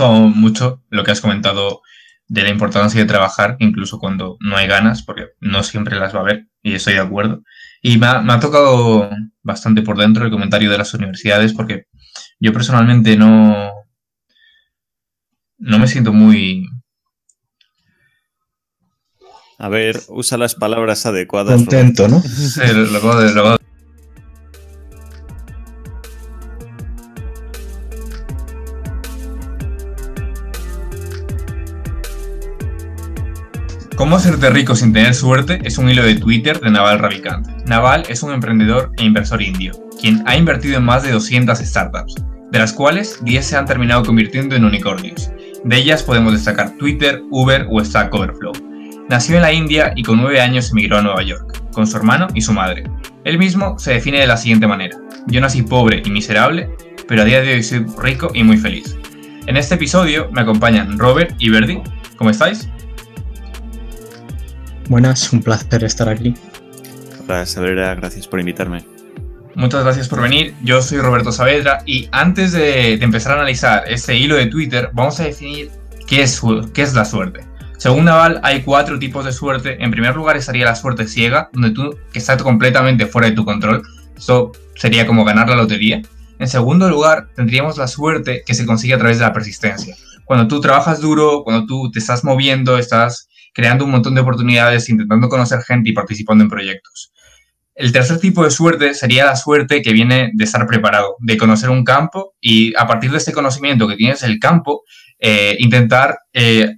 mucho lo que has comentado de la importancia de trabajar, incluso cuando no hay ganas, porque no siempre las va a haber, y estoy de acuerdo. Y me ha, tocado bastante por dentro el comentario de las universidades, porque yo personalmente no, no me siento muy... A ver, usa las palabras adecuadas. Contento, ¿no? Sí, lo, lo, Cómo hacerte rico sin tener suerte es un hilo de Twitter de Naval Ravikant. Naval es un emprendedor e inversor indio, quien ha invertido en más de 200 startups, de las cuales 10 se han terminado convirtiendo en unicornios. De ellas podemos destacar Twitter, Uber o Stack Overflow. Nació en la India y con 9 años emigró a Nueva York, con su hermano y su madre. Él mismo se define de la siguiente manera. Yo nací pobre y miserable, pero a día de hoy soy rico y muy feliz. En este episodio me acompañan Robert y Verdi. ¿Cómo estáis? Buenas, un placer estar aquí. Hola, gracias por invitarme. Muchas gracias por venir. Yo soy Roberto Saavedra y antes de, empezar a analizar este hilo de Twitter, vamos a definir qué es, qué es la suerte. Según Naval, hay cuatro tipos de suerte. En primer lugar estaría la suerte ciega, donde tú, que está completamente fuera de tu control. Esto sería como ganar la lotería. En segundo lugar, tendríamos la suerte que se consigue a través de la persistencia. Cuando tú trabajas duro, cuando tú te estás moviendo, estás creando un montón de oportunidades, intentando conocer gente y participando en proyectos. El tercer tipo de suerte sería la suerte que viene de estar preparado, de conocer un campo y a partir de este conocimiento que tienes el campo, eh, intentar eh,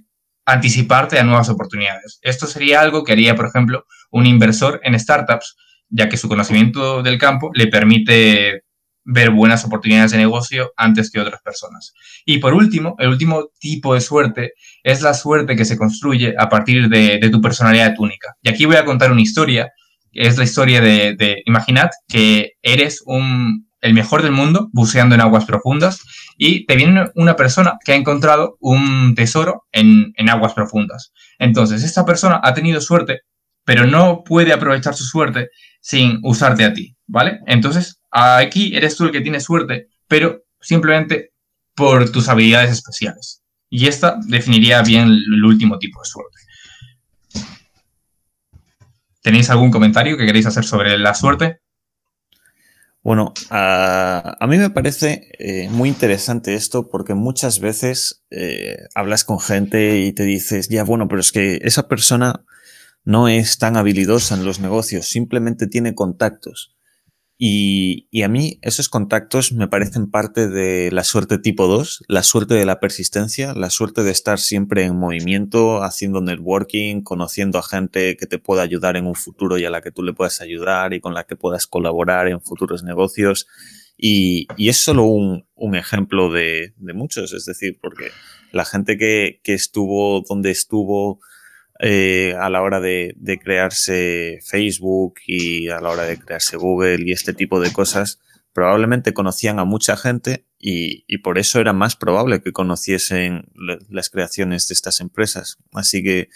anticiparte a nuevas oportunidades. Esto sería algo que haría, por ejemplo, un inversor en startups, ya que su conocimiento del campo le permite ver buenas oportunidades de negocio antes que otras personas. Y por último, el último tipo de suerte es la suerte que se construye a partir de, tu personalidad única. Y aquí voy a contar una historia, es la historia de, imaginad que eres un, el mejor del mundo buceando en aguas profundas y te viene una persona que ha encontrado un tesoro en, en aguas profundas. Entonces, esta persona ha tenido suerte, pero no puede aprovechar su suerte sin usarte a ti, ¿vale? Entonces, aquí eres tú el que tiene suerte, pero simplemente por tus habilidades especiales. Y esta definiría bien el último tipo de suerte. ¿Tenéis algún comentario que queréis hacer sobre la suerte? Bueno, a, mí me parece eh, muy interesante esto porque muchas veces eh, hablas con gente y te dices, ya bueno, pero es que esa persona no es tan habilidosa en los negocios, simplemente tiene contactos. Y, a mí esos contactos me parecen parte de la suerte tipo 2, la suerte de la persistencia, la suerte de estar siempre en movimiento, haciendo networking, conociendo a gente que te pueda ayudar en un futuro y a la que tú le puedas ayudar y con la que puedas colaborar en futuros negocios. Y, es solo un, ejemplo de, muchos, es decir, porque la gente que, que estuvo donde estuvo, eh, a la hora de, crearse Facebook y a la hora de crearse Google y este tipo de cosas, probablemente conocían a mucha gente y, por eso era más probable que conociesen las creaciones de estas empresas. Así que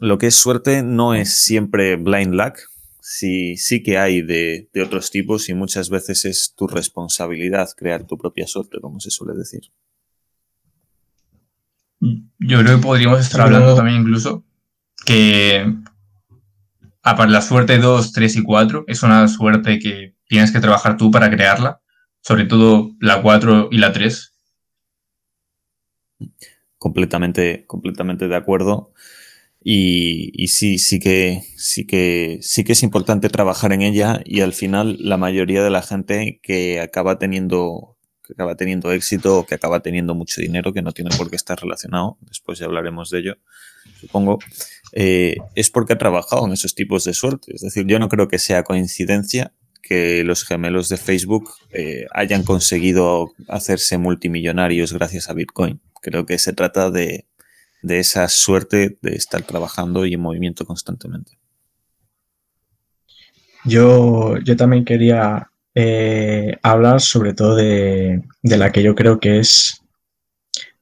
lo que es suerte no es siempre blind luck, sí, sí que hay de, de otros tipos y muchas veces es tu responsabilidad crear tu propia suerte, como se suele decir. Yo creo que podríamos estar hablando también incluso que aparte la suerte 2, 3 y 4 es una suerte que tienes que trabajar tú para crearla, sobre todo la 4 y la 3. Completamente, completamente de acuerdo. Y, y, sí, sí que, sí que, sí que es importante trabajar en ella y al final la mayoría de la gente que acaba teniendo que acaba teniendo éxito o que acaba teniendo mucho dinero, que no tiene por qué estar relacionado, después ya hablaremos de ello, supongo, eh, es porque ha trabajado en esos tipos de suerte. Es decir, yo no creo que sea coincidencia que los gemelos de Facebook eh, hayan conseguido hacerse multimillonarios gracias a Bitcoin. Creo que se trata de, de esa suerte de estar trabajando y en movimiento constantemente. Yo, yo también quería eh, hablar sobre todo de, la que yo creo que es,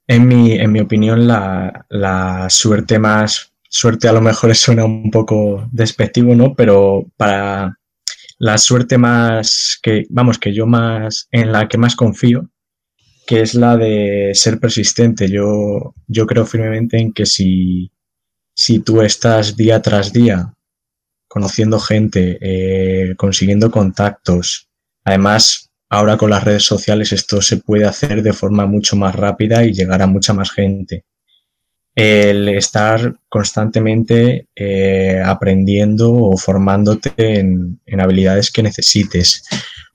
en mi, en mi opinión, la, suerte más, suerte a lo mejor suena un poco despectivo, ¿no? Pero para la suerte más que, vamos, que yo más, en la que más confío, que es la de ser persistente. Yo, yo creo firmemente en que si, si tú estás día tras día conociendo gente, eh, consiguiendo contactos, además ahora con las redes sociales esto se puede hacer de forma mucho más rápida y llegar a mucha más gente. El estar constantemente eh, aprendiendo o formándote en, habilidades que necesites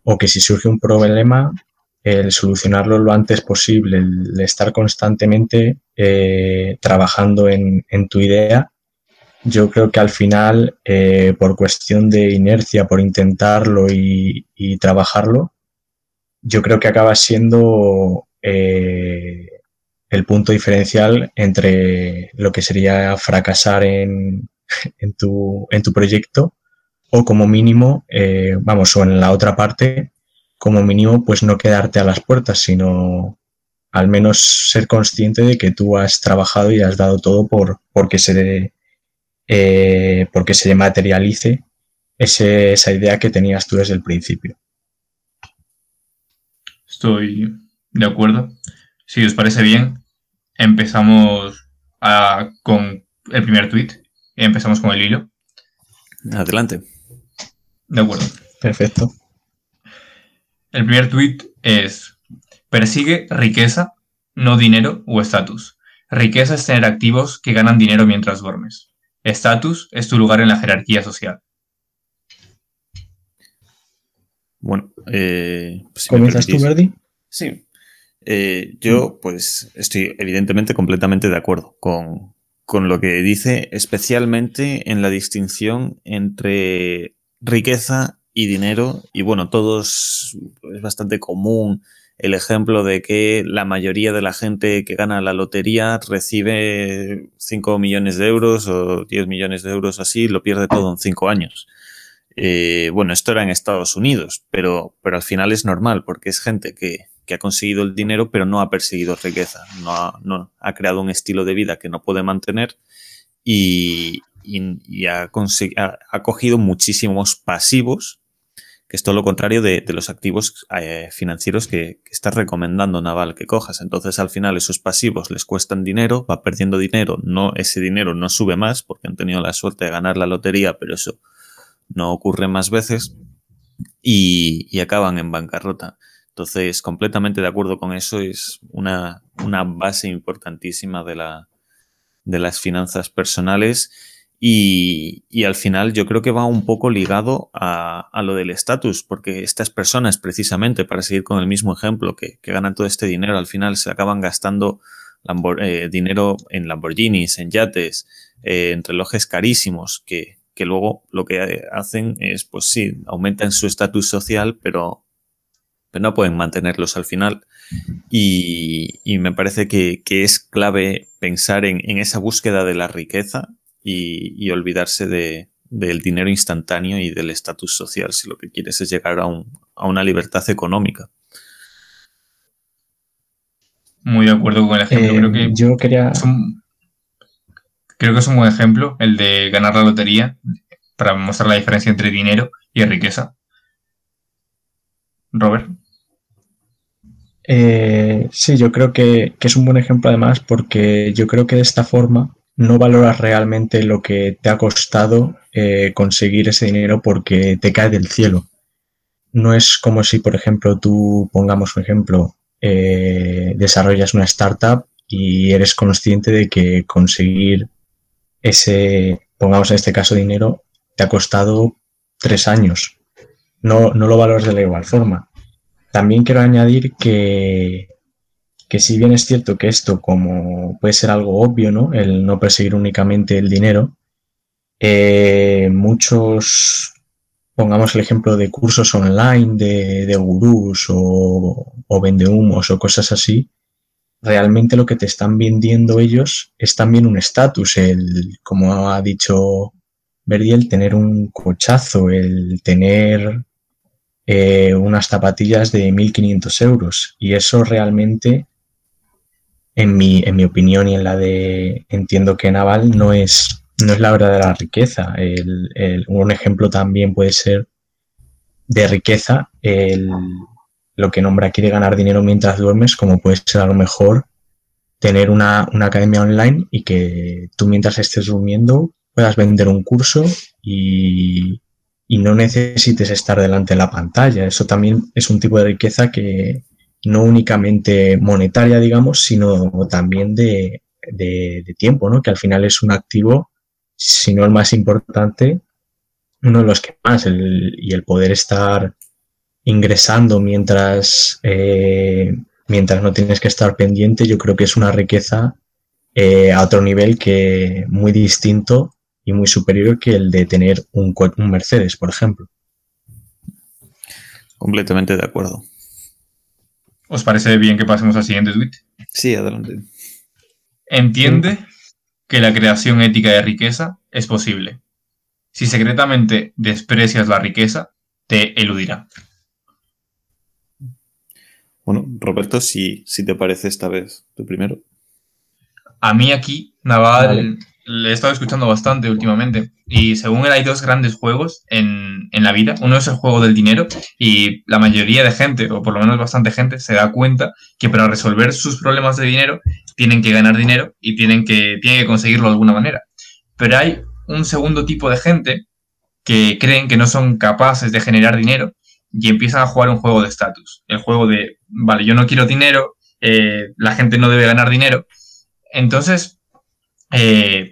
o que si surge un problema el solucionarlo lo antes posible, el estar constantemente eh, trabajando en, tu idea, yo creo que al final, eh, por cuestión de inercia, por intentarlo y, trabajarlo, yo creo que acaba siendo eh, el punto diferencial entre lo que sería fracasar en, en, tu, en tu proyecto o como mínimo, vamos, o en la otra parte, como mínimo, pues no quedarte a las puertas, sino al menos ser consciente de que tú has trabajado y has dado todo por porque se eh, porque se materialice esa idea que tenías tú desde el principio. Estoy de acuerdo. Si os parece bien, empezamos con el primer tweet. Empezamos con el hilo. Adelante. De acuerdo. Perfecto. El primer tuit es, persigue riqueza, no dinero o estatus. Riqueza es tener activos que ganan dinero mientras duermes. Estatus es tu lugar en la jerarquía social. Bueno, eh, si ¿comienzas tú, Verdi? Sí. Eh, yo, pues, estoy evidentemente completamente de acuerdo con, con lo que dice, especialmente en la distinción entre riqueza y dinero. Y bueno, todos es bastante común el ejemplo de que la mayoría de la gente que gana la lotería recibe 5 millones de euros o 10 millones de euros así, lo pierde todo en 5 años. Eh, bueno, esto era en Estados Unidos, pero, pero al final es normal porque es gente que, que ha conseguido el dinero pero no ha perseguido riqueza, no ha, ha creado un estilo de vida que no puede mantener y, y, ha, ha, cogido muchísimos pasivos que es todo lo contrario de, los activos eh, financieros que, que, estás recomendando Naval que cojas. Entonces al final esos pasivos les cuestan dinero, va perdiendo dinero, no, ese dinero no sube más porque han tenido la suerte de ganar la lotería, pero eso no ocurre más veces y, y acaban en bancarrota. Entonces, completamente de acuerdo con eso, es una, una base importantísima de, la, de las finanzas personales y, al final yo creo que va un poco ligado a, lo del estatus, porque estas personas, precisamente, para seguir con el mismo ejemplo, que, ganan todo este dinero, al final se acaban gastando eh, dinero en Lamborghinis, en yates, eh, en relojes carísimos, que, luego lo que hacen es, pues sí, aumentan su estatus social, pero, no pueden mantenerlos al final. Y, me parece que, es clave pensar en, en, esa búsqueda de la riqueza y, olvidarse de, del dinero instantáneo y del estatus social si lo que quieres es llegar a, un, a una libertad económica. Muy de acuerdo con el ejemplo. creo que eh, yo quería. creo que es un buen ejemplo el de ganar la lotería para mostrar la diferencia entre dinero y riqueza. Robert. Eh, sí, yo creo que, que, es un buen ejemplo además porque yo creo que de esta forma no valoras realmente lo que te ha costado eh, conseguir ese dinero porque te cae del cielo. No es como si, por ejemplo, tú, pongamos un ejemplo, eh, desarrollas una startup y eres consciente de que conseguir ese, pongamos en este caso, dinero, te ha costado tres años. No, no lo valoras de la igual forma. También quiero añadir que que si bien es cierto que esto como puede ser algo obvio, ¿no? El no perseguir únicamente el dinero, eh, muchos, pongamos el ejemplo de cursos online, de, gurús o, o vendehumos o cosas así, realmente lo que te están vendiendo ellos es también un estatus, el, como ha dicho Verdi, el tener un cochazo, el tener eh, unas zapatillas de 1.500 euros. Y eso realmente en mi, en mi opinión y en la de entiendo que Naval no es, no es la verdadera riqueza. El, un ejemplo también puede ser de riqueza el, lo que nombra quiere ganar dinero mientras duermes, como puede ser a lo mejor tener una, una academia online y que tú mientras estés durmiendo puedas vender un curso y, y no necesites estar delante de la pantalla. Eso también es un tipo de riqueza que no únicamente monetaria, digamos, sino también de, de, tiempo, ¿no? Que al final es un activo, si no el más importante, uno de los que más, el, y el poder estar ingresando mientras, eh, mientras no tienes que estar pendiente, yo creo que es una riqueza eh, a otro nivel que muy distinto y muy superior que el de tener un, un Mercedes, por ejemplo. Completamente de acuerdo. ¿Os parece bien que pasemos al siguiente tweet? Sí, adelante. Entiende que la creación ética de riqueza es posible. Si secretamente desprecias la riqueza, te eludirá. Bueno, Roberto, si, si te parece esta vez, tú primero. A mí aquí, Naval, le he estado escuchando bastante últimamente. Y según él, hay dos grandes juegos en, en, la vida. Uno es el juego del dinero. Y la mayoría de gente, o por lo menos bastante gente, se da cuenta que para resolver sus problemas de dinero tienen que ganar dinero y tienen que, tienen que conseguirlo de alguna manera. Pero hay un segundo tipo de gente que creen que no son capaces de generar dinero y empiezan a jugar un juego de estatus. El juego de, vale, yo no quiero dinero, eh, la gente no debe ganar dinero. Entonces, eh,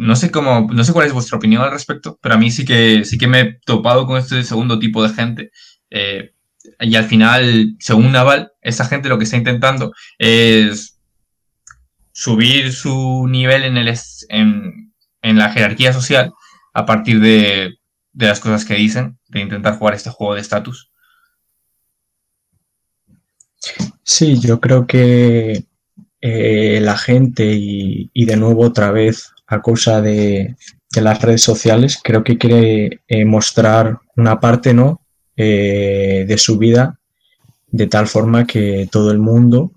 no sé cómo, no sé cuál es vuestra opinión al respecto, pero a mí sí que sí que me he topado con este segundo tipo de gente. Eh, y al final, según Naval, esa gente lo que está intentando es subir su nivel en, el, en, en la jerarquía social a partir de, de, las cosas que dicen, de intentar jugar este juego de estatus. Sí, yo creo que eh, la gente y, y, de nuevo otra vez a causa de, de las redes sociales creo que quiere eh, mostrar una parte no eh, de su vida de tal forma que todo el mundo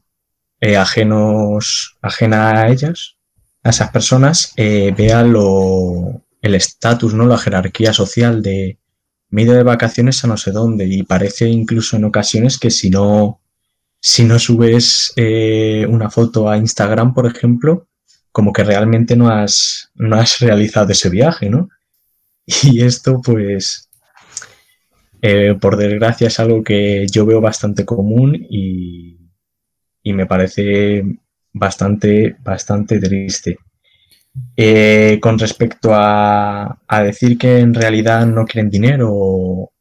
eh, ajenos ajena a ellas a esas personas eh, vea lo el estatus no la jerarquía social de medio de vacaciones a no sé dónde. Y parece incluso en ocasiones que si no si no subes una foto a Instagram, por ejemplo, como que realmente no has, no has realizado ese viaje, ¿no? Y esto, pues, eh, por desgracia, es algo que yo veo bastante común y, y me parece bastante, bastante triste. Eh, con respecto a, a, decir que en realidad no quieren dinero o,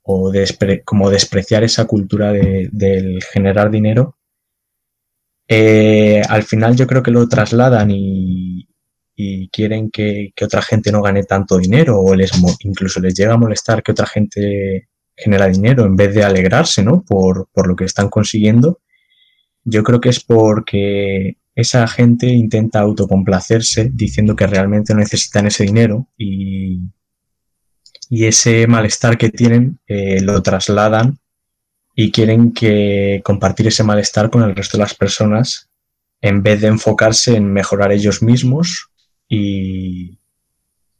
como despreciar esa cultura de, del generar dinero, eh, al final yo creo que lo trasladan y, quieren que, que, otra gente no gane tanto dinero o les incluso les llega a molestar que otra gente genera dinero en vez de alegrarse ¿no? por, por lo que están consiguiendo. Yo creo que es porque esa gente intenta autocomplacerse diciendo que realmente no necesitan ese dinero y, y ese malestar que tienen eh, lo trasladan y quieren que compartir ese malestar con el resto de las personas en vez de enfocarse en mejorar ellos mismos y,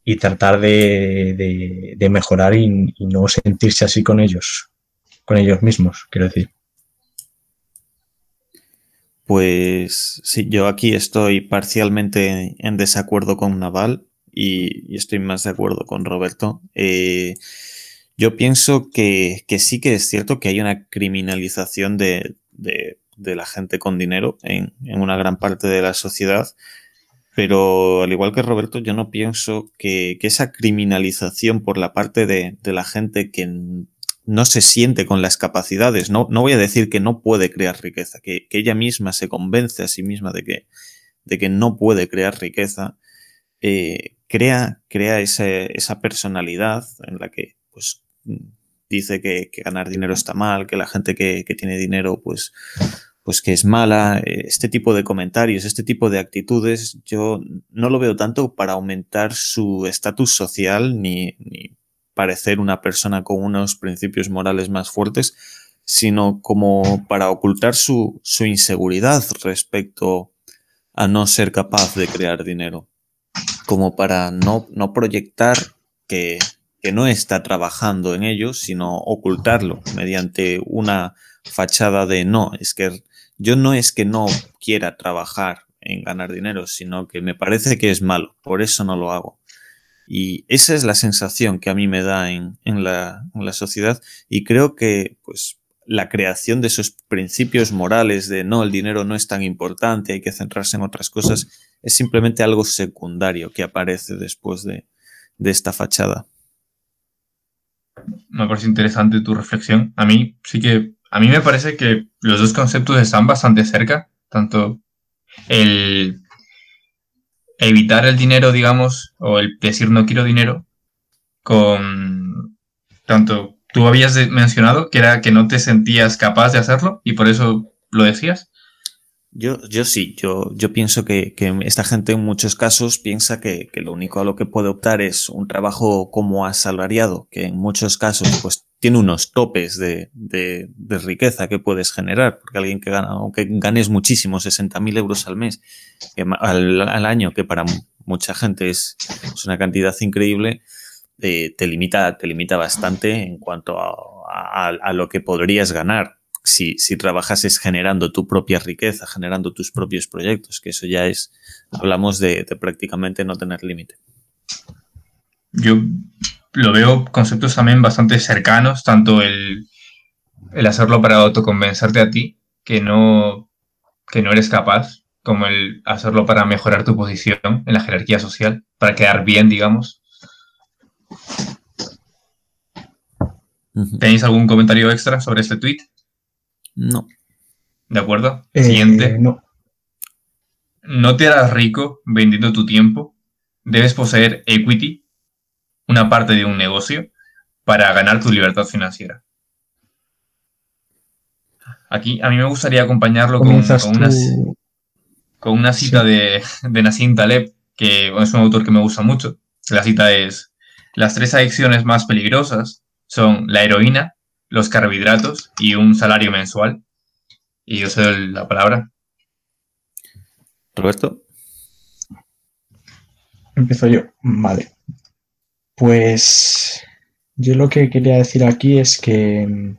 y tratar de, de, mejorar y, no sentirse así con ellos, con ellos mismos, quiero decir. Pues sí, yo aquí estoy parcialmente en desacuerdo con Naval y, y estoy más de acuerdo con Roberto. Eh, yo pienso que, sí que es cierto que hay una criminalización de, la gente con dinero en, una gran parte de la sociedad, pero al igual que Roberto, yo no pienso que, esa criminalización por la parte de, la gente que no se siente con las capacidades. No, voy a decir que no puede crear riqueza, que, ella misma se convence a sí misma de que, no puede crear riqueza, eh, crea, esa personalidad en la que pues dice que, ganar dinero está mal, que la gente que, tiene dinero pues, pues que es mala, este tipo de comentarios, este tipo de actitudes, yo no lo veo tanto para aumentar su estatus social ni, parecer una persona con unos principios morales más fuertes, sino como para ocultar su, inseguridad respecto a no ser capaz de crear dinero. Como para no proyectar que, que no está trabajando en ello, sino ocultarlo mediante una, fachada de no, es que yo no es que no quiera trabajar en ganar dinero, sino que me parece que es malo, por eso no lo hago. Y esa es la sensación que a mí me da en, la, sociedad y creo que pues, la creación de esos principios morales de no, el dinero no es tan importante, hay que centrarse en otras cosas, es simplemente algo secundario que aparece después de, de esta fachada. Me parece interesante tu reflexión. A mí sí que, a mí me parece que los dos conceptos están bastante cerca, tanto el evitar el dinero, digamos, o el decir no quiero dinero, con tanto tú habías mencionado que era que no te sentías capaz de hacerlo y por eso lo decías. Yo, yo sí, yo, yo pienso que, esta gente en muchos casos piensa que, lo único a lo que puede optar es un trabajo como asalariado, que en muchos casos pues tiene unos topes de, de, riqueza que puedes generar, porque alguien que gana, aunque ganes muchísimo, 60.000 euros al mes, al, al, año, que para mucha gente es, es una cantidad increíble, eh, te, limita, te limita bastante en cuanto a, a lo que podrías ganar si, si trabajases generando tu propia riqueza, generando tus propios proyectos, que eso ya es, hablamos de, prácticamente no tener límite. Yo lo veo conceptos también bastante cercanos, tanto el, el hacerlo para autoconvencerte a ti, que no, que no eres capaz, como el hacerlo para mejorar tu posición en la jerarquía social, para quedar bien, digamos. ¿Tenéis algún comentario extra sobre este tweet? No. ¿De acuerdo? Eh, Siguiente. No. No te harás rico vendiendo tu tiempo. Debes poseer equity, una parte de un negocio, para ganar tu libertad financiera. Aquí a mí me gustaría acompañarlo con, una, con una cita de, de Nassim Taleb, que es un autor que me gusta mucho. La cita es, las tres adicciones más peligrosas son la heroína, los carbohidratos y un salario mensual. Y yo soy la palabra. Roberto. Empiezo yo. Vale. Pues yo lo que quería decir aquí es que mm,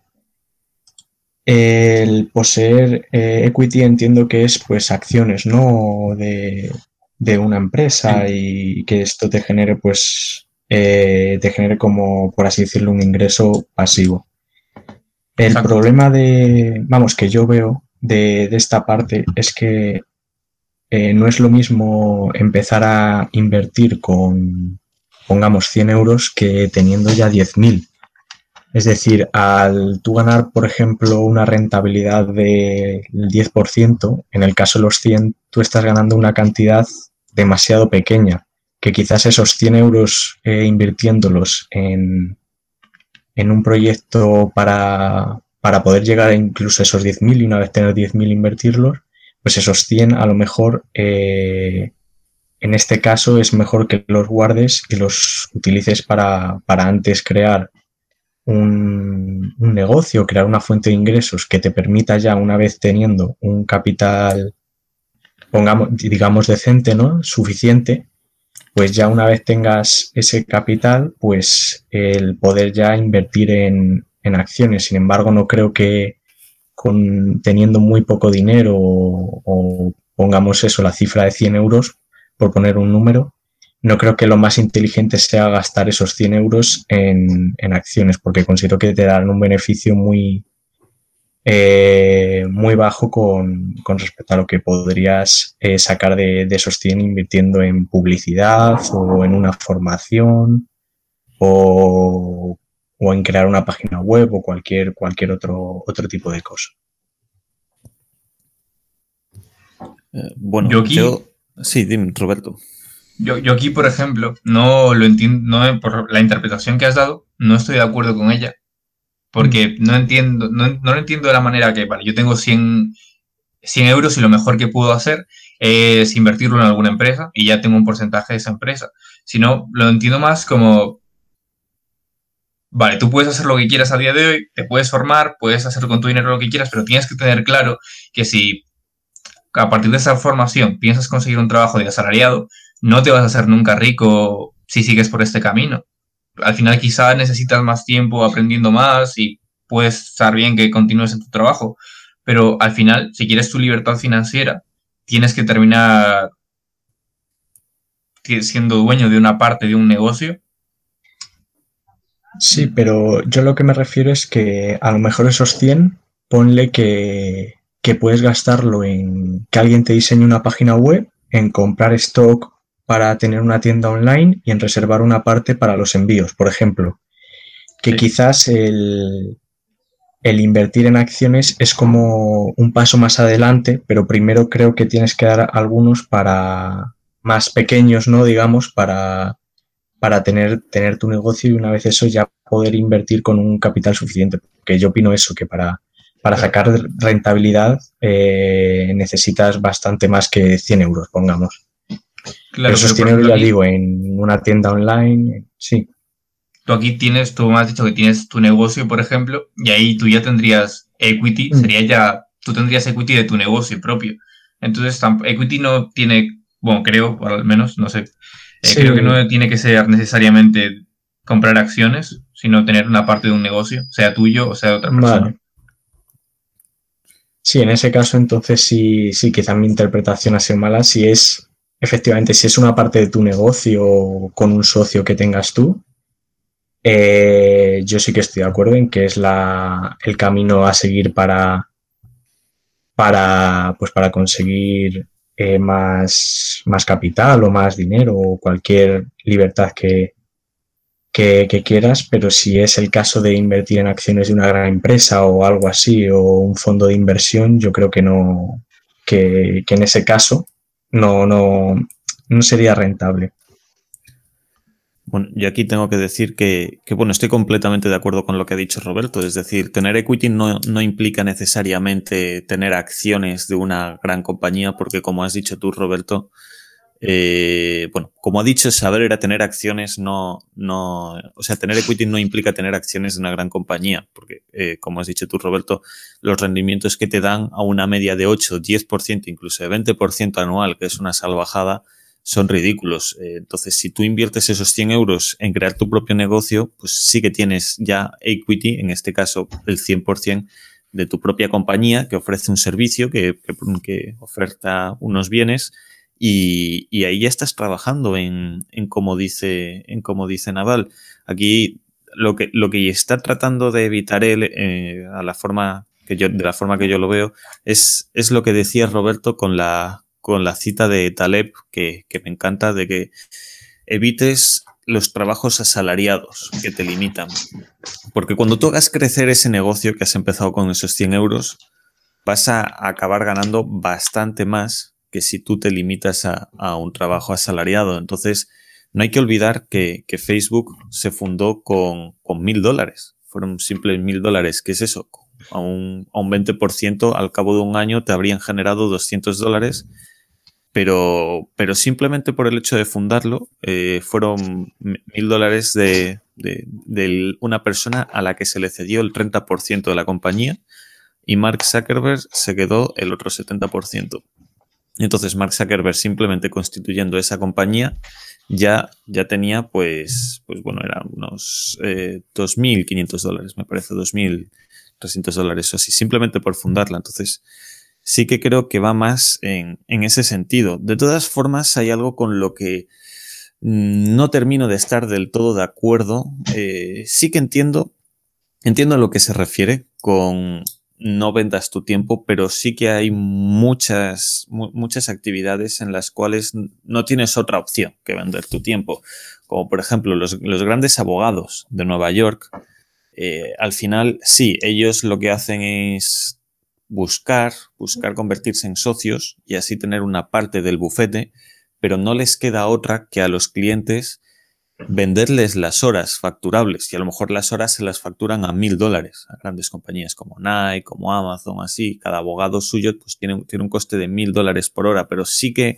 el poseer eh, equity entiendo que es pues acciones, ¿no? De, una empresa y que esto te genere pues eh, te genere como por así decirlo un ingreso pasivo. El problema de, vamos, que yo veo de, esta parte es que eh, no es lo mismo empezar a invertir con, pongamos, 100 euros que teniendo ya 10.000. Es decir, al tú ganar, por ejemplo, una rentabilidad del 10%, en el caso de los 100, tú estás ganando una cantidad demasiado pequeña, que quizás esos 100 euros eh, invirtiéndolos en, en un proyecto para, poder llegar a incluso esos 10.000 y una vez tener 10.000 invertirlos, pues esos 100 a lo mejor eh, en este caso es mejor que los guardes y los utilices para, antes crear un, un, negocio, crear una fuente de ingresos que te permita ya una vez teniendo un capital, pongamos, digamos, decente, ¿no? Suficiente, pues ya una vez tengas ese capital, pues el poder ya invertir en, acciones. Sin embargo, no creo que con, teniendo muy poco dinero o, pongamos eso, la cifra de 100 euros, por poner un número, no creo que lo más inteligente sea gastar esos 100 euros en, en acciones, porque considero que te darán un beneficio muy, eh, muy bajo con, respecto a lo que podrías eh, sacar de, de, esos 100 invirtiendo en publicidad o en una formación o, en crear una página web o cualquier, cualquier otro, otro tipo de cosa. Eh, bueno, yo aquí... Sí, dime, Roberto. Yo, yo, aquí, por ejemplo, no lo entiendo, no, por la interpretación que has dado, no estoy de acuerdo con ella, porque no entiendo, no, lo entiendo de la manera que, vale, yo tengo 100, 100 euros y lo mejor que puedo hacer es invertirlo en alguna empresa y ya tengo un porcentaje de esa empresa. Sino, lo entiendo más como, vale, tú puedes hacer lo que quieras a día de hoy, te puedes formar, puedes hacer con tu dinero lo que quieras, pero tienes que tener claro que si a partir de esa formación piensas conseguir un trabajo de asalariado, no te vas a hacer nunca rico si sigues por este camino al final quizá necesitas más tiempo aprendiendo más y puedes estar bien que continúes en tu trabajo, pero al final, si quieres tu libertad financiera, tienes que terminar siendo dueño de una parte de un negocio. Sí, pero yo lo que me refiero es que a lo mejor esos 100, ponle que, que puedes gastarlo en que alguien te diseñe una página web, en comprar stock para tener una tienda online y en reservar una parte para los envíos, por ejemplo. Que quizás el, el invertir en acciones es como un paso más adelante, pero primero creo que tienes que dar algunos para más pequeños, ¿no? Digamos, para, para tener, tener tu negocio y una vez eso ya poder invertir con un capital suficiente. Porque yo opino eso, que para, para sacar rentabilidad eh, necesitas bastante más que 100 euros, pongamos. Claro, pero esos 100 euros, ya digo, en una tienda online, sí tú aquí tienes, tú me has dicho que tienes tu negocio, por ejemplo, y ahí tú ya tendrías equity, mm. sería ya, tú tendrías equity de tu negocio propio. Entonces, equity no tiene, bueno, creo, al menos, no sé, eh, creo que no tiene que ser necesariamente comprar acciones, sino tener una parte de un negocio, sea tuyo o sea de otra persona. Sí, en ese caso, entonces sí, sí, quizás mi interpretación ha sido mala. Si es, efectivamente, si es una parte de tu negocio con un socio que tengas tú, eh, yo sí que estoy de acuerdo en que es la, el camino a seguir para, para, pues para conseguir eh, más, más capital o más dinero o cualquier libertad que, que, quieras, pero si es el caso de invertir en acciones de una gran empresa o algo así, o un fondo de inversión, yo creo que no, que, que en ese caso no, no, no sería rentable. Bueno, yo aquí tengo que decir que, bueno, estoy completamente de acuerdo con lo que ha dicho Roberto. Es decir, tener equity no, implica necesariamente tener acciones de una gran compañía, porque como has dicho tú, Roberto, eh, bueno, como ha dicho Saber era tener acciones, no, no, o sea, tener equity no implica tener acciones de una gran compañía, porque eh, como has dicho tú, Roberto, los rendimientos que te dan a una media de 8, 10%, incluso de 20% anual, que es una salvajada, son ridículos. Eh, entonces, si tú inviertes esos 100 euros en crear tu propio negocio, pues sí que tienes ya equity, en este caso el 100% de tu propia compañía que ofrece un servicio, que, que, oferta unos bienes y, ahí ya estás trabajando en, en como dice, en como dice Naval. Aquí lo que, lo que está tratando de evitar él, eh, a la forma que yo, de la forma que yo lo veo, es, es lo que decía Roberto con la, con la cita de Taleb, que, me encanta, de que evites los trabajos asalariados que te limitan. Porque cuando tú hagas crecer ese negocio que has empezado con esos 100 euros, vas a acabar ganando bastante más que si tú te limitas a, un trabajo asalariado. Entonces, no hay que olvidar que, Facebook se fundó con mil dólares. Fueron simples mil dólares. ¿Qué es eso? A un, a un 20% al cabo de un año te habrían generado 200 dólares pero, pero simplemente por el hecho de fundarlo, eh, fueron mil dólares de, de, una persona a la que se le cedió el 30% de la compañía y Mark Zuckerberg se quedó el otro 70%. Entonces Mark Zuckerberg simplemente constituyendo esa compañía ya, ya tenía pues, pues bueno, eran unos eh, 2.500 dólares, me parece, 2.300 dólares o así, simplemente por fundarla. Entonces, sí que creo que va más en, ese sentido. De todas formas, hay algo con lo que no termino de estar del todo de acuerdo. Eh, sí que entiendo, entiendo a lo que se refiere con no vendas tu tiempo, pero sí que hay muchas, muchas actividades en las cuales no tienes otra opción que vender tu tiempo. Como por ejemplo los, grandes abogados de Nueva York. Eh, al final, sí, ellos lo que hacen es buscar, buscar convertirse en socios y así tener una parte del bufete, pero no les queda otra que a los clientes venderles las horas facturables y a lo mejor las horas se las facturan a mil dólares a grandes compañías como Nike, como Amazon, así. Cada abogado suyo pues tiene, tiene un coste de mil dólares por hora, pero sí que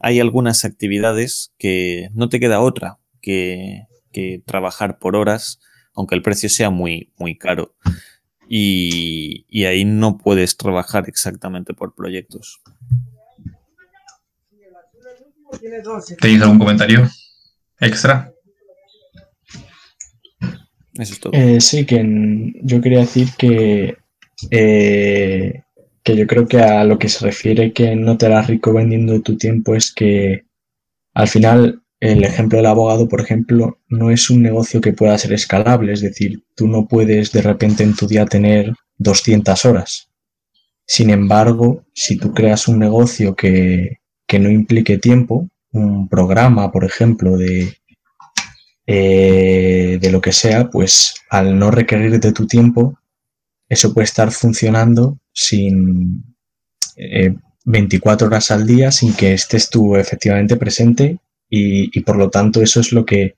hay algunas actividades que no te queda otra que, que trabajar por horas, aunque el precio sea muy, muy caro y, ahí no puedes trabajar exactamente por proyectos. ¿Tenéis algún comentario extra? Eso es todo. Eh, sí, que yo quería decir que, eh, que yo creo que a lo que se refiere que no te harás rico vendiendo tu tiempo es que al final el ejemplo del abogado, por ejemplo, no es un negocio que pueda ser escalable, es decir, tú no puedes de repente en tu día tener 200 horas. Sin embargo, si tú creas un negocio que, que no implique tiempo, un programa, por ejemplo, de, eh, de lo que sea, pues al no requerir de tu tiempo, eso puede estar funcionando sin 24 eh, horas al día, sin que estés tú efectivamente presente y, por lo tanto eso es lo que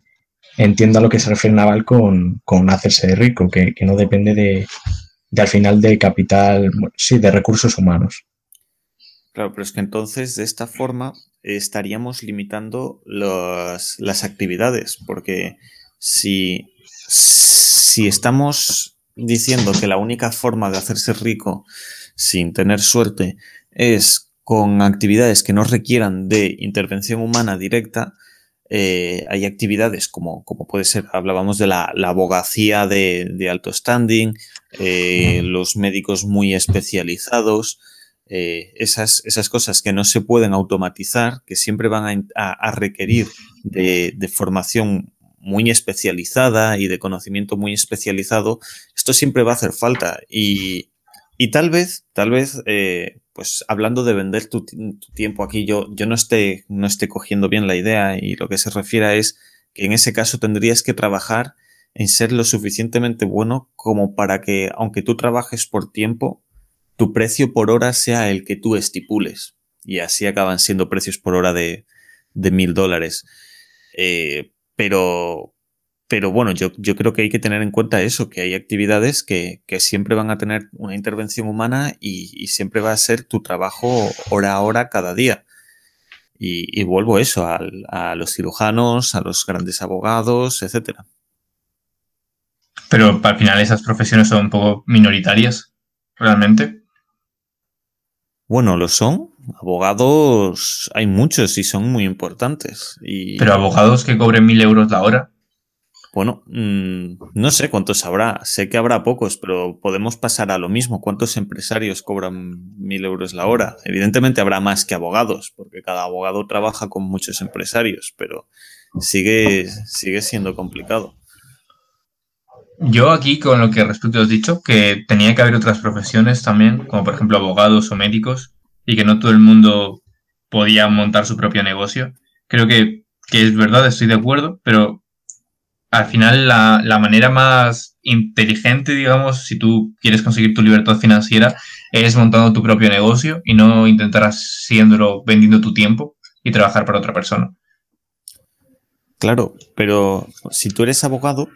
entiendo a lo que se refiere Naval con, con hacerse rico, que, que no depende de, de, al final de capital, sí, de recursos humanos. Claro, pero es que entonces de esta forma estaríamos limitando las actividades, porque si, si estamos diciendo que la única forma de hacerse rico sin tener suerte es con actividades que no requieran de intervención humana directa, eh, hay actividades como, como, puede ser, hablábamos de la, abogacía de, alto standing, eh, los médicos muy especializados, eh, esas, esas cosas que no se pueden automatizar, que siempre van a, requerir de, formación muy especializada y de conocimiento muy especializado, esto siempre va a hacer falta. Y, tal vez, tal vez, eh, pues hablando de vender tu, tiempo aquí, yo, yo no, esté, no esté cogiendo bien la idea y lo que se refiere es que en ese caso tendrías que trabajar en ser lo suficientemente bueno como para que, aunque tú trabajes por tiempo, tu precio por hora sea el que tú estipules. Y así acaban siendo precios por hora de mil dólares. Eh, pero, pero bueno, yo, yo, creo que hay que tener en cuenta eso, que hay actividades que, que siempre van a tener una intervención humana y, siempre va a ser tu trabajo hora a hora cada día. Y, vuelvo eso, a los cirujanos, a los grandes abogados, etcétera. Pero al final esas profesiones son un poco minoritarias, realmente. Bueno, lo son. Abogados hay muchos y son muy importantes. Y... Pero abogados que cobren mil euros la hora. Bueno, mm, no sé cuántos habrá. Sé que habrá pocos, pero podemos pasar a lo mismo. ¿Cuántos empresarios cobran mil euros la hora? Evidentemente habrá más que abogados, porque cada abogado trabaja con muchos empresarios, pero sigue, sigue siendo complicado. Yo aquí, con lo que respecto has dicho, que tenía que haber otras profesiones también, como por ejemplo abogados o médicos, y que no todo el mundo podía montar su propio negocio. Creo que, es verdad, estoy de acuerdo, pero al final la, la, manera más inteligente, digamos, si tú quieres conseguir tu libertad financiera, es montando tu propio negocio y no intentar haciéndolo vendiendo tu tiempo y trabajar para otra persona. Claro, pero si tú eres abogado,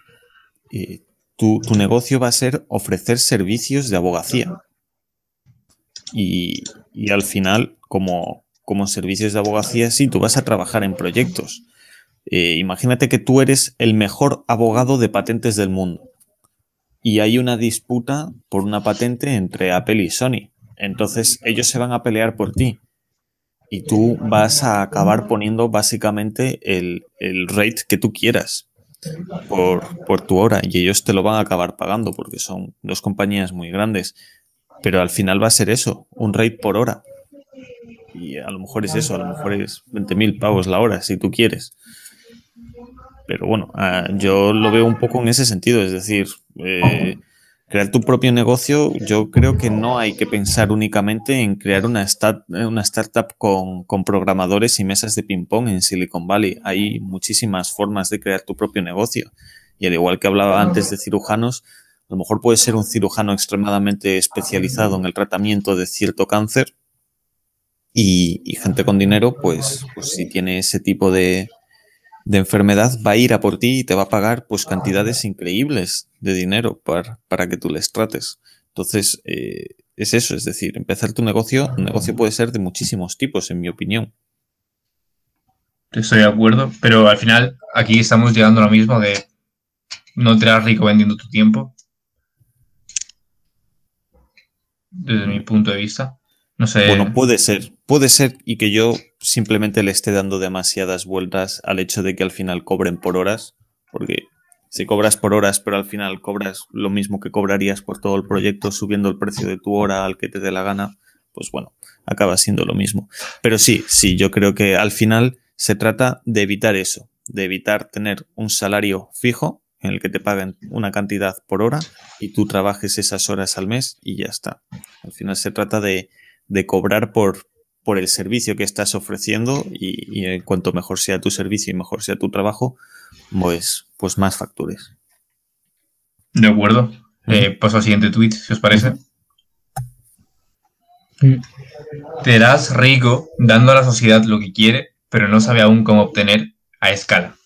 eh, tu, negocio va a ser ofrecer servicios de abogacía. Y, al final, como, como, servicios de abogacía, sí, tú vas a trabajar en proyectos. Eh, imagínate que tú eres el mejor abogado de patentes del mundo. Y hay una disputa por una patente entre Apple y Sony. Entonces ellos se van a pelear por ti. Y tú vas a acabar poniendo básicamente el, el rate que tú quieras por, tu hora y ellos te lo van a acabar pagando porque son dos compañías muy grandes. Pero al final va a ser eso, un rate por hora. Y a lo mejor es eso, a lo mejor es 20.000 pavos la hora, si tú quieres. Pero bueno, ah, yo lo veo un poco en ese sentido, es decir, eh, crear tu propio negocio, yo creo que no hay que pensar únicamente en crear una, una startup con, programadores y mesas de ping-pong en Silicon Valley. Hay muchísimas formas de crear tu propio negocio. Y al igual que hablaba antes de cirujanos, a lo mejor puede ser un cirujano extremadamente especializado en el tratamiento de cierto cáncer y, gente con dinero, pues, pues si tiene ese tipo de, de enfermedad va a ir a por ti y te va a pagar pues cantidades increíbles de dinero para, para que tú les trates. Entonces, eh, es eso, es decir, empezar tu negocio, un negocio puede ser de muchísimos tipos, en mi opinión. Estoy de acuerdo, pero al final aquí estamos llegando a lo mismo de no te harás rico vendiendo tu tiempo. Desde mi punto de vista. No sé. Bueno, puede ser, puede ser y que yo simplemente le esté dando demasiadas vueltas al hecho de que al final cobren por horas, porque si cobras por horas, pero al final cobras lo mismo que cobrarías por todo el proyecto, subiendo el precio de tu hora al que te dé la gana, pues bueno, acaba siendo lo mismo. Pero sí, sí, yo creo que al final se trata de evitar eso, de evitar tener un salario fijo en el que te paguen una cantidad por hora y tú trabajes esas horas al mes y ya está. Al final se trata de, de cobrar por, por el servicio que estás ofreciendo y, en cuanto mejor sea tu servicio y mejor sea tu trabajo, pues, pues más factures. De acuerdo. Eh, paso al siguiente tweet, si os parece. Te das rico dando a la sociedad lo que quiere, pero no sabe aún cómo obtener a escala.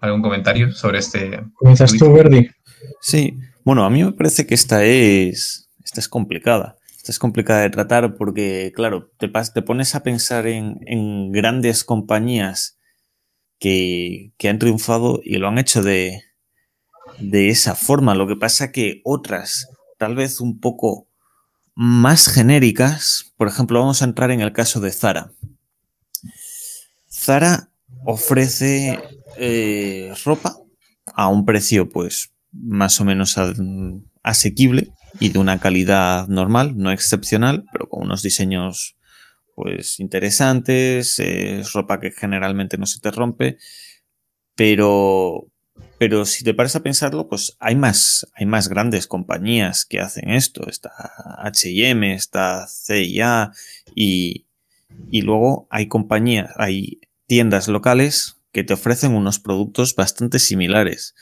¿Algún comentario sobre este? ¿Comienzas tú, Verdi? Sí, bueno, a mí me parece que esta es, esta es complicada. Esta es complicada de tratar porque, claro, te, pones a pensar en, grandes compañías que, que, han triunfado y lo han hecho de, de esa forma. Lo que pasa que otras, tal vez un poco más genéricas, por ejemplo, vamos a entrar en el caso de Zara. Zara ofrece eh, ropa a un precio pues más o menos asequible y de una calidad normal, no excepcional, pero con unos diseños pues interesantes, es ropa que generalmente no se te rompe, pero pero si te pares a pensarlo, pues hay más, hay más grandes compañías que hacen esto. Está H&M, está CIA y, y luego hay compañías, hay tiendas locales que te ofrecen unos productos bastante similares.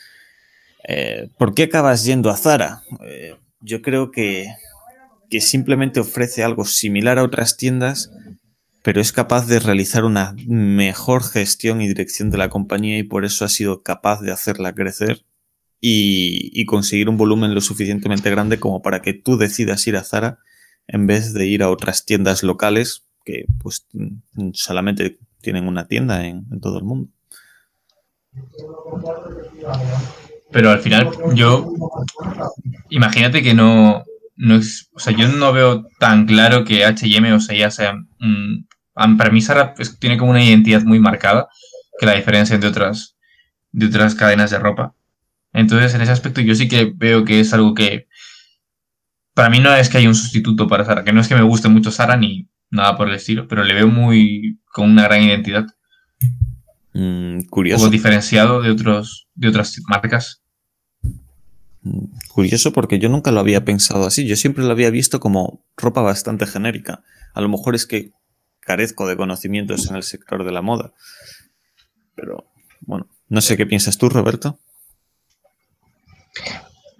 Eh, ¿Por qué acabas yendo a Zara? Eh, yo creo que, simplemente ofrece algo similar a otras tiendas, pero es capaz de realizar una mejor gestión y dirección de la compañía y por eso ha sido capaz de hacerla crecer y, y, conseguir un volumen lo suficientemente grande como para que tú decidas ir a Zara en vez de ir a otras tiendas locales que pues solamente tienen una tienda en, todo el mundo. Pero al final, yo. Imagínate que no. no es, o sea, yo no veo tan claro que HM o sea, ya sean. para mí, Sara pues, tiene como una identidad muy marcada que la diferencia entre otras, de otras cadenas de ropa. Entonces, en ese aspecto, yo sí que veo que es algo que. Para mí no es que haya un sustituto para Sara, que no es que me guste mucho Sara ni, nada por el estilo, pero le veo muy con una gran identidad. Mm, curioso. Un diferenciado de, otros, de otras marcas. Curioso porque yo nunca lo había pensado así. Yo siempre lo había visto como ropa bastante genérica. A lo mejor es que carezco de conocimientos en el sector de la moda. Pero bueno, no sé qué piensas tú, Roberto.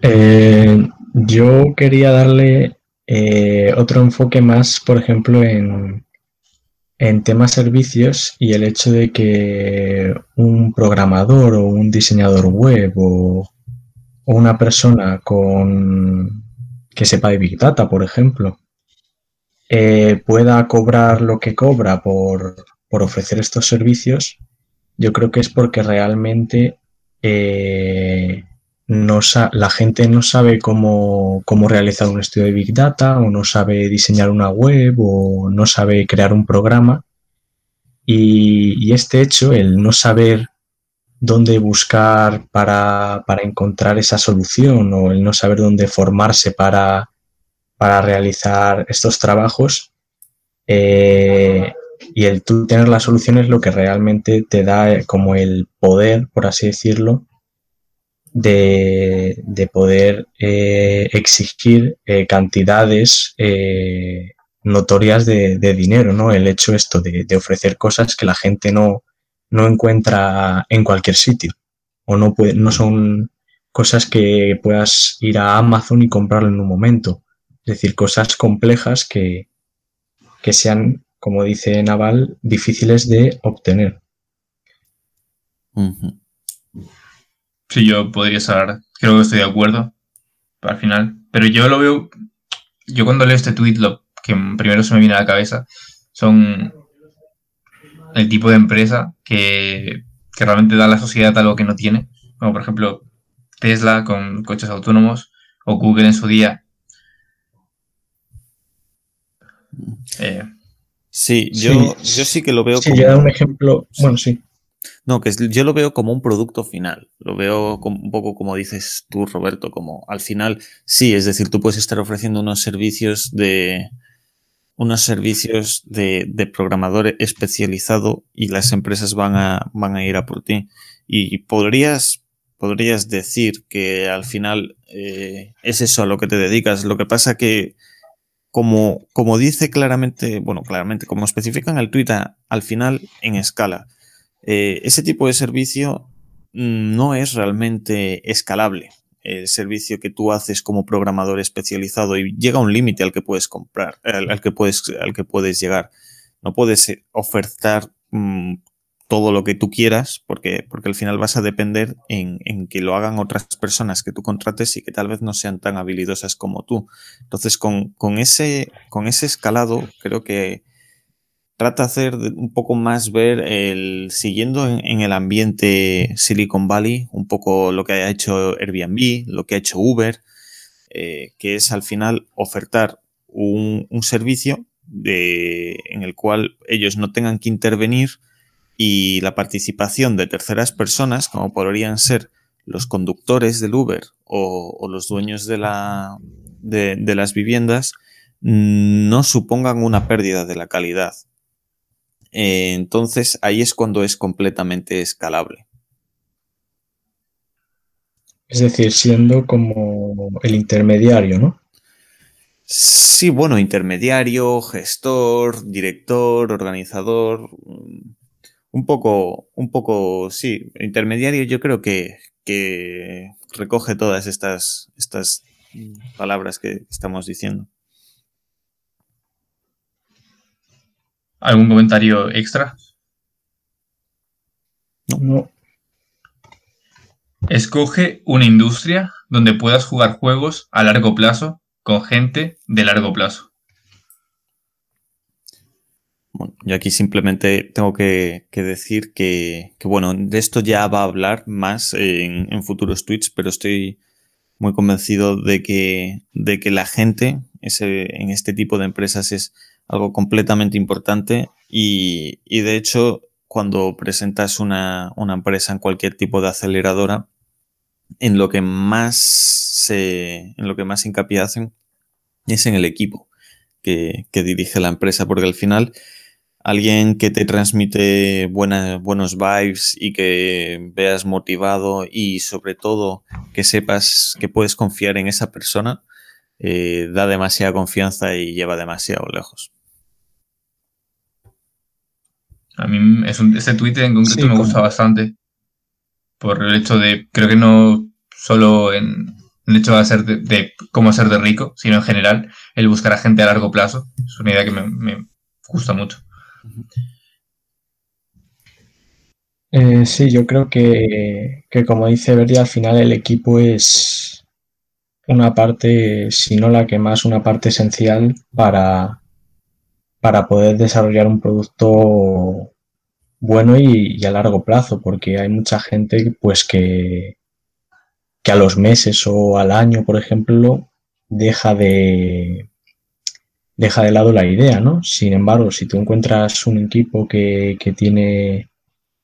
Eh, yo quería darle eh, otro enfoque más, por ejemplo, en, en temas servicios y el hecho de que un programador o un diseñador web o, una persona con que sepa de Big Data, por ejemplo, eh, pueda cobrar lo que cobra por, por, ofrecer estos servicios, yo creo que es porque realmente eh, no la gente no sabe cómo, realizar un estudio de Big Data o no sabe diseñar una web o no sabe crear un programa. Y, este hecho, el no saber dónde buscar para, encontrar esa solución o el no saber dónde formarse para, para realizar estos trabajos eh, y el tener la solución es lo que realmente te da como el poder, por así decirlo, de, poder eh, exigir eh, cantidades eh, notorias de, dinero, ¿no? El hecho esto de, ofrecer cosas que la gente no, no encuentra en cualquier sitio o no, puede, no son cosas que puedas ir a Amazon y comprarlo en un momento. Es decir, cosas complejas que, que sean, como dice Naval, difíciles de obtener. Sí, yo podría estar, creo que estoy de acuerdo al final, pero yo lo veo, yo cuando leo este tweet, lo que primero se me viene a la cabeza son el tipo de empresa que, realmente da a la sociedad algo que no tiene, como por ejemplo Tesla con coches autónomos o Google en su día. Eh, sí, yo sí. yo sí que lo veo sí, como... un ejemplo, bueno, sí. No, que yo lo veo como un producto final. Lo veo un poco como dices tú, Roberto, como al final, sí, es decir, tú puedes estar ofreciendo unos servicios de unos servicios de, de programador especializado y las empresas van a, van a ir a por ti. Y podrías, podrías decir que al final eh, es eso a lo que te dedicas. Lo que pasa que, como, como dice claramente, bueno, claramente, como especifican el Twitter, al final en escala. Eh, ese tipo de servicio mm, no es realmente escalable. El servicio que tú haces como programador especializado y llega un límite al que puedes comprar, al, que puedes, al que puedes llegar. No puedes eh, ofertar mm, todo lo que tú quieras, porque, porque al final vas a depender en, en, que lo hagan otras personas que tú contrates y que tal vez no sean tan habilidosas como tú. Entonces, con, con, ese, con ese escalado, creo que trata de hacer un poco más ver el, siguiendo en, el ambiente Silicon Valley, un poco lo que ha hecho Airbnb, lo que ha hecho Uber, eh, que es al final ofertar un, servicio en el cual ellos no tengan que intervenir y la participación de terceras personas, como podrían ser los conductores del Uber o, los dueños de, la, de, de las viviendas, no supongan una pérdida de la calidad eh, entonces ahí es cuando es completamente escalable. Es decir, siendo como el intermediario, ¿no? Sí, bueno, intermediario, gestor, director, organizador. Un poco, un poco, sí, intermediario yo creo que, que recoge todas estas, estas palabras que estamos diciendo. ¿Algún comentario extra? No. Escoge una industria donde puedas jugar juegos a largo plazo con gente de largo plazo. Bueno, yo aquí simplemente tengo que, decir que, bueno, de esto ya va a hablar más en, en, futuros tweets, pero estoy muy convencido de que, de que la gente ese, en este tipo de empresas es algo completamente importante y, y de hecho cuando presentas una, una, empresa en cualquier tipo de aceleradora, en lo que más se, en lo que más hincapié hacen es en el equipo que, que dirige la empresa, porque al final alguien que te transmite buenas, buenos vibes y que veas motivado y sobre todo que sepas que puedes confiar en esa persona, eh, da demasiada confianza y lleva demasiado lejos. A mí es un, este tweet en concreto me gusta bastante. Por el hecho de, creo que no solo en el hecho de, hacer de, cómo ser de rico, sino en general, el buscar a gente a largo plazo. Es una idea que me, gusta mucho. Eh, sí, yo creo que, que, como dice Verdi, al final el equipo es una parte, si no la que más, una parte esencial para, para poder desarrollar un producto bueno y, a largo plazo, porque hay mucha gente pues que, que a los meses o al año, por ejemplo, deja de deja de lado la idea, ¿no? Sin embargo, si tú encuentras un equipo que, que tiene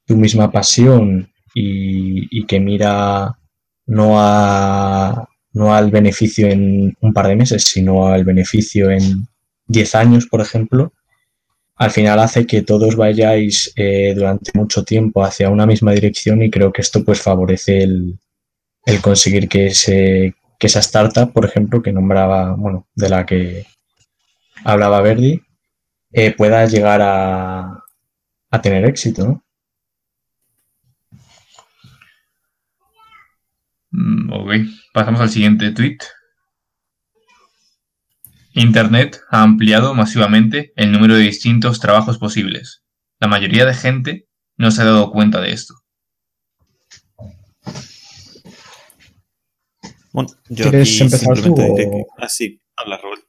tu misma pasión y, y, que mira no, a, no al beneficio en un par de meses, sino al beneficio en 10 años, por ejemplo, al final hace que todos vayáis eh, durante mucho tiempo hacia una misma dirección y creo que esto pues favorece el, el conseguir que, ese, que esa startup, por ejemplo, que nombraba, bueno, de la que hablaba Verdi, eh, pueda llegar a, a tener éxito. Mm, ok, pasamos al siguiente tweet. Internet ha ampliado masivamente el número de distintos trabajos posibles. La mayoría de gente no se ha dado cuenta de esto. Bueno, yo ¿Quieres empezar tú o... Ah, sí, habla Robert.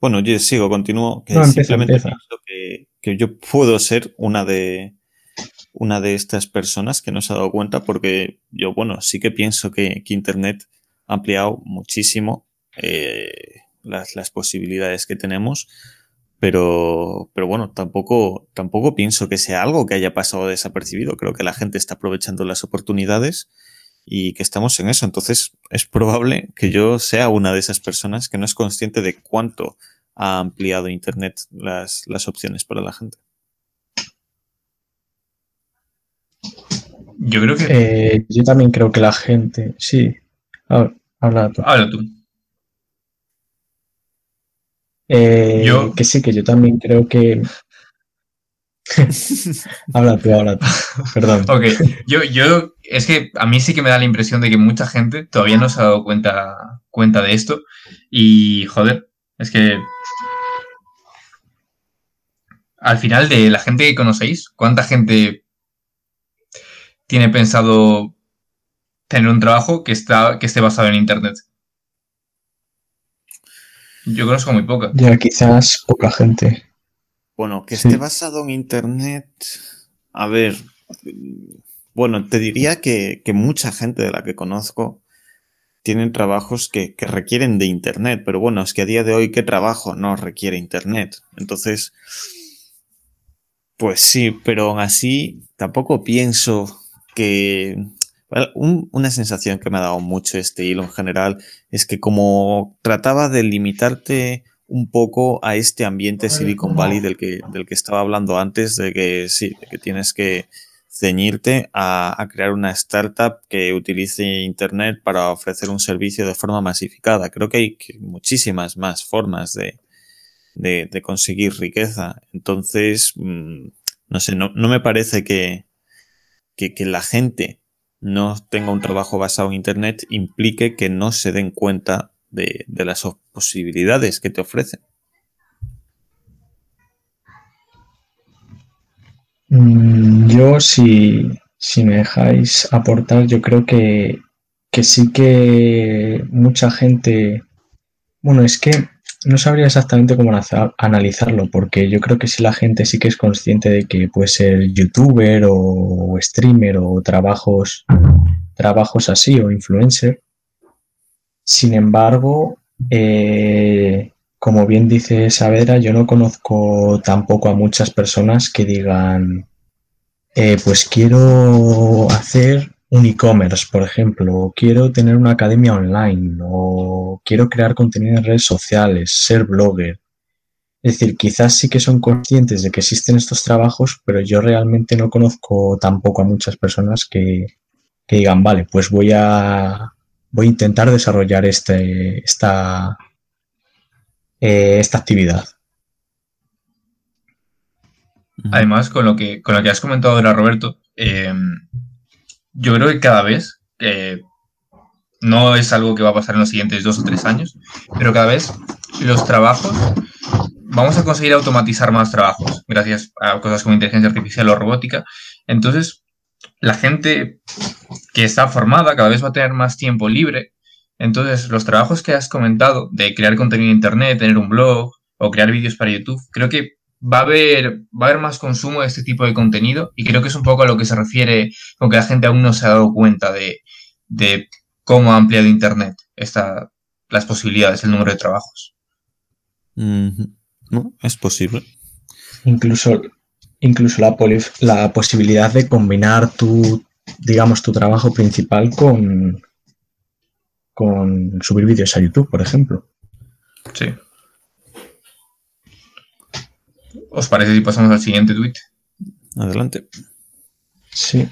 Bueno, yo sigo, continúo. Que simplemente pienso que, que, yo puedo ser una de una de estas personas que no se ha dado cuenta porque yo, bueno, sí que pienso que, que Internet ha ampliado muchísimo eh, las, las posibilidades que tenemos, Pero, pero bueno, tampoco, tampoco pienso que sea algo que haya pasado desapercibido. Creo que la gente está aprovechando las oportunidades y que estamos en eso. Entonces, es probable que yo sea una de esas personas que no es consciente de cuánto ha ampliado Internet las, las opciones para la gente. Yo creo que. Eh, yo también creo que la gente. Sí. Habla, tú. Habla tú. Eh, yo... Que sí, que yo también creo que. habla tú, habla tú. Perdón. ok, yo, yo. Es que a mí sí que me da la impresión de que mucha gente todavía no se ha dado cuenta, cuenta de esto. Y, joder, es que. Al final, de la gente que conocéis, ¿cuánta gente tiene pensado tener un trabajo que, está, que esté basado en Internet? Yo conozco muy poca. Ya, quizás poca gente. Bueno, que esté basado en Internet. A ver. Bueno, te diría que, mucha gente de la que conozco tienen trabajos que, que, requieren de Internet, pero bueno, es que a día de hoy, ¿qué trabajo no requiere Internet? Entonces, pues sí, pero aún así, tampoco pienso que una sensación que me ha dado mucho este hilo en general es que como trataba de limitarte un poco a este ambiente Silicon Valley del que, del que estaba hablando antes, de que sí, que tienes que ceñirte a, crear una startup que utilice Internet para ofrecer un servicio de forma masificada. Creo que hay muchísimas más formas de, de, conseguir riqueza. Entonces, mm, no sé, no, no me parece que, que, la gente no tenga un trabajo basado en Internet implique que no se den cuenta de, las posibilidades que te ofrecen. Mm, yo, si, si, me dejáis aportar, yo creo que, que sí que mucha gente, bueno, es que no sabría exactamente cómo analizarlo, porque yo creo que si la gente sí que es consciente de que puede ser youtuber o streamer o trabajos, trabajos así o influencer. Sin embargo, eh, como bien dice Saavedra, yo no conozco tampoco a muchas personas que digan, eh, pues quiero hacer un e-commerce, por ejemplo, quiero tener una academia online, o quiero crear contenido en redes sociales, ser blogger. Es decir, quizás sí que son conscientes de que existen estos trabajos, pero yo realmente no conozco tampoco a muchas personas que, digan, vale, pues voy a, voy a intentar desarrollar este, esta, eh, esta actividad. Además, con lo que, con lo que has comentado ahora, Roberto, eh, yo creo que cada vez, que no es algo que va a pasar en los siguientes dos o tres años, pero cada vez los trabajos, vamos a conseguir automatizar más trabajos gracias a cosas como inteligencia artificial o robótica. Entonces, la gente que está formada cada vez va a tener más tiempo libre. Entonces, los trabajos que has comentado de crear contenido en Internet, tener un blog o crear vídeos para YouTube, creo que va a haber, va a haber más consumo de este tipo de contenido y creo que es un poco a lo que se refiere con que la gente aún no se ha dado cuenta de, cómo ha ampliado Internet esta, las posibilidades, el número de trabajos. No, es posible. Incluso, incluso la, la posibilidad de combinar tu, digamos, tu trabajo principal con, con subir vídeos a YouTube, por ejemplo. Sí. ¿Os parece si pasamos al siguiente tweet? Adelante. Sí.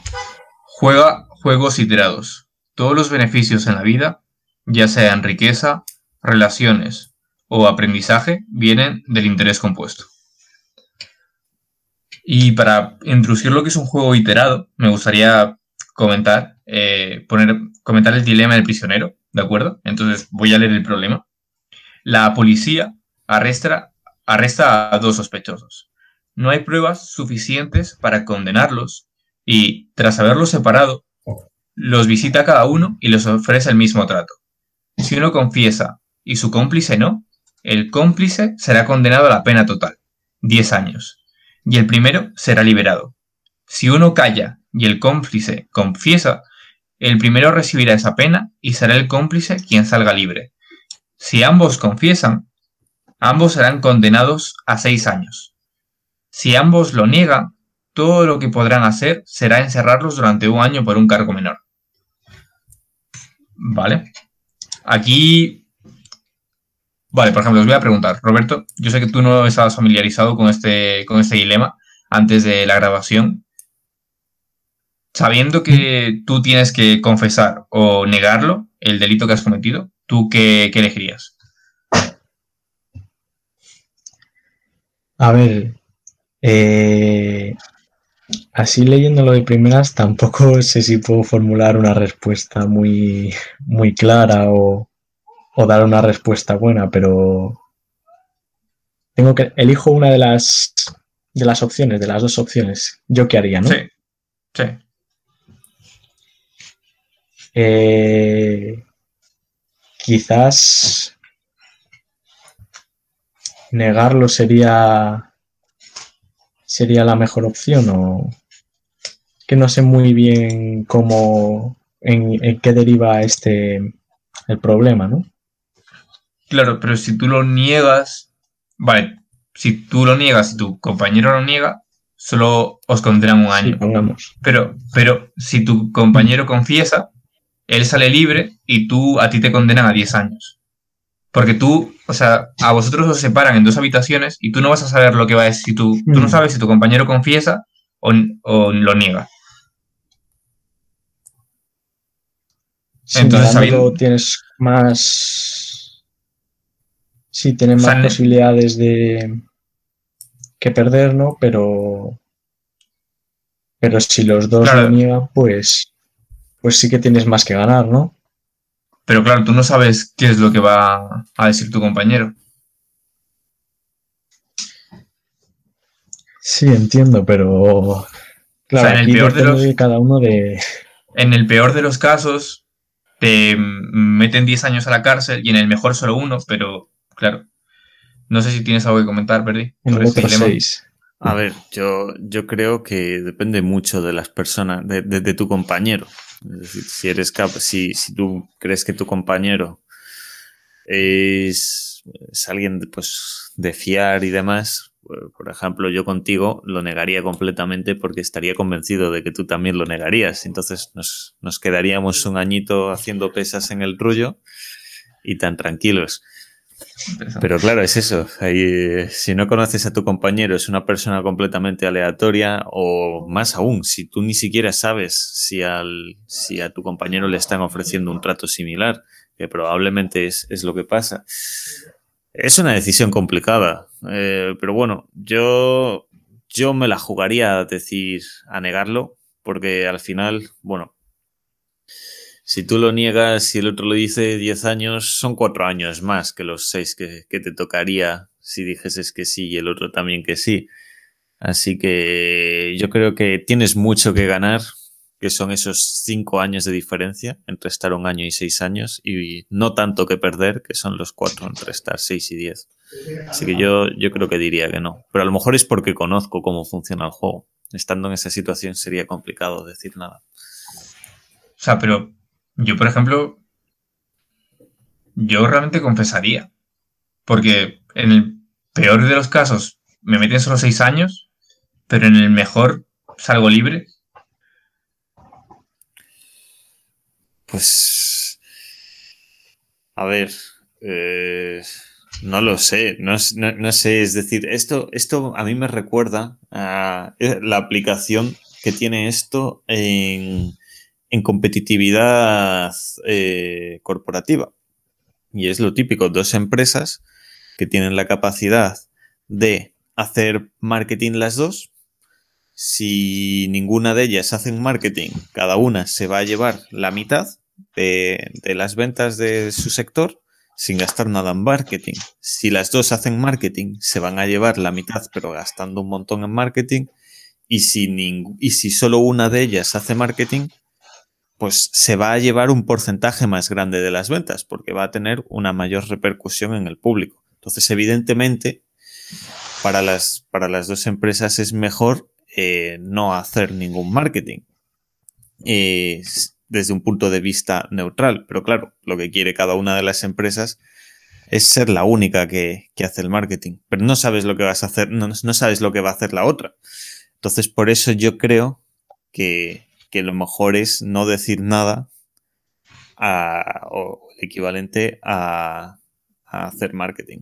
Juega juegos iterados. Todos los beneficios en la vida, ya sean riqueza, relaciones o aprendizaje, vienen del interés compuesto. Y para introducir lo que es un juego iterado, me gustaría comentar, eh, poner, comentar el dilema del prisionero, ¿de acuerdo? Entonces voy a leer el problema. La policía arresta, arresta a dos sospechosos. No hay pruebas suficientes para condenarlos y, tras haberlos separado, los visita cada uno y les ofrece el mismo trato. Si uno confiesa y su cómplice no, el cómplice será condenado a la pena total, 10 años, y el primero será liberado. Si uno calla y el cómplice confiesa, el primero recibirá esa pena y será el cómplice quien salga libre. Si ambos confiesan, ambos serán condenados a seis años. Si ambos lo niegan, todo lo que podrán hacer será encerrarlos durante un año por un cargo menor. Vale. Aquí. Vale, por ejemplo, os voy a preguntar, Roberto, yo sé que tú no estabas familiarizado con este, con este dilema antes de la grabación. Sabiendo que tú tienes que confesar o negarlo, el delito que has cometido, ¿tú qué, qué elegirías? A ver, eh, así leyéndolo de primeras, tampoco sé si puedo formular una respuesta muy, muy clara o, o dar una respuesta buena, pero tengo que elijo una de las de las opciones, de las dos opciones. ¿Yo qué haría, no? Sí. Sí. Eh, quizás negarlo sería sería la mejor opción o que no sé muy bien cómo en, en qué deriva este el problema, ¿no? Claro, pero si tú lo niegas, vale, si tú lo niegas y tu compañero lo niega, solo os condenan un año. Sí, pongamos. Pero, pero si tu compañero confiesa, él sale libre y tú a ti te condenan a 10 años. Porque tú, o sea, a vosotros os separan en dos habitaciones y tú no vas a saber lo que va a decir. Tú, tú no Mm. sabes si tu compañero confiesa o, o lo niega. Sí, Entonces, sabiendo- tienes más. Sí, tienes O sea, más posibilidades de que perder, ¿no? Pero. Pero si los dos Claro. lo niegan, pues. Pues sí que tienes más que ganar, ¿no? Pero claro, tú no sabes qué es lo que va a decir tu compañero. Sí, entiendo, pero. Claro, O sea, en el peor de los- cada uno de. En el peor de los casos, te meten 10 años a la cárcel y en el mejor solo uno, pero claro. No sé si tienes algo que comentar, Verdi, este. A ver, yo, yo creo que depende mucho de las personas, de, de- de tu compañero. Es si eres si, tú crees que tu compañero es, alguien de, pues, de fiar y demás, pues, por ejemplo, yo contigo lo negaría completamente porque estaría convencido de que tú también lo negarías. Entonces nos, nos quedaríamos un añito haciendo pesas en el rollo y tan tranquilos. Pero claro, es eso. Ahí, eh, si no conoces a tu compañero, es una persona completamente aleatoria o más aún, si tú ni siquiera sabes si, al, si a tu compañero le están ofreciendo un trato similar, que probablemente es, es lo que pasa. Es una decisión complicada, eh, pero bueno, yo, yo me la jugaría a decir, a negarlo, porque al final, bueno, si tú lo niegas y el otro lo dice 10 años, son 4 años más que los 6 que, te tocaría si dijeses que sí y el otro también que sí. Así que yo creo que tienes mucho que ganar, que son esos 5 años de diferencia entre estar un año y 6 años, y no tanto que perder, que son los 4 entre estar 6 y 10. Así que yo, yo creo que diría que no. Pero a lo mejor es porque conozco cómo funciona el juego. Estando en esa situación sería complicado decir nada. O sea, pero yo, por ejemplo, yo realmente confesaría. Porque en el peor de los casos me meten solo seis años, pero en el mejor salgo libre. Pues. A ver. eh, no lo sé. No, no sé. Es decir, esto, esto a mí me recuerda a eh, la aplicación que tiene esto en, en competitividad eh, corporativa. Y es lo típico: dos empresas que tienen la capacidad de hacer marketing las dos. Si ninguna de ellas hacen marketing, cada una se va a llevar la mitad de, las ventas de su sector sin gastar nada en marketing. Si las dos hacen marketing, se van a llevar la mitad, pero gastando un montón en marketing. Y si, y si solo una de ellas hace marketing, pues se va a llevar un porcentaje más grande de las ventas, porque va a tener una mayor repercusión en el público. Entonces, evidentemente, para las, para las dos empresas es mejor eh, no hacer ningún marketing. Eh, desde un punto de vista neutral. Pero claro, lo que quiere cada una de las empresas es ser la única que, hace el marketing, pero no sabes lo que vas a hacer, no, no, sabes lo que va a hacer la otra. Entonces, por eso yo creo que, lo mejor es no decir nada o el equivalente a, hacer marketing.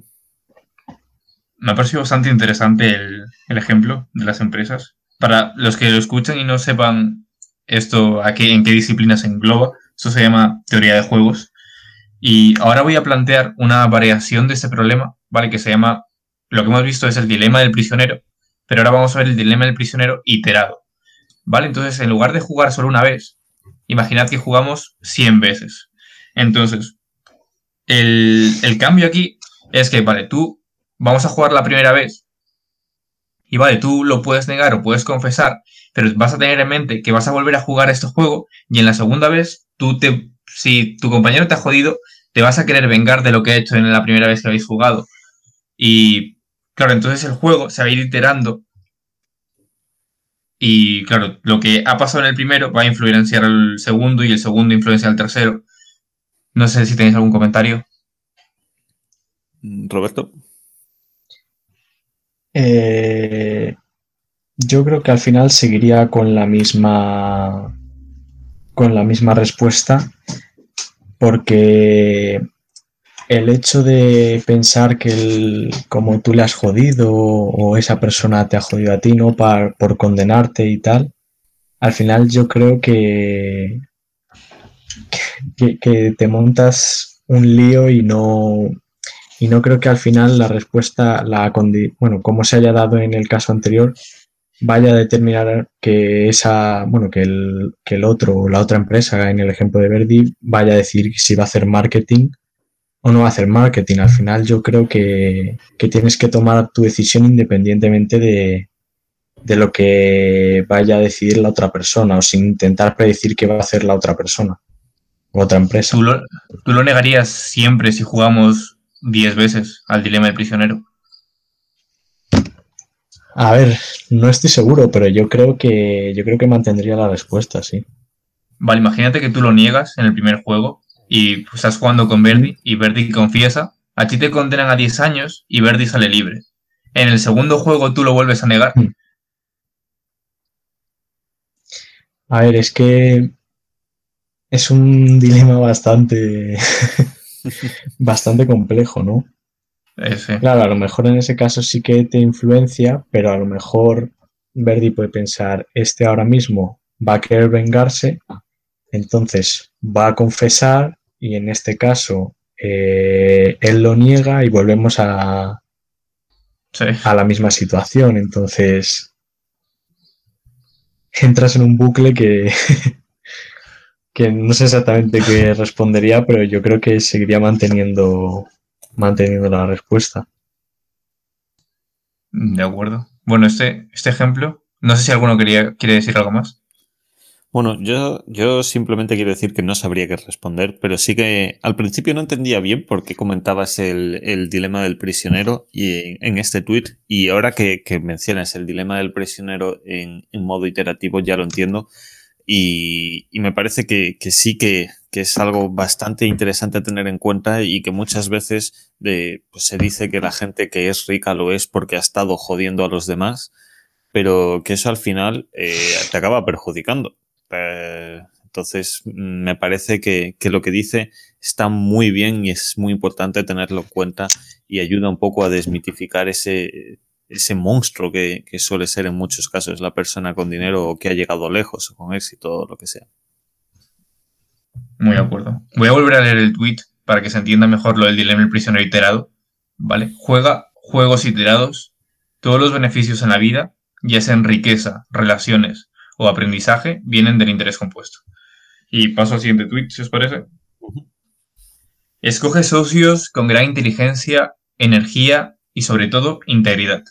Me ha parecido bastante interesante el, ejemplo de las empresas. Para los que lo escuchan y no sepan esto en qué disciplina se engloba, eso se llama teoría de juegos. Y ahora voy a plantear una variación de este problema, ¿vale? Que se llama, lo que hemos visto es el dilema del prisionero, pero ahora vamos a ver el dilema del prisionero iterado, ¿vale? Entonces, en lugar de jugar solo una vez, imaginad que jugamos 100 veces. Entonces, el, el cambio aquí es que, vale, tú vamos a jugar la primera vez y vale, tú lo puedes negar o puedes confesar, pero vas a tener en mente que vas a volver a jugar este juego y en la segunda vez, tú te, si tu compañero te ha jodido, te vas a querer vengar de lo que ha hecho en la primera vez que habéis jugado. Y claro, entonces el juego se va a ir iterando. Y claro, lo que ha pasado en el primero va a influenciar al segundo y el segundo influencia al tercero. No sé si tenéis algún comentario. Roberto. Eh, yo creo que al final seguiría con la misma con la misma respuesta porque el hecho de pensar que el, como tú le has jodido o esa persona te ha jodido a ti, ¿no? por condenarte y tal, al final yo creo que, que, te montas un lío y no, y no creo que al final la respuesta, la bueno, como se haya dado en el caso anterior, vaya a determinar que esa, bueno, que el, que el otro o la otra empresa, en el ejemplo de Verdi, vaya a decir si va a hacer marketing o no va a hacer marketing. Al final yo creo que, tienes que tomar tu decisión independientemente de, de, lo que vaya a decidir la otra persona o sin intentar predecir qué va a hacer la otra persona o otra empresa. ¿Tú lo, tú lo negarías siempre si jugamos 10 veces al dilema del prisionero? A ver, no estoy seguro, pero yo creo que yo creo que mantendría la respuesta, sí. Vale, imagínate que tú lo niegas en el primer juego y pues, estás jugando con Verdi y Verdi confiesa, a ti te condenan a 10 años y Verdi sale libre. En el segundo juego tú lo vuelves a negar. Hmm. A ver, es que es un dilema bastante bastante complejo, ¿no? Claro, a lo mejor en ese caso sí que te influencia, pero a lo mejor Verdi puede pensar, este ahora mismo va a querer vengarse, entonces va a confesar y en este caso eh, él lo niega y volvemos a, a la misma situación. Entonces entras en un bucle que, que no sé exactamente qué respondería, pero yo creo que seguiría manteniendo manteniendo la respuesta. De acuerdo. Bueno, este, este ejemplo, no sé si alguno quería, quiere decir algo más. Bueno, yo, yo simplemente quiero decir que no sabría qué responder, pero sí que al principio no entendía bien por qué comentabas el, dilema del prisionero y en, este tweet y ahora que, mencionas el dilema del prisionero en, modo iterativo ya lo entiendo y, me parece que, que sí que, que es algo bastante interesante tener en cuenta y que muchas veces de, pues se dice que la gente que es rica lo es porque ha estado jodiendo a los demás, pero que eso al final eh, te acaba perjudicando. Eh, entonces, me parece que, lo que dice está muy bien y es muy importante tenerlo en cuenta y ayuda un poco a desmitificar ese, monstruo que, que suele ser en muchos casos la persona con dinero o que ha llegado lejos o con éxito o lo que sea. Muy de acuerdo. Voy a volver a leer el tweet para que se entienda mejor lo del dilema del prisionero iterado. ¿Vale? Juega juegos iterados. Todos los beneficios en la vida, ya sea en riqueza, relaciones o aprendizaje, vienen del interés compuesto. Y paso al siguiente tweet, si os parece. Escoge socios con gran inteligencia, energía y sobre todo integridad.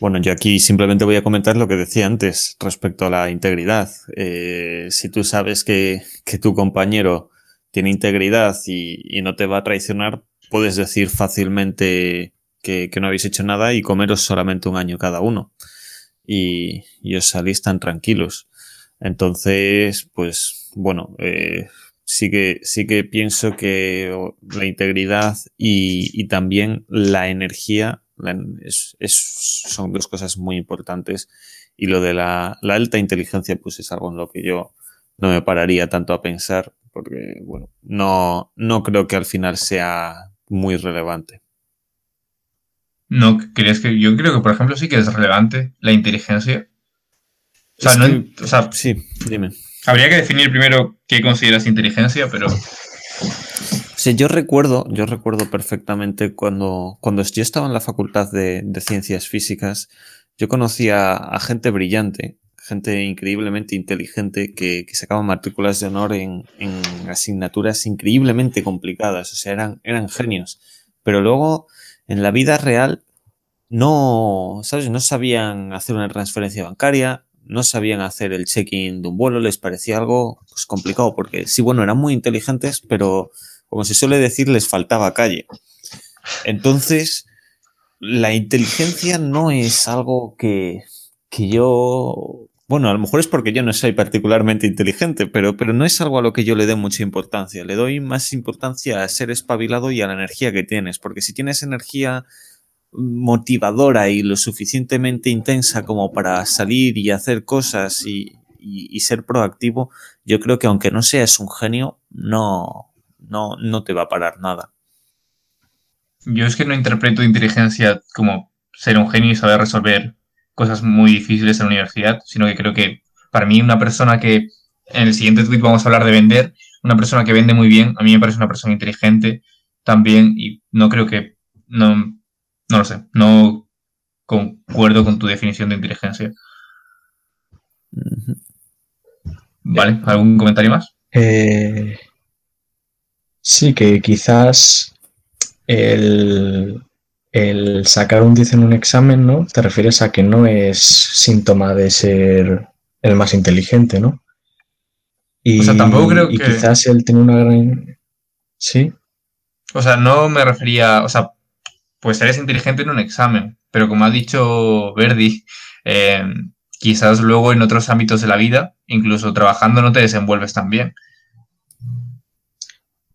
Bueno, yo aquí simplemente voy a comentar lo que decía antes respecto a la integridad. Eh, si tú sabes que, tu compañero tiene integridad y, no te va a traicionar, puedes decir fácilmente que, no habéis hecho nada y comeros solamente un año cada uno. Y, os salís tan tranquilos. Entonces, pues bueno, eh, sí que, sí que pienso que la integridad y, también la energía son dos cosas muy importantes. Y lo de la, la, alta inteligencia, pues es algo en lo que yo no me pararía tanto a pensar, porque, bueno, no, no creo que al final sea muy relevante. No, ¿crees que yo creo que, por ejemplo, sí que es relevante la inteligencia? O sea, no, o sea, sí, dime. Habría que definir primero qué consideras inteligencia, pero. Sí, yo recuerdo, yo recuerdo perfectamente cuando, cuando yo estaba en la facultad de, ciencias físicas, yo conocía a gente brillante, gente increíblemente inteligente que, que sacaba matrículas de honor en, en, asignaturas increíblemente complicadas, o sea, eran, eran genios. Pero luego, en la vida real, no, ¿sabes? No sabían hacer una transferencia bancaria, no sabían hacer el check-in de un vuelo, les parecía algo pues, complicado, porque sí, bueno, eran muy inteligentes, pero como se suele decir, les faltaba calle. Entonces, la inteligencia no es algo que, que yo... Bueno, a lo mejor es porque yo no soy particularmente inteligente, pero, pero no es algo a lo que yo le dé mucha importancia. Le doy más importancia a ser espabilado y a la energía que tienes, porque si tienes energía motivadora y lo suficientemente intensa como para salir y hacer cosas y, ser proactivo, yo creo que aunque no seas un genio, no, no, no te va a parar nada. Yo es que no interpreto inteligencia como ser un genio y saber resolver cosas muy difíciles en la universidad, sino que creo que para mí una persona que, en el siguiente tweet vamos a hablar de vender, una persona que vende muy bien, a mí me parece una persona inteligente también y no creo que, no, no lo sé, no concuerdo con tu definición de inteligencia. Vale, ¿algún comentario más? Eh, sí, que quizás el, sacar un 10 en un examen, ¿no? Te refieres a que no es síntoma de ser el más inteligente, ¿no? Y, o sea, tampoco creo y quizás él tiene una gran... Sí. O sea, no me refería, o sea, pues eres inteligente en un examen, pero como ha dicho Verdi, eh, quizás luego en otros ámbitos de la vida, incluso trabajando, no te desenvuelves tan bien.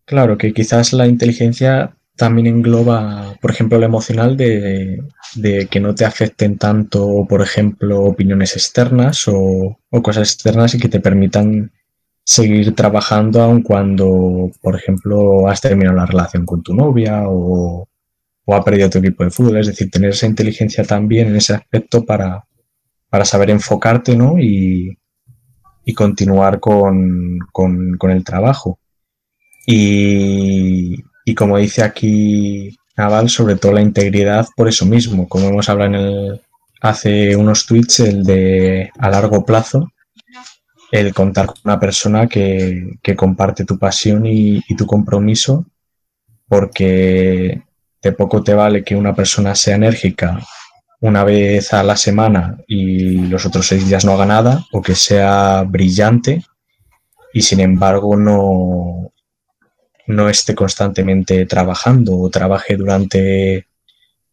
Claro, que quizás la inteligencia también engloba, por ejemplo, lo emocional de, que no te afecten tanto, por ejemplo, opiniones externas o, cosas externas y que te permitan seguir trabajando aun cuando, por ejemplo, has terminado la relación con tu novia o, ha perdido tu equipo de fútbol. Es decir, tener esa inteligencia también en ese aspecto para, saber enfocarte ¿no? y, continuar con, el trabajo. Y, como dice aquí Naval, sobre todo la integridad por eso mismo, como hemos hablado en el, hace unos tweets, el de a largo plazo, el contar con una persona que, comparte tu pasión y, y, tu compromiso, porque de poco te vale que una persona sea enérgica una vez a la semana y los otros seis días no haga nada, o que sea brillante y sin embargo no, no esté constantemente trabajando o trabaje durante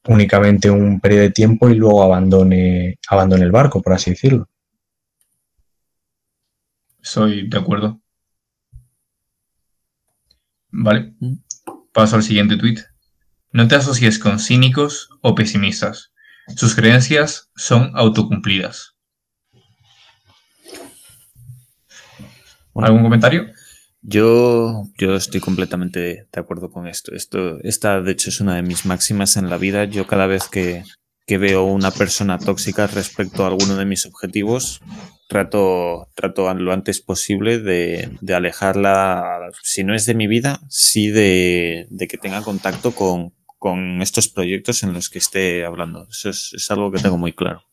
únicamente un periodo de tiempo y luego abandone, abandone el barco, por así decirlo. Soy de acuerdo. Vale. Mm. Paso al siguiente tuit. No te asocies con cínicos o pesimistas. Sus creencias son autocumplidas. ¿Algún comentario? Yo, yo estoy completamente de acuerdo con esto. esto. Esta, de hecho, es una de mis máximas en la vida. Yo cada vez que, que veo una persona tóxica respecto a alguno de mis objetivos, trato, trato lo antes posible de, de alejarla, si no es de mi vida, sí de, de que tenga contacto con, con estos proyectos en los que esté hablando. Eso es, algo que tengo muy claro.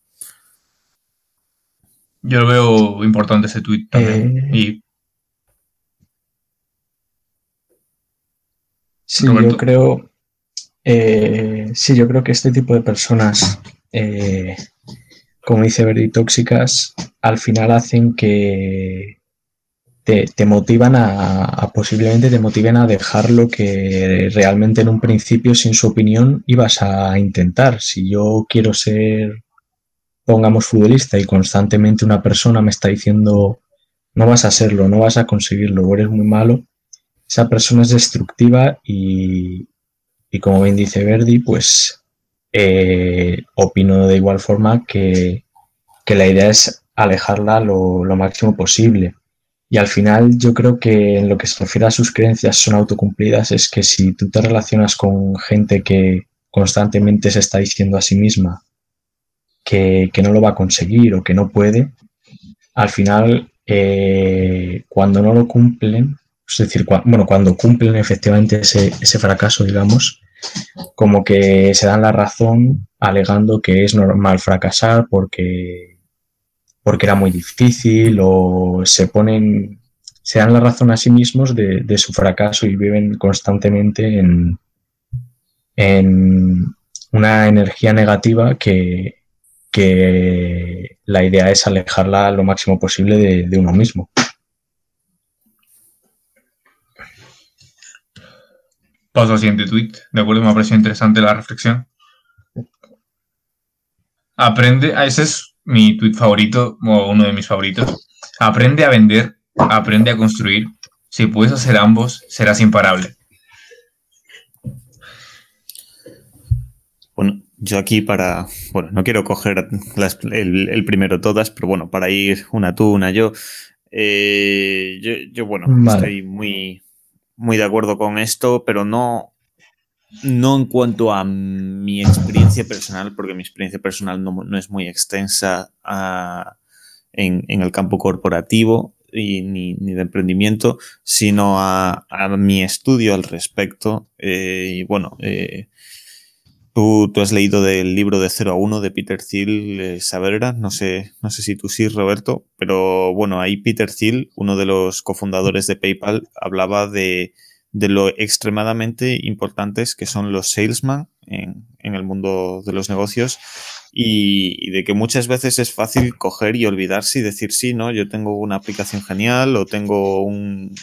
Yo lo veo importante ese tweet también. Eh, sí, yo creo. Eh, sí, yo creo que este tipo de personas, eh, como dice Verdi, tóxicas, al final hacen que te, motivan a, posiblemente te motiven a dejar lo que realmente en un principio, sin su opinión, ibas a intentar. Si yo quiero ser, pongamos, futbolista y constantemente una persona me está diciendo no vas a serlo, no vas a conseguirlo, o eres muy malo, esa persona es destructiva y, como bien dice Verdi, pues eh, opino de igual forma que, la idea es alejarla lo, lo, máximo posible. Y al final yo creo que en lo que se refiere a sus creencias son autocumplidas, es que si tú te relacionas con gente que constantemente se está diciendo a sí misma que, no lo va a conseguir o que no puede, al final eh, cuando no lo cumplen, es decir, bueno, cuando cumplen efectivamente ese, ese fracaso, digamos, como que se dan la razón alegando que es normal fracasar porque porque era muy difícil o se ponen, se dan la razón a sí mismos de, su fracaso y viven constantemente en, en una energía negativa que, la idea es alejarla lo máximo posible de, uno mismo. Paso al siguiente tweet. De acuerdo, me ha parecido interesante la reflexión. Aprende, a ese es mi tweet favorito, o uno de mis favoritos. Aprende a vender, aprende a construir. Si puedes hacer ambos, serás imparable. Bueno, yo aquí para, bueno, no quiero coger el, primero todas, pero bueno, para ir una tú, una yo. Eh, yo, bueno, estoy muy, muy de acuerdo con esto, pero no, no en cuanto a mi experiencia personal, porque mi experiencia personal no, es muy extensa ah, en, el campo corporativo y, ni, de emprendimiento, sino a, mi estudio al respecto. Eh, y bueno, eh, tú, has leído del libro de 0 a 1 de Peter Thiel, eh, Saavedra, no sé, no sé si tú sí, Roberto, pero bueno, ahí Peter Thiel, uno de los cofundadores de PayPal, hablaba de de lo extremadamente importantes que son los salesman en, el mundo de los negocios y, de que muchas veces es fácil coger y olvidarse y decir, sí, no, yo tengo una aplicación genial o tengo un,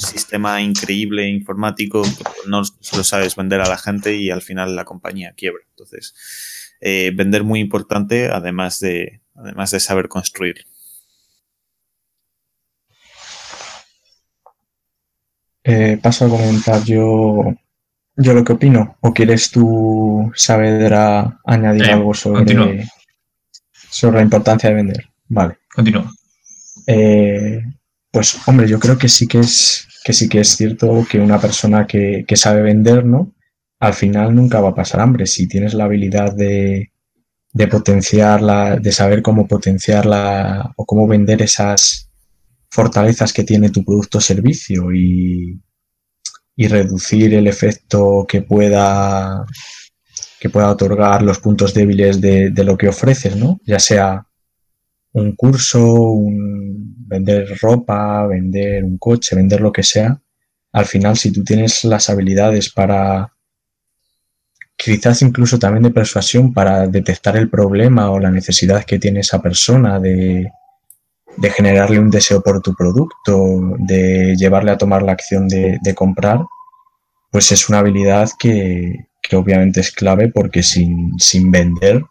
sistema increíble informático, no lo sabes vender a la gente y al final la compañía quiebra. Entonces, eh, vender muy importante además de, además de saber construir. Eh, paso a comentar yo, yo lo que opino. ¿O quieres tú, Saavedra, añadir algo sobre, sobre la importancia de vender? Vale. Continúa. Eh, pues, hombre, yo creo que sí que es, que sí que es cierto que una persona que, que sabe vender, ¿no? Al final nunca va a pasar hambre. Si tienes la habilidad de, de potenciarla, de saber cómo potenciarla o cómo vender esas, fortalezas que tiene tu producto o servicio y, reducir el efecto que pueda que pueda otorgar los puntos débiles de, lo que ofreces, ¿no? Ya sea un curso, un, vender ropa, vender un coche, vender lo que sea. Al final, si tú tienes las habilidades para, quizás incluso también de persuasión, para detectar el problema o la necesidad que tiene esa persona de, de generarle un deseo por tu producto, de llevarle a tomar la acción de, comprar, pues es una habilidad que, obviamente es clave porque sin, vender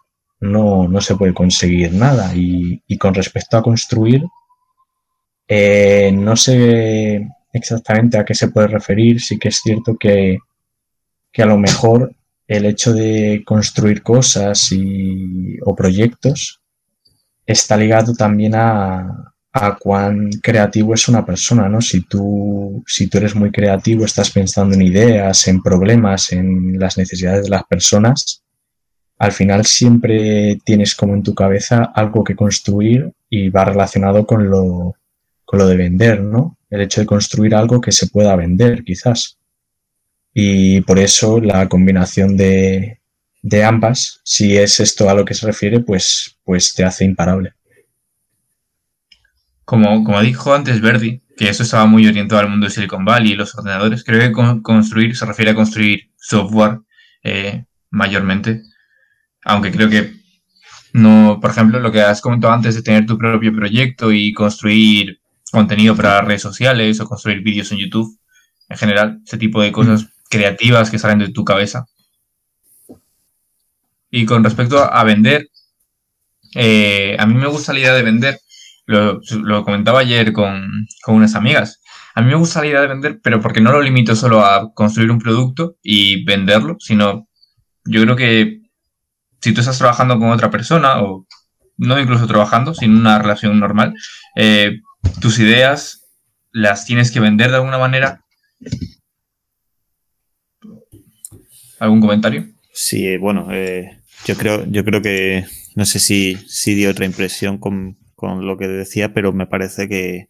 no, no, se puede conseguir nada. Y, con respecto a construir, eh, no sé exactamente a qué se puede referir, sí que es cierto que, que a lo mejor el hecho de construir cosas y, o proyectos está ligado también a, cuán creativo es una persona, ¿no? Si tú, si tú eres muy creativo, estás pensando en ideas, en problemas, en las necesidades de las personas, al final siempre tienes como en tu cabeza algo que construir y va relacionado con lo, con lo de vender, ¿no? El hecho de construir algo que se pueda vender, quizás. Y por eso la combinación de, de ambas, si es esto a lo que se refiere, pues, pues te hace imparable. Como, como dijo antes Verdi, que eso estaba muy orientado al mundo de Silicon Valley y los ordenadores, creo que construir se refiere a construir software eh, mayormente, aunque creo que no, por ejemplo, lo que has comentado antes de tener tu propio proyecto y construir contenido para redes sociales o construir vídeos en YouTube, en general, ese tipo de cosas creativas que salen de tu cabeza, y con respecto a, vender, eh, a mí me gusta la idea de vender. Lo, comentaba ayer con, unas amigas. A mí me gusta la idea de vender, pero porque no lo limito solo a construir un producto y venderlo, sino yo creo que si tú estás trabajando con otra persona o no incluso trabajando, sino una relación normal, eh, tus ideas las tienes que vender de alguna manera. ¿Algún comentario? Sí, bueno, eh, yo creo, yo creo que no sé si, si dio otra impresión con, con lo que decía, pero me parece que,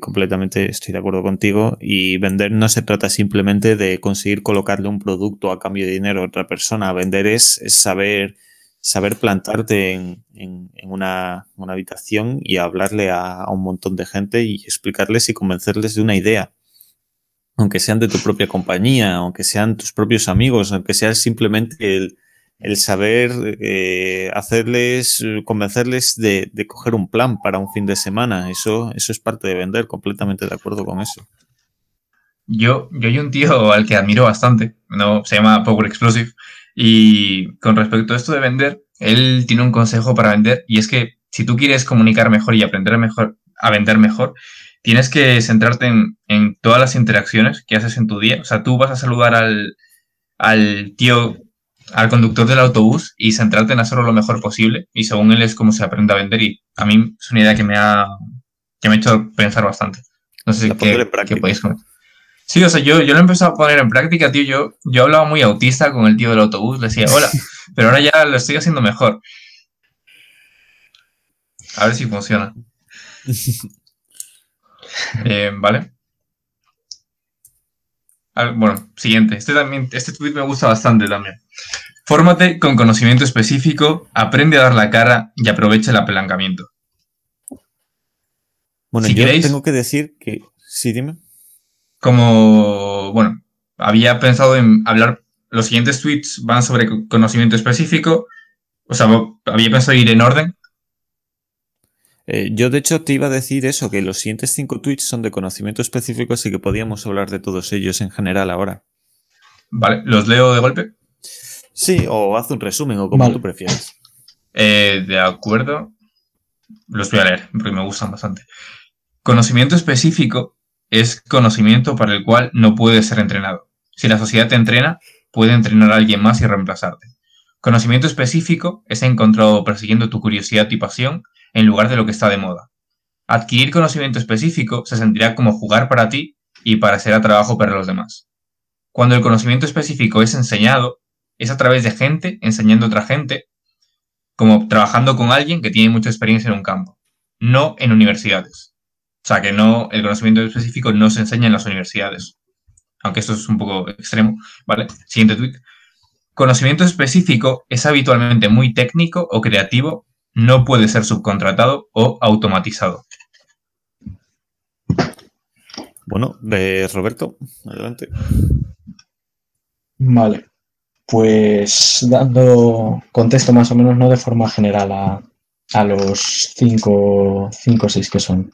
completamente estoy de acuerdo contigo y vender no se trata simplemente de conseguir colocarle un producto a cambio de dinero a otra persona. Vender es, saber saber plantarte en, una, habitación y hablarle a, a, un montón de gente y explicarles y convencerles de una idea. Aunque sean de tu propia compañía, aunque sean tus propios amigos, aunque sea simplemente el, el saber eh, hacerles, convencerles de, de, coger un plan para un fin de semana. Eso, eso es parte de vender, completamente de acuerdo con eso. Yo, yo hay un tío al que admiro bastante, no se llama Power Explosive, y con respecto a esto de vender, él tiene un consejo para vender y es que si tú quieres comunicar mejor y aprender mejor a vender mejor, tienes que centrarte en, en todas las interacciones que haces en tu día. O sea, tú vas a saludar al, al tío, al conductor del autobús y centrarte en hacerlo lo mejor posible. Y según él es como se aprende a vender y a mí es una idea que me ha, que me ha hecho pensar bastante. No sé qué, qué podéis comentar. Sí, o sea, yo, yo lo he empezado a poner en práctica, tío. Yo, yo hablaba muy autista con el tío del autobús, le decía, hola, pero ahora ya lo estoy haciendo mejor. A ver si funciona. Eh, vale. bueno, siguiente. Este también, este tweet me gusta bastante también. Fórmate con conocimiento específico, aprende a dar la cara y aprovecha el apalancamiento. Bueno, si yo queréis, tengo que decir que. Sí, dime como, bueno, había pensado en hablar, los siguientes tweets van sobre conocimiento específico, o sea, había pensado ir en orden. Eh, yo de hecho te iba a decir eso, que los siguientes cinco tweets son de conocimiento específico, así que podíamos hablar de todos ellos en general ahora. Vale, ¿los leo de golpe? Sí, o haz un resumen, o como vale. tú prefieras. Eh, de acuerdo. Los voy a leer, porque me gustan bastante. Conocimiento específico es conocimiento para el cual no puede ser entrenado. Si la sociedad te entrena, puede entrenar a alguien más y reemplazarte. Conocimiento específico es encontrado persiguiendo tu curiosidad y pasión en lugar de lo que está de moda. Adquirir conocimiento específico se sentirá como jugar para ti y para ser a trabajo para los demás. Cuando el conocimiento específico es enseñado, es a través de gente enseñando a otra gente, como trabajando con alguien que tiene mucha experiencia en un campo, no en universidades. O sea, que no, el conocimiento específico no se enseña en las universidades. Aunque esto es un poco extremo, ¿vale? Siguiente tweet. Conocimiento específico es habitualmente muy técnico o creativo, no puede ser subcontratado o automatizado. Bueno, de Roberto, adelante. Vale. Pues dando contexto más o menos, no de forma general a, a los cinco o seis que son.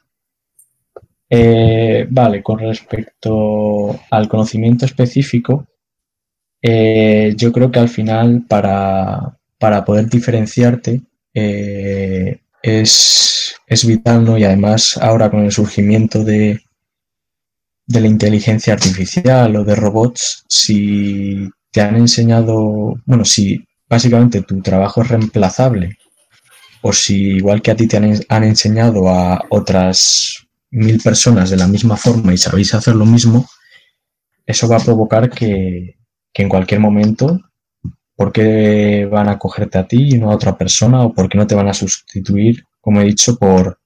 Eh, vale, con respecto al conocimiento específico, eh, yo creo que al final para, para poder diferenciarte eh, es, es, vital, ¿no? Y además ahora con el surgimiento de, de la inteligencia artificial o de robots, si te han enseñado, bueno, si básicamente tu trabajo es reemplazable o si igual que a ti te han, enseñado a otras mil personas de la misma forma y sabéis hacer lo mismo, eso va a provocar que, que en cualquier momento, ¿por qué van a cogerte a ti y no a otra persona? ¿O por qué no te van a sustituir, como he dicho, por,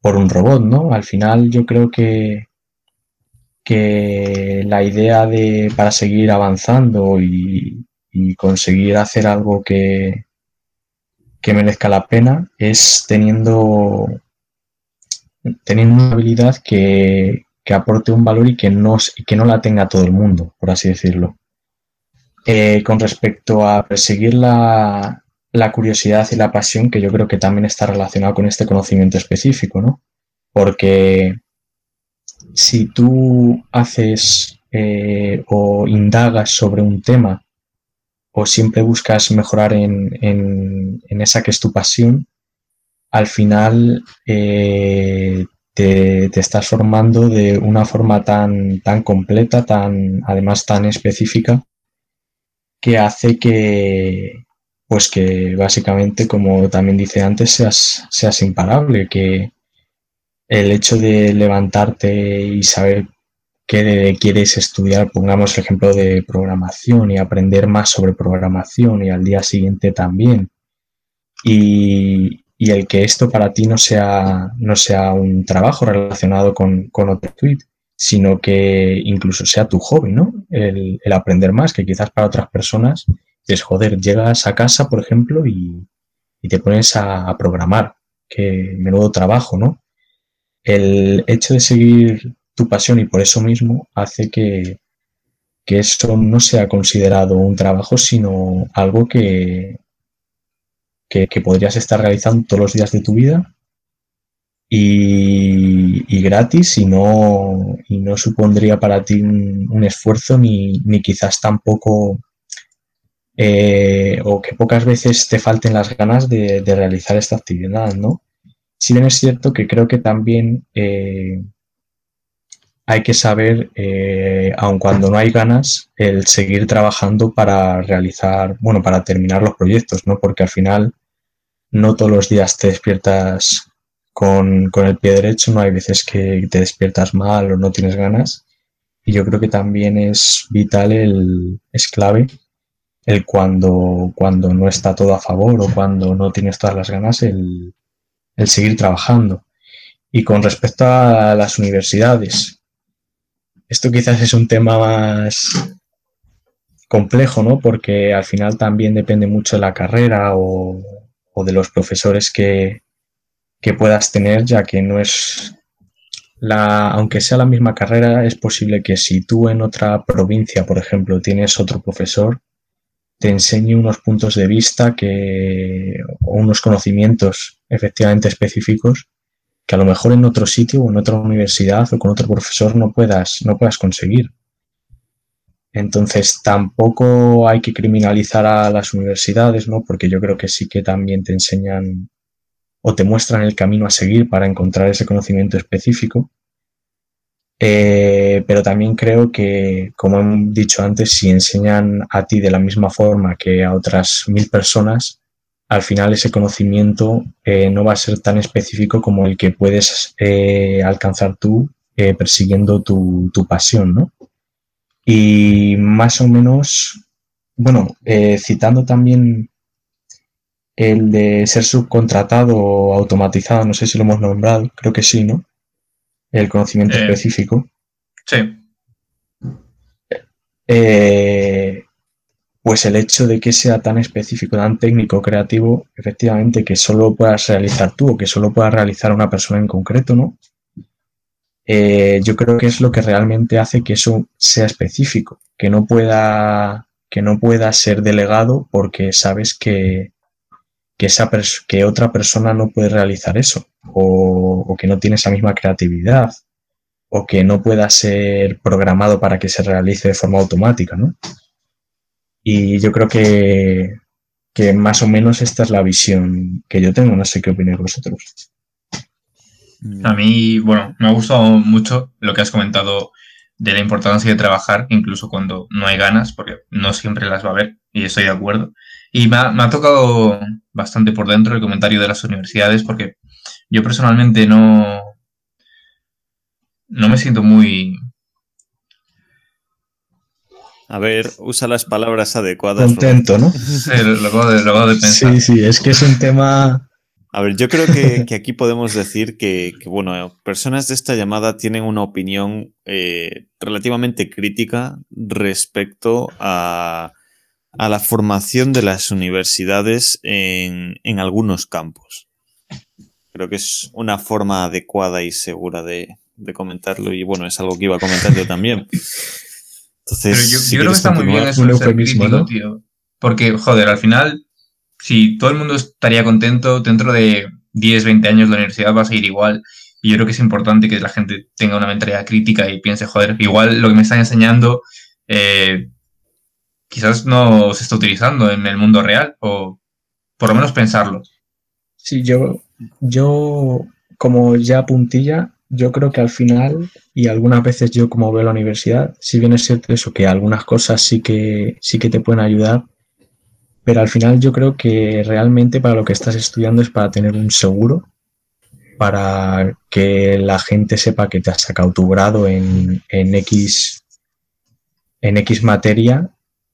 por un robot? ¿no? Al final yo creo que, que la idea de para seguir avanzando y, y conseguir hacer algo que, que merezca la pena es teniendo teniendo una habilidad que, que, aporte un valor y que, no, que no la tenga todo el mundo, por así decirlo. Eh, con respecto a perseguir la, la, curiosidad y la pasión, que yo creo que también está relacionado con este conocimiento específico, ¿no? Porque si tú haces eh, o indagas sobre un tema o siempre buscas mejorar en, en, esa que es tu pasión, al final eh, te, estás formando de una forma tan, tan completa, tan, además tan específica, que hace que, pues que básicamente, como también dice antes, seas, seas imparable, que el hecho de levantarte y saber qué quieres estudiar, pongamos el ejemplo de programación y aprender más sobre programación y al día siguiente también. Y, y el que esto para ti no sea, no sea un trabajo relacionado con, con otro tweet, sino que incluso sea tu hobby, ¿no? El, aprender más, que quizás para otras personas es, joder, llegas a casa, por ejemplo, y, te pones a, programar, que menudo trabajo, ¿no? El hecho de seguir tu pasión y por eso mismo hace que, que eso no sea considerado un trabajo, sino algo que, que, podrías estar realizando todos los días de tu vida y, gratis y no, y no supondría para ti un, esfuerzo ni, ni, quizás tampoco eh, o que pocas veces te falten las ganas de, realizar esta actividad, ¿no? Si bien es cierto que creo que también eh, hay que saber, eh, aun cuando no hay ganas, el seguir trabajando para realizar, bueno, para terminar los proyectos, ¿no? Porque al final no todos los días te despiertas con, el pie derecho, no hay veces que te despiertas mal o no tienes ganas. Y yo creo que también es vital, el, es clave el cuando, cuando no está todo a favor o cuando no tienes todas las ganas, el, el seguir trabajando. Y con respecto a las universidades, esto quizás es un tema más complejo, ¿no? Porque al final también depende mucho de la carrera o, de los profesores que, puedas tener, ya que no es la, aunque sea la misma carrera, es posible que si tú en otra provincia, por ejemplo, tienes otro profesor, te enseñe unos puntos de vista que, o unos conocimientos efectivamente específicos que a lo mejor en otro sitio o en otra universidad o con otro profesor no puedas, no puedas conseguir. Entonces tampoco hay que criminalizar a las universidades, ¿no? Porque yo creo que sí que también te enseñan o te muestran el camino a seguir para encontrar ese conocimiento específico. Eh, pero también creo que, como he dicho antes, si enseñan a ti de la misma forma que a otras mil personas, al final ese conocimiento eh, no va a ser tan específico como el que puedes eh, alcanzar tú persiguiendo tu, tu pasión, ¿no? Y más o menos, bueno, eh, citando también el de ser subcontratado o automatizado, no sé si lo hemos nombrado, creo que sí, ¿no? El conocimiento eh, específico. Sí. Pues el hecho de que sea tan específico, tan técnico, creativo, efectivamente, que solo puedas realizar tú o que solo pueda realizar una persona en concreto, ¿no? Eh, yo creo que es lo que realmente hace que eso sea específico, que no pueda, que no pueda ser delegado porque sabes que, que, esa que otra persona no puede realizar eso, o, que no tiene esa misma creatividad, o que no pueda ser programado para que se realice de forma automática, ¿no? Y yo creo que, que más o menos esta es la visión que yo tengo, no sé qué opináis vosotros. Mm. A mí, bueno, me ha gustado mucho lo que has comentado de la importancia de trabajar, incluso cuando no hay ganas, porque no siempre las va a haber, y estoy de acuerdo. Y me ha, me ha tocado bastante por dentro el comentario de las universidades, porque yo personalmente no, no me siento muy... A ver, usa las palabras adecuadas. Contento, ¿no? Sí, lo, de, lo de pensar. Sí, sí, es que es un tema a ver, yo creo que, aquí podemos decir que, bueno, personas de esta llamada tienen una opinión eh, relativamente crítica respecto a, la formación de las universidades en, algunos campos. Creo que es una forma adecuada y segura de, comentarlo y bueno, es algo que iba a comentar yo también. Entonces, yo, creo que está muy bien eso de ser crítico, tío. Porque, joder, al final si todo el mundo estaría contento, dentro de 10, 20 años la universidad va a seguir igual. Y yo creo que es importante que la gente tenga una mentalidad crítica y piense, joder, igual lo que me están enseñando eh, quizás no se está utilizando en el mundo real, o por lo menos pensarlo. Sí, yo, yo como ya puntilla, yo creo que al final, y algunas veces yo como veo la universidad, si bien es cierto eso, que algunas cosas sí que, sí que te pueden ayudar, pero al final yo creo que realmente para lo que estás estudiando es para tener un seguro, para que la gente sepa que te has sacado tu grado en, en X en X materia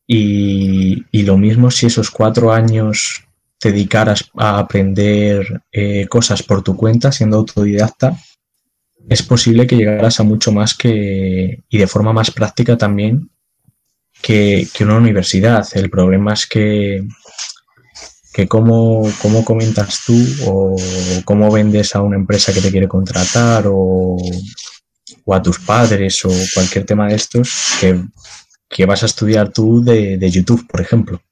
y, y, lo mismo si esos cuatro años te dedicaras a aprender eh, cosas por tu cuenta siendo autodidacta, es posible que llegaras a mucho más que y de forma más práctica también que, que una universidad. El problema es que, que cómo, cómo, comentas tú o cómo vendes a una empresa que te quiere contratar o, o a tus padres o cualquier tema de estos que, que vas a estudiar tú de, de, YouTube, por ejemplo.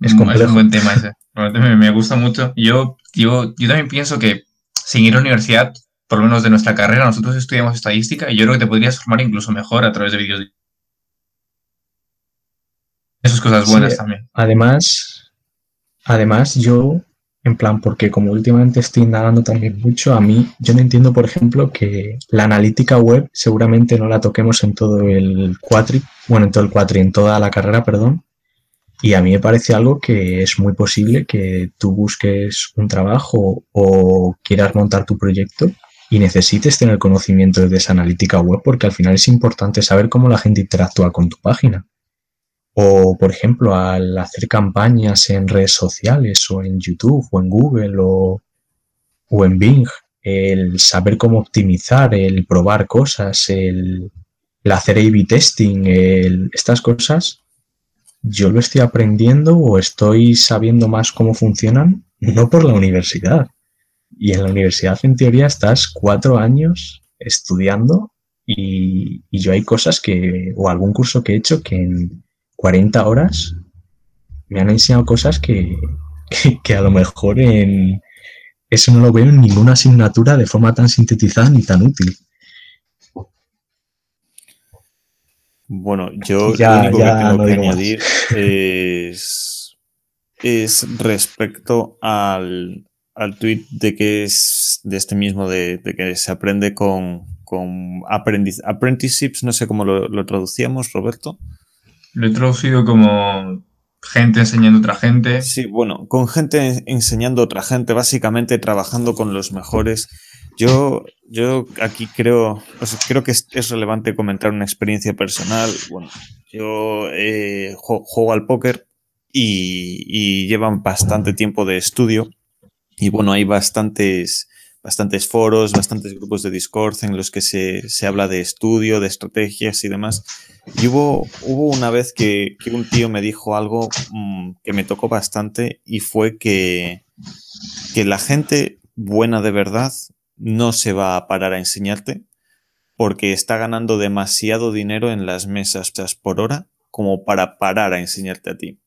Es complejo. Es un buen tema ese. Me, me gusta mucho. Yo, yo, yo también pienso que sin ir a la universidad, por lo menos de nuestra carrera, nosotros estudiamos estadística y yo creo que te podrías formar incluso mejor a través de vídeos. Esas cosas buenas sí, también. Además, además yo, en plan, porque como últimamente estoy indagando también mucho, a mí, yo no entiendo, por ejemplo, que la analítica web seguramente no la toquemos en todo el cuatri, bueno, en todo el cuatri, en toda la carrera, perdón, y a mí me parece algo que es muy posible que tú busques un trabajo o quieras montar tu proyecto y necesites tener conocimiento de esa analítica web porque al final es importante saber cómo la gente interactúa con tu página. O, por ejemplo, al hacer campañas en redes sociales o en YouTube o en Google o, o en Bing, el saber cómo optimizar, el probar cosas, el, el hacer A-B testing, el, estas cosas yo lo estoy aprendiendo o estoy sabiendo más cómo funcionan, no por la universidad. Y en la universidad, en teoría, estás cuatro años estudiando y, yo hay cosas que, o algún curso que he hecho que en 40 horas me han enseñado cosas que, que, que a lo mejor en, eso no lo veo en ninguna asignatura de forma tan sintetizada ni tan útil. Bueno, yo ya, lo único ya que tengo no que añadir es, es, respecto al, al tweet de que es de este mismo, de, de que se aprende con, con aprendiz, apprenticeships, no sé cómo lo, lo, traducíamos, Roberto. Lo he traducido como gente enseñando a otra gente. Sí, bueno, con gente enseñando a otra gente, básicamente trabajando con los mejores yo, yo aquí creo, o sea, creo que es, es, relevante comentar una experiencia personal. Bueno, yo eh, juego, al póker y, y, llevan bastante tiempo de estudio. Y bueno, hay bastantes, bastantes foros, bastantes grupos de Discord en los que se, se habla de estudio, de estrategias y demás. Y hubo, hubo una vez que, que un tío me dijo algo mmm, que me tocó bastante y fue que, que la gente buena de verdad no se va a parar a enseñarte porque está ganando demasiado dinero en las mesas por hora como para parar a enseñarte a ti.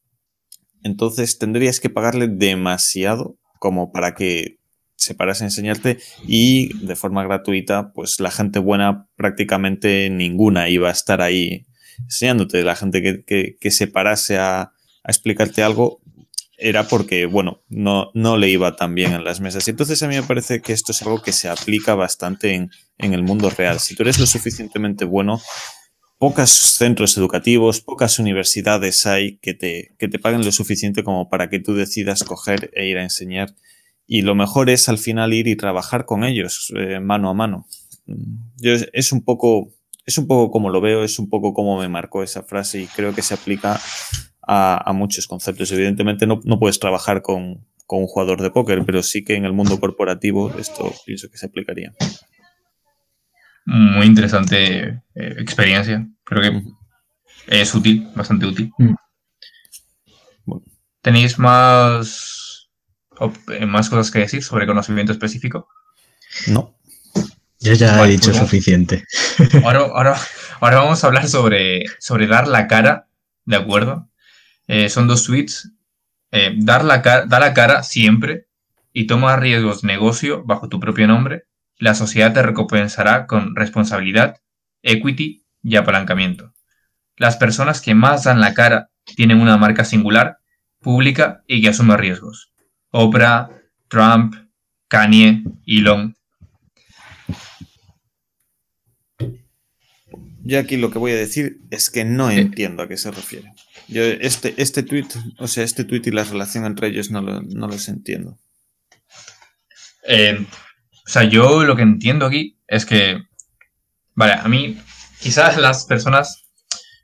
Entonces tendrías que pagarle demasiado como para que se parase a enseñarte y de forma gratuita, pues la gente buena prácticamente ninguna iba a estar ahí enseñándote. La gente que, que, se parase a explicarte algo era porque, bueno, no, no le iba tan bien en las mesas. Y entonces a mí me parece que esto es algo que se aplica bastante en, en el mundo real. Si tú eres lo suficientemente bueno, pocos centros educativos, pocas universidades hay que te, que te paguen lo suficiente como para que tú decidas coger e ir a enseñar. Y lo mejor es al final ir y trabajar con ellos, eh, mano a mano. Yo, es un poco, es un poco como lo veo, es un poco como me marcó esa frase y creo que se aplica a, a muchos conceptos. Evidentemente no, no puedes trabajar con, con, un jugador de póker, pero sí que en el mundo corporativo esto pienso que se aplicaría. Muy interesante eh, experiencia. Creo que es útil, bastante útil. Bueno. ¿Tenéis más, eh, más cosas que decir sobre conocimiento específico? No. Yo ya vale, he dicho pues, suficiente. Ahora, ahora, ahora vamos a hablar sobre, sobre dar la cara, ¿de acuerdo? Eh, son dos suites. Eh, dar la da la cara siempre y toma riesgos negocio bajo tu propio nombre. La sociedad te recompensará con responsabilidad, equity y apalancamiento. Las personas que más dan la cara tienen una marca singular, pública y que asume riesgos. Oprah, Trump, Kanye, Elon. Yo aquí lo que voy a decir es que no eh, entiendo a qué se refiere. Yo este, este tweet, o sea, este tweet y la relación entre ellos no, no los entiendo. Eh, o sea, yo lo que entiendo aquí es que, vale, a mí quizás las personas,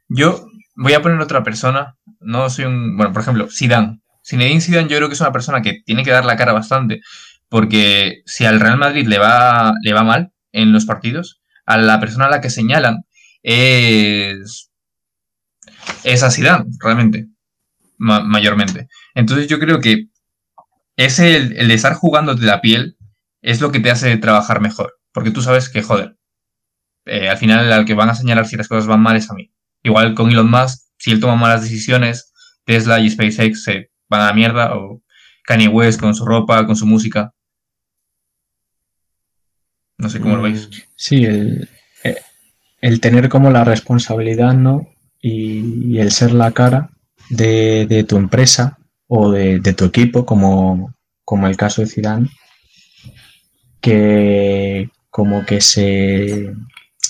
yo voy a poner otra persona, no soy un, bueno, por ejemplo, Zidane. Zinedine Zidane yo creo que es una persona que tiene que dar la cara bastante, porque si al Real Madrid le va, le va mal en los partidos, a la persona a la que señalan es, es a realmente, mayormente. Entonces yo creo que es el, el estar jugándote la piel es lo que te hace trabajar mejor, porque tú sabes que, joder, eh, al final al que van a señalar si las cosas van mal es a mí. Igual con Elon Musk, si él toma malas decisiones, Tesla y SpaceX se van a la mierda, o Kanye West con su ropa, con su música. No sé cómo lo veis. Sí, el, eh, el tener como la responsabilidad, ¿no? Y, el ser la cara de, tu empresa o de, tu equipo, como, como el caso de Zidane, que como que se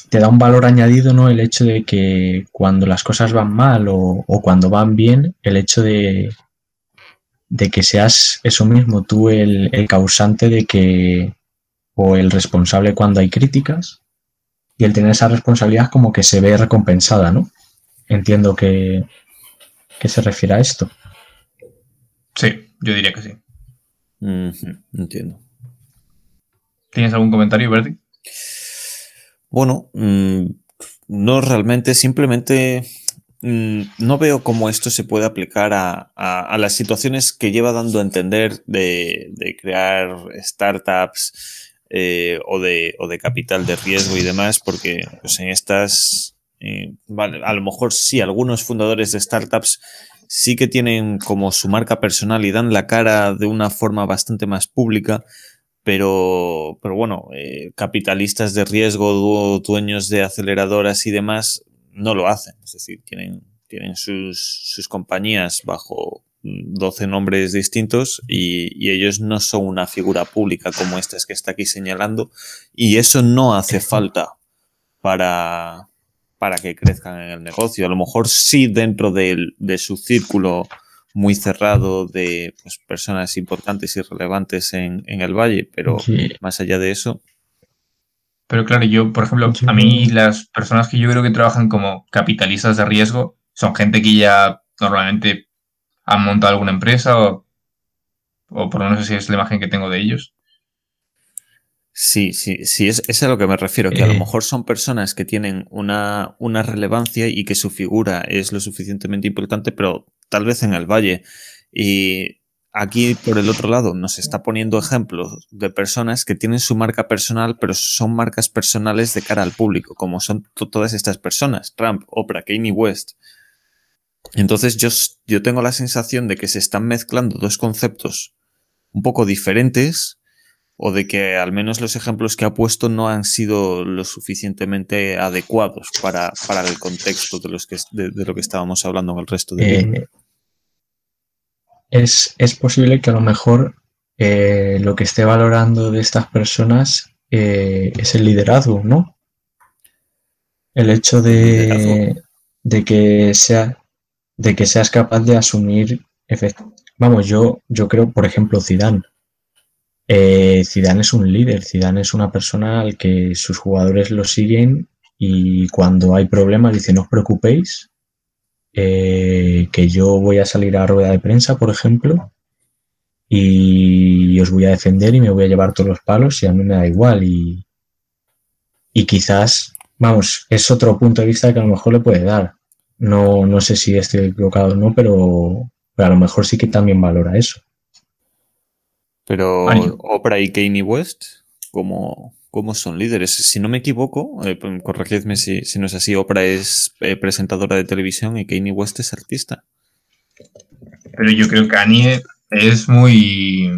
te da un valor añadido, ¿no? El hecho de que cuando las cosas van mal o, cuando van bien, el hecho de, de que seas eso mismo, tú el, el, causante de que, o el responsable cuando hay críticas, y el tener esa responsabilidad como que se ve recompensada, ¿no? Entiendo que, que se refiere a esto. Sí, yo diría que sí. entiendo. ¿Tienes algún comentario, Berti? Bueno, mm, no realmente, simplemente mm, no veo cómo esto se puede aplicar a, las situaciones que lleva dando a entender de, crear startups eh, o, de, o, de, capital de riesgo y demás, porque pues, en estas, vale, a lo mejor sí, algunos fundadores de startups sí que tienen como su marca personal y dan la cara de una forma bastante más pública, pero, pero bueno, eh, capitalistas de riesgo, dueños de aceleradoras y demás, no lo hacen. Es decir, tienen, tienen sus, sus compañías bajo 12 nombres distintos y, y, ellos no son una figura pública como esta es que está aquí señalando y eso no hace falta para, para que crezcan en el negocio. A lo mejor sí dentro de, de su círculo muy cerrado de pues, personas importantes y relevantes en, el valle, pero más allá de eso. Pero claro, yo, por ejemplo, a mí las personas que yo creo que trabajan como capitalistas de riesgo son gente que ya normalmente han montado alguna empresa o, o por lo menos si es la imagen que tengo de ellos. Sí, sí, sí, es, es a lo que me refiero, que a lo eh. mejor son personas que tienen una, una relevancia y que su figura es lo suficientemente importante, pero tal vez en el valle. Y aquí, por el otro lado, nos está poniendo ejemplos de personas que tienen su marca personal, pero son marcas personales de cara al público, como son todas estas personas, Trump, Oprah, Kanye West. Entonces yo, yo tengo la sensación de que se están mezclando dos conceptos un poco diferentes o de que al menos los ejemplos que ha puesto no han sido lo suficientemente adecuados para, para el contexto de, los que, de, lo que estábamos hablando en el resto de... Eh, es, es, posible que a lo mejor eh, lo que esté valorando de estas personas eh, es el liderazgo, ¿no? El hecho de, de, que sea, de que seas capaz de asumir... Vamos, yo, yo creo, por ejemplo, Zidane eh, Zidane es un líder, Zidane es una persona al que sus jugadores lo siguen y cuando hay problemas dice no os preocupéis, eh, que yo voy a salir a rueda de prensa, por ejemplo, y os voy a defender y me voy a llevar todos los palos y a mí me da igual y, y quizás, vamos, es otro punto de vista que a lo mejor le puede dar. No, no sé si estoy equivocado o no, pero a lo mejor sí que también valora eso. Pero Oprah y Kanye West, ¿cómo, son líderes? Si no me equivoco, eh, pues, corregidme si, no es así, Oprah es eh, presentadora de televisión y Kanye West es artista. Pero yo creo que Kanye es muy...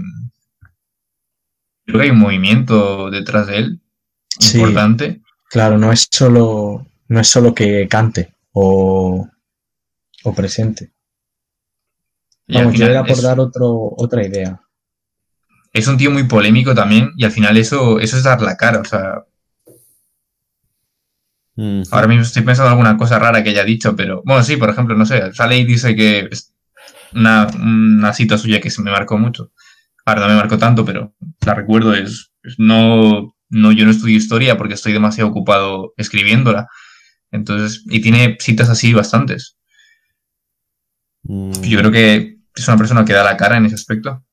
Creo que hay un movimiento detrás de él importante. claro, no es solo, no es solo que cante o, o presente. Vamos, yo era por dar otro, otra idea es un tío muy polémico también y al final eso, eso es dar la cara, o sea... Ahora mismo estoy pensando en alguna cosa rara que haya dicho, pero bueno, sí, por ejemplo, no sé, sale y dice que una, una cita suya que se me marcó mucho. Ahora no me marcó tanto, pero la recuerdo, es, no, no, yo no estudio historia porque estoy demasiado ocupado escribiéndola. Entonces, y tiene citas así bastantes. Mm. Yo creo que es una persona que da la cara en ese aspecto.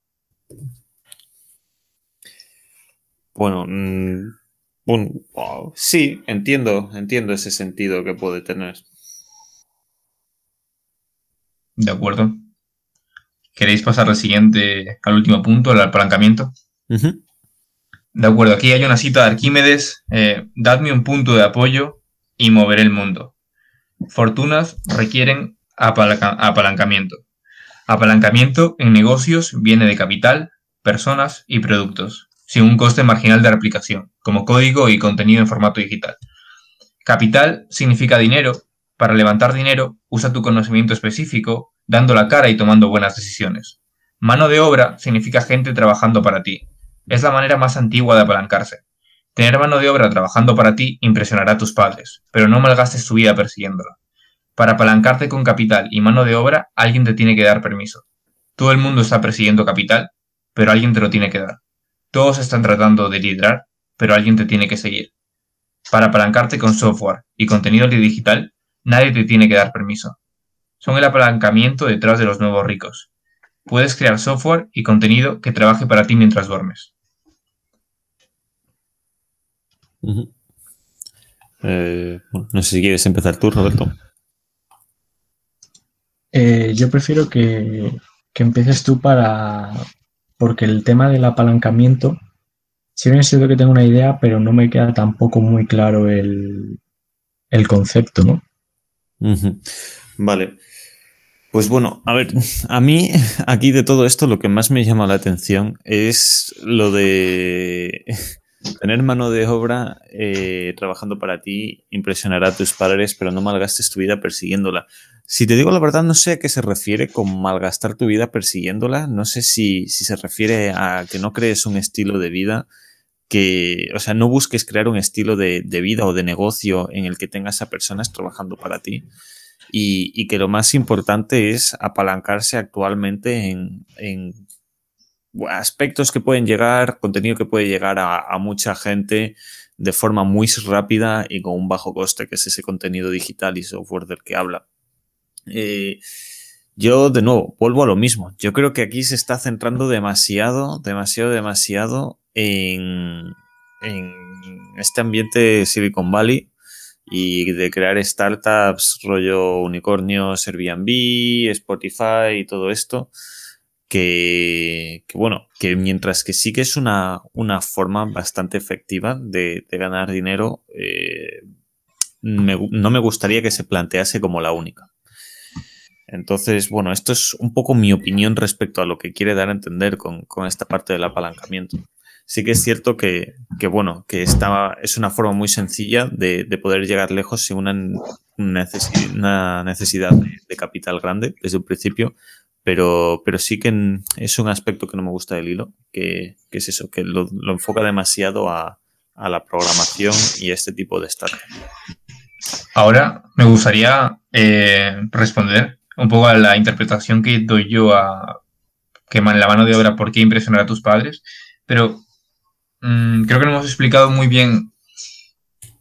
Bueno, mm, sí, entiendo, entiendo ese sentido que puede tener. De acuerdo. ¿Queréis pasar al siguiente, al último punto, al apalancamiento? De acuerdo, aquí hay una cita de Arquímedes. Eh, dadme un punto de apoyo y moveré el mundo. Fortunas requieren apalancamiento. Apalancamiento en negocios viene de capital, personas y productos, sin un coste marginal de replicación, como código y contenido en formato digital. Capital significa dinero. Para levantar dinero, usa tu conocimiento específico, dando la cara y tomando buenas decisiones. Mano de obra significa gente trabajando para ti. Es la manera más antigua de apalancarse. Tener mano de obra trabajando para ti impresionará a tus padres, pero no malgastes tu vida persiguiéndola. Para apalancarte con capital y mano de obra, alguien te tiene que dar permiso. Todo el mundo está persiguiendo capital, pero alguien te lo tiene que dar. Todos están tratando de liderar, pero alguien te tiene que seguir. Para apalancarte con software y contenido digital, nadie te tiene que dar permiso. Son el apalancamiento detrás de los nuevos ricos. Puedes crear software y contenido que trabaje para ti mientras duermes. Eh, no sé si quieres empezar tú, Roberto. Eh, yo prefiero que, empieces tú para. Porque el tema del apalancamiento, si bien es cierto que tengo una idea, pero no me queda tampoco muy claro el, concepto, ¿no? Vale. Pues bueno, a ver, a mí aquí de todo esto lo que más me llama la atención es lo de Tener mano de obra eh, trabajando para ti impresionará a tus padres, pero no malgastes tu vida persiguiéndola. Si te digo la verdad, no sé a qué se refiere con malgastar tu vida persiguiéndola. No sé si, si se refiere a que no crees un estilo de vida que, o sea, no busques crear un estilo de, vida o de negocio en el que tengas a personas trabajando para ti. Y, que lo más importante es apalancarse actualmente en, en aspectos que pueden llegar, contenido que puede llegar a, mucha gente de forma muy rápida y con un bajo coste, que es ese contenido digital y software del que habla. Eh, yo, de nuevo, vuelvo a lo mismo. Yo creo que aquí se está centrando demasiado, demasiado, demasiado en, en este ambiente Silicon Valley y de crear startups rollo unicornios, Airbnb, Spotify y todo esto que, bueno, que mientras que sí que es una, una forma bastante efectiva de, ganar dinero, eh, no me gustaría que se plantease como la única. Entonces, bueno, esto es un poco mi opinión respecto a lo que quiere dar a entender con, esta parte del apalancamiento. Sí que es cierto que, bueno, que esta es una forma muy sencilla de, poder llegar lejos sin una, una necesidad de capital grande desde un principio, pero, pero sí que es un aspecto que no me gusta del hilo, que, es eso, que lo, enfoca demasiado a, la programación y este tipo de startup. Ahora me gustaría eh, responder un poco a la interpretación que doy yo a que la mano de obra por qué impresionar a tus padres, pero mm, creo que no hemos explicado muy bien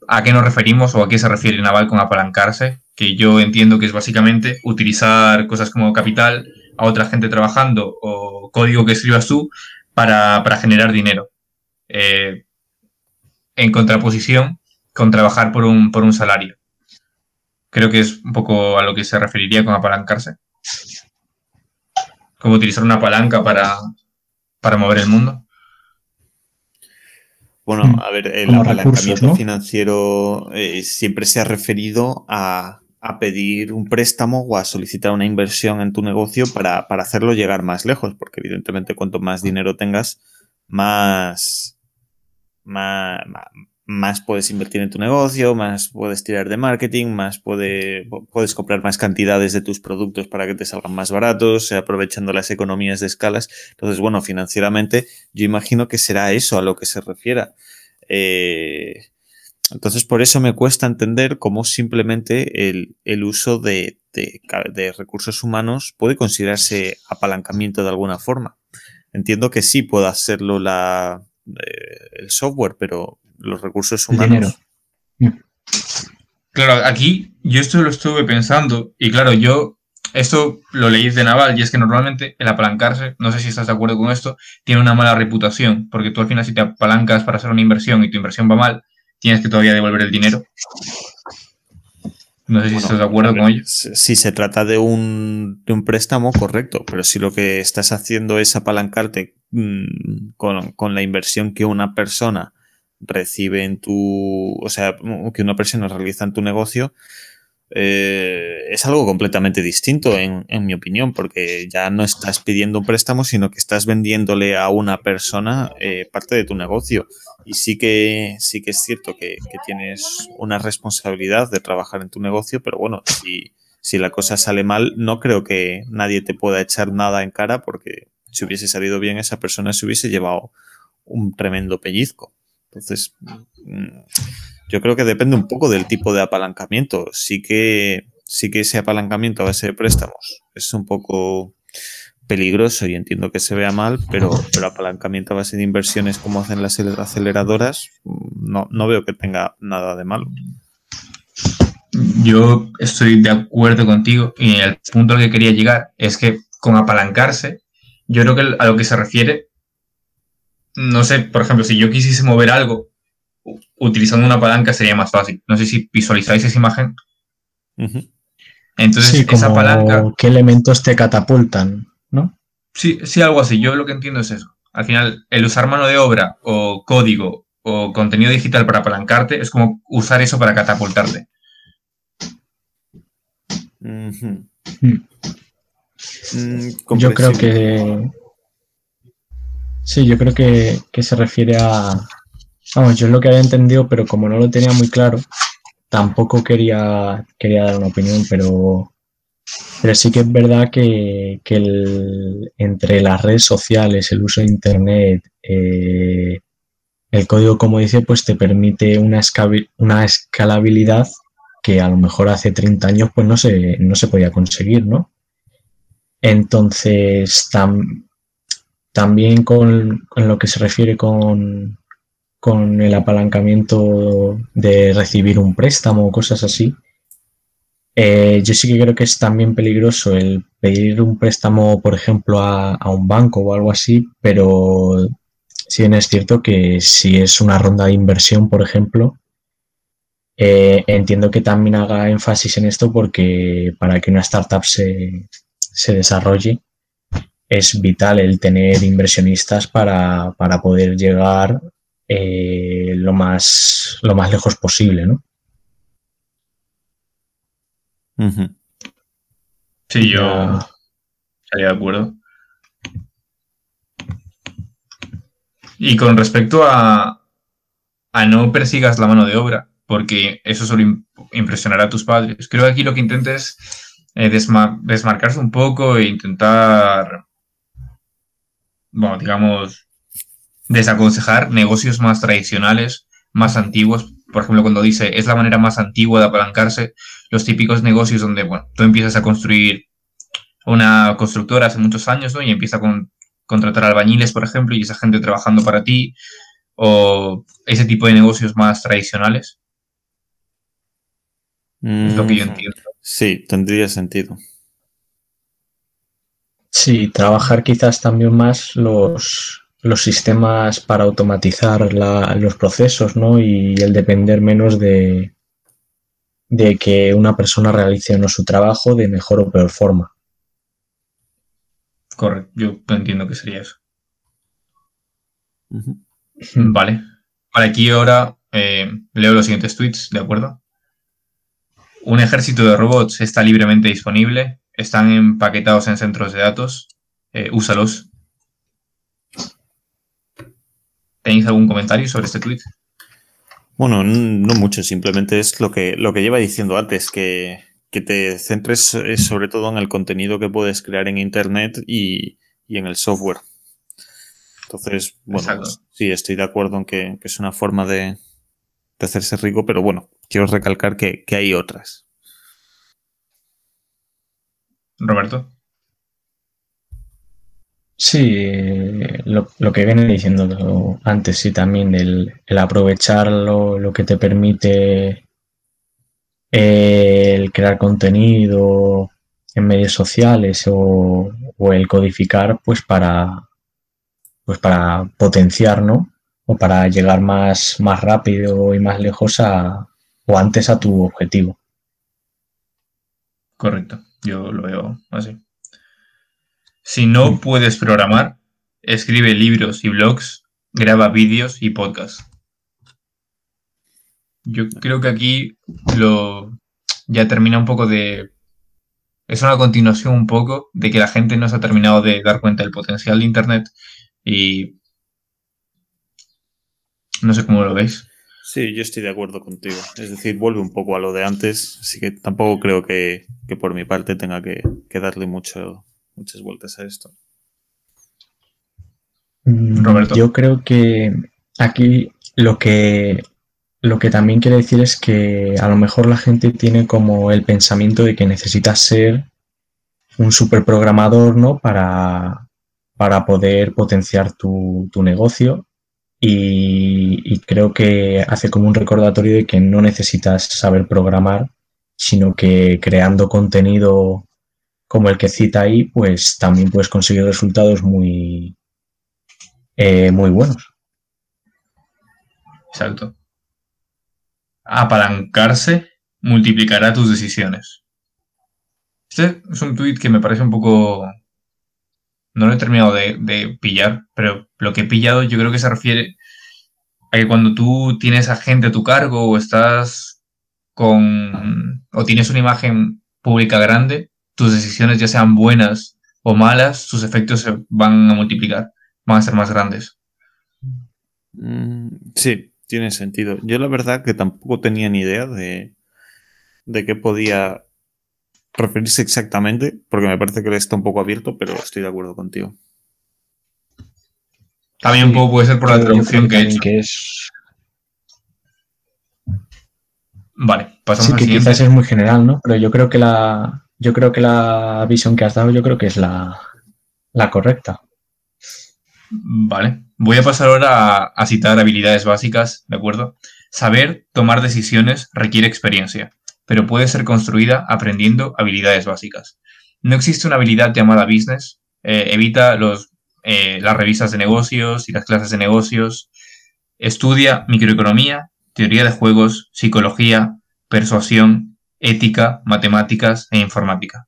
a qué nos referimos o a qué se refiere Naval con apalancarse, que yo entiendo que es básicamente utilizar cosas como capital, a otra gente trabajando o código que escribas tú para, generar dinero. Eh, en contraposición con trabajar por un, por un salario. Creo que es un poco a lo que se referiría con apalancarse. Como utilizar una palanca para, para mover el mundo. Bueno, mm. a ver, el apalancamiento financiero eh, siempre se ha referido a a pedir un préstamo o a solicitar una inversión en tu negocio para, hacerlo llegar más lejos, porque evidentemente cuanto más dinero tengas, más, más, puedes invertir en tu negocio, más puedes tirar de marketing, más puede, puedes comprar más cantidades de tus productos para que te salgan más baratos, aprovechando las economías de escalas. Entonces, bueno, financieramente yo imagino que será eso a lo que se refiera. Eh, Entonces, por eso me cuesta entender cómo simplemente el, el uso de, de, de, recursos humanos puede considerarse apalancamiento de alguna forma. Entiendo que sí pueda hacerlo la, eh, el software, pero los recursos humanos. Claro, aquí yo esto lo estuve pensando y claro, yo esto lo leí de Naval y es que normalmente el apalancarse, no sé si estás de acuerdo con esto, tiene una mala reputación, porque tú al final si te apalancas para hacer una inversión y tu inversión va mal, tienes que todavía devolver el dinero. No sé si estás de acuerdo con ello. Si se trata de un, de un, préstamo, correcto, pero si lo que estás haciendo es apalancarte mmm, con, con, la inversión que una persona recibe en tu, o sea, que una persona realiza en tu negocio, eh, es algo completamente distinto, en, en, mi opinión, porque ya no estás pidiendo un préstamo, sino que estás vendiéndole a una persona eh, parte de tu negocio. Y sí que, sí que es cierto que, tienes una responsabilidad de trabajar en tu negocio, pero bueno, si, si la cosa sale mal, no creo que nadie te pueda echar nada en cara, porque si hubiese salido bien, esa persona se hubiese llevado un tremendo pellizco. Entonces, mm, yo creo que depende un poco del tipo de apalancamiento. Sí que, sí que ese apalancamiento a base de préstamos es un poco peligroso y entiendo que se vea mal, pero, pero apalancamiento a base de inversiones como hacen las aceleradoras, no, no veo que tenga nada de malo. Yo estoy de acuerdo contigo y el punto al que quería llegar es que con apalancarse, yo creo que a lo que se refiere, no sé, por ejemplo, si yo quisiese mover algo utilizando una palanca sería más fácil. No sé si visualizáis esa imagen. Uh -huh. Entonces, sí, esa palanca. ¿Qué elementos te catapultan? ¿No? Sí, sí, algo así. Yo lo que entiendo es eso. Al final, el usar mano de obra o código o contenido digital para apalancarte es como usar eso para catapultarte. -huh. mm, yo creo que. Sí, yo creo que, que se refiere a, Vamos, yo es lo que había entendido, pero como no lo tenía muy claro, tampoco quería, quería dar una opinión, pero, pero sí que es verdad que, el, entre las redes sociales, el uso de Internet, eh, el código, como dice, pues te permite una, una escalabilidad que a lo mejor hace 30 años pues no se, no se podía conseguir, ¿no? Entonces, tam, también con, con, lo que se refiere con, con el apalancamiento de recibir un préstamo o cosas así. Eh, yo sí que creo que es también peligroso el pedir un préstamo, por ejemplo, a, un banco o algo así, pero si bien es cierto que si es una ronda de inversión, por ejemplo, eh, entiendo que también haga énfasis en esto porque para que una startup se, se desarrolle es vital el tener inversionistas para, para poder llegar eh, lo, más, lo más lejos posible, ¿no? Uh -huh. Sí, yo estaría de acuerdo. Y con respecto a, a no persigas la mano de obra, porque eso solo impresionará a tus padres. Creo que aquí lo que intentes es eh, desmar desmarcarse un poco e intentar, bueno, digamos, desaconsejar negocios más tradicionales, más antiguos. Por ejemplo, cuando dice es la manera más antigua de apalancarse, los típicos negocios donde, bueno, tú empiezas a construir una constructora hace muchos años, ¿no? Y empieza con contratar albañiles, por ejemplo, y esa gente trabajando para ti, o ese tipo de negocios más tradicionales. Mm, es lo que yo entiendo. Sí, tendría sentido. Sí, trabajar quizás también más los, los sistemas para automatizar la, los procesos ¿no? y el depender menos de, de que una persona realice no su trabajo de mejor o peor forma. Correcto, yo entiendo que sería eso. Uh -huh. Vale. Vale, aquí ahora eh, leo los siguientes tweets, ¿de acuerdo? Un ejército de robots está libremente disponible, están empaquetados en centros de datos, eh, úsalos, ¿Tenéis algún comentario sobre este tweet? Bueno, no mucho, simplemente es lo que, lo que lleva diciendo antes, que, que te centres eh, sobre todo en el contenido que puedes crear en Internet y, y en el software. Entonces, bueno, Exacto. sí, estoy de acuerdo en que, que, es una forma de, hacerse rico, pero bueno, quiero recalcar que, hay otras. Roberto. Sí, lo, que viene diciendo antes, sí, también, el, el aprovechar lo, que te permite el crear contenido en medios sociales o, o, el codificar, pues para, pues para potenciar, ¿no? O para llegar más, más rápido y más lejos a, o antes a tu objetivo. Correcto, yo lo veo así. Si no puedes programar, escribe libros y blogs, graba vídeos y podcasts. Yo creo que aquí lo ya termina un poco de. Es una continuación un poco de que la gente no se ha terminado de dar cuenta del potencial de Internet y. No sé cómo lo veis. Sí, yo estoy de acuerdo contigo. Es decir, vuelve un poco a lo de antes, así que tampoco creo que, por mi parte tenga que, que darle mucho, muchas vueltas a esto. Mm, Roberto. Yo creo que aquí lo que lo que también quiere decir es que a lo mejor la gente tiene como el pensamiento de que necesitas ser un superprogramador, ¿no? Para, para poder potenciar tu, negocio. Y, y, creo que hace como un recordatorio de que no necesitas saber programar, sino que creando contenido como el que cita ahí, pues también puedes conseguir resultados muy, eh, muy buenos. Exacto. Apalancarse multiplicará tus decisiones. Este es un tuit que me parece un poco... No lo he terminado de, de, pillar, pero lo que he pillado yo creo que se refiere a que cuando tú tienes a gente a tu cargo o estás con... o tienes una imagen pública grande, tus decisiones, ya sean buenas o malas, sus efectos se van a multiplicar, van a ser más grandes. Mm, sí, tiene sentido. Yo la verdad que tampoco tenía ni idea de, de qué podía referirse exactamente, porque me parece que está un poco abierto, pero estoy de acuerdo contigo. También un poco puede ser por la traducción que he hecho. es... Vale, pasamos sí, que quizás es muy general, ¿no? Pero yo creo que la, yo creo que la visión que has dado, yo creo que es la, correcta. Vale. Voy a pasar ahora a, citar habilidades básicas, ¿de acuerdo? Saber tomar decisiones requiere experiencia, pero puede ser construida aprendiendo habilidades básicas. No existe una habilidad llamada business. Eh, evita los, eh, las revistas de negocios y las clases de negocios. Estudia microeconomía, teoría de juegos, psicología, persuasión, ética, matemáticas e informática.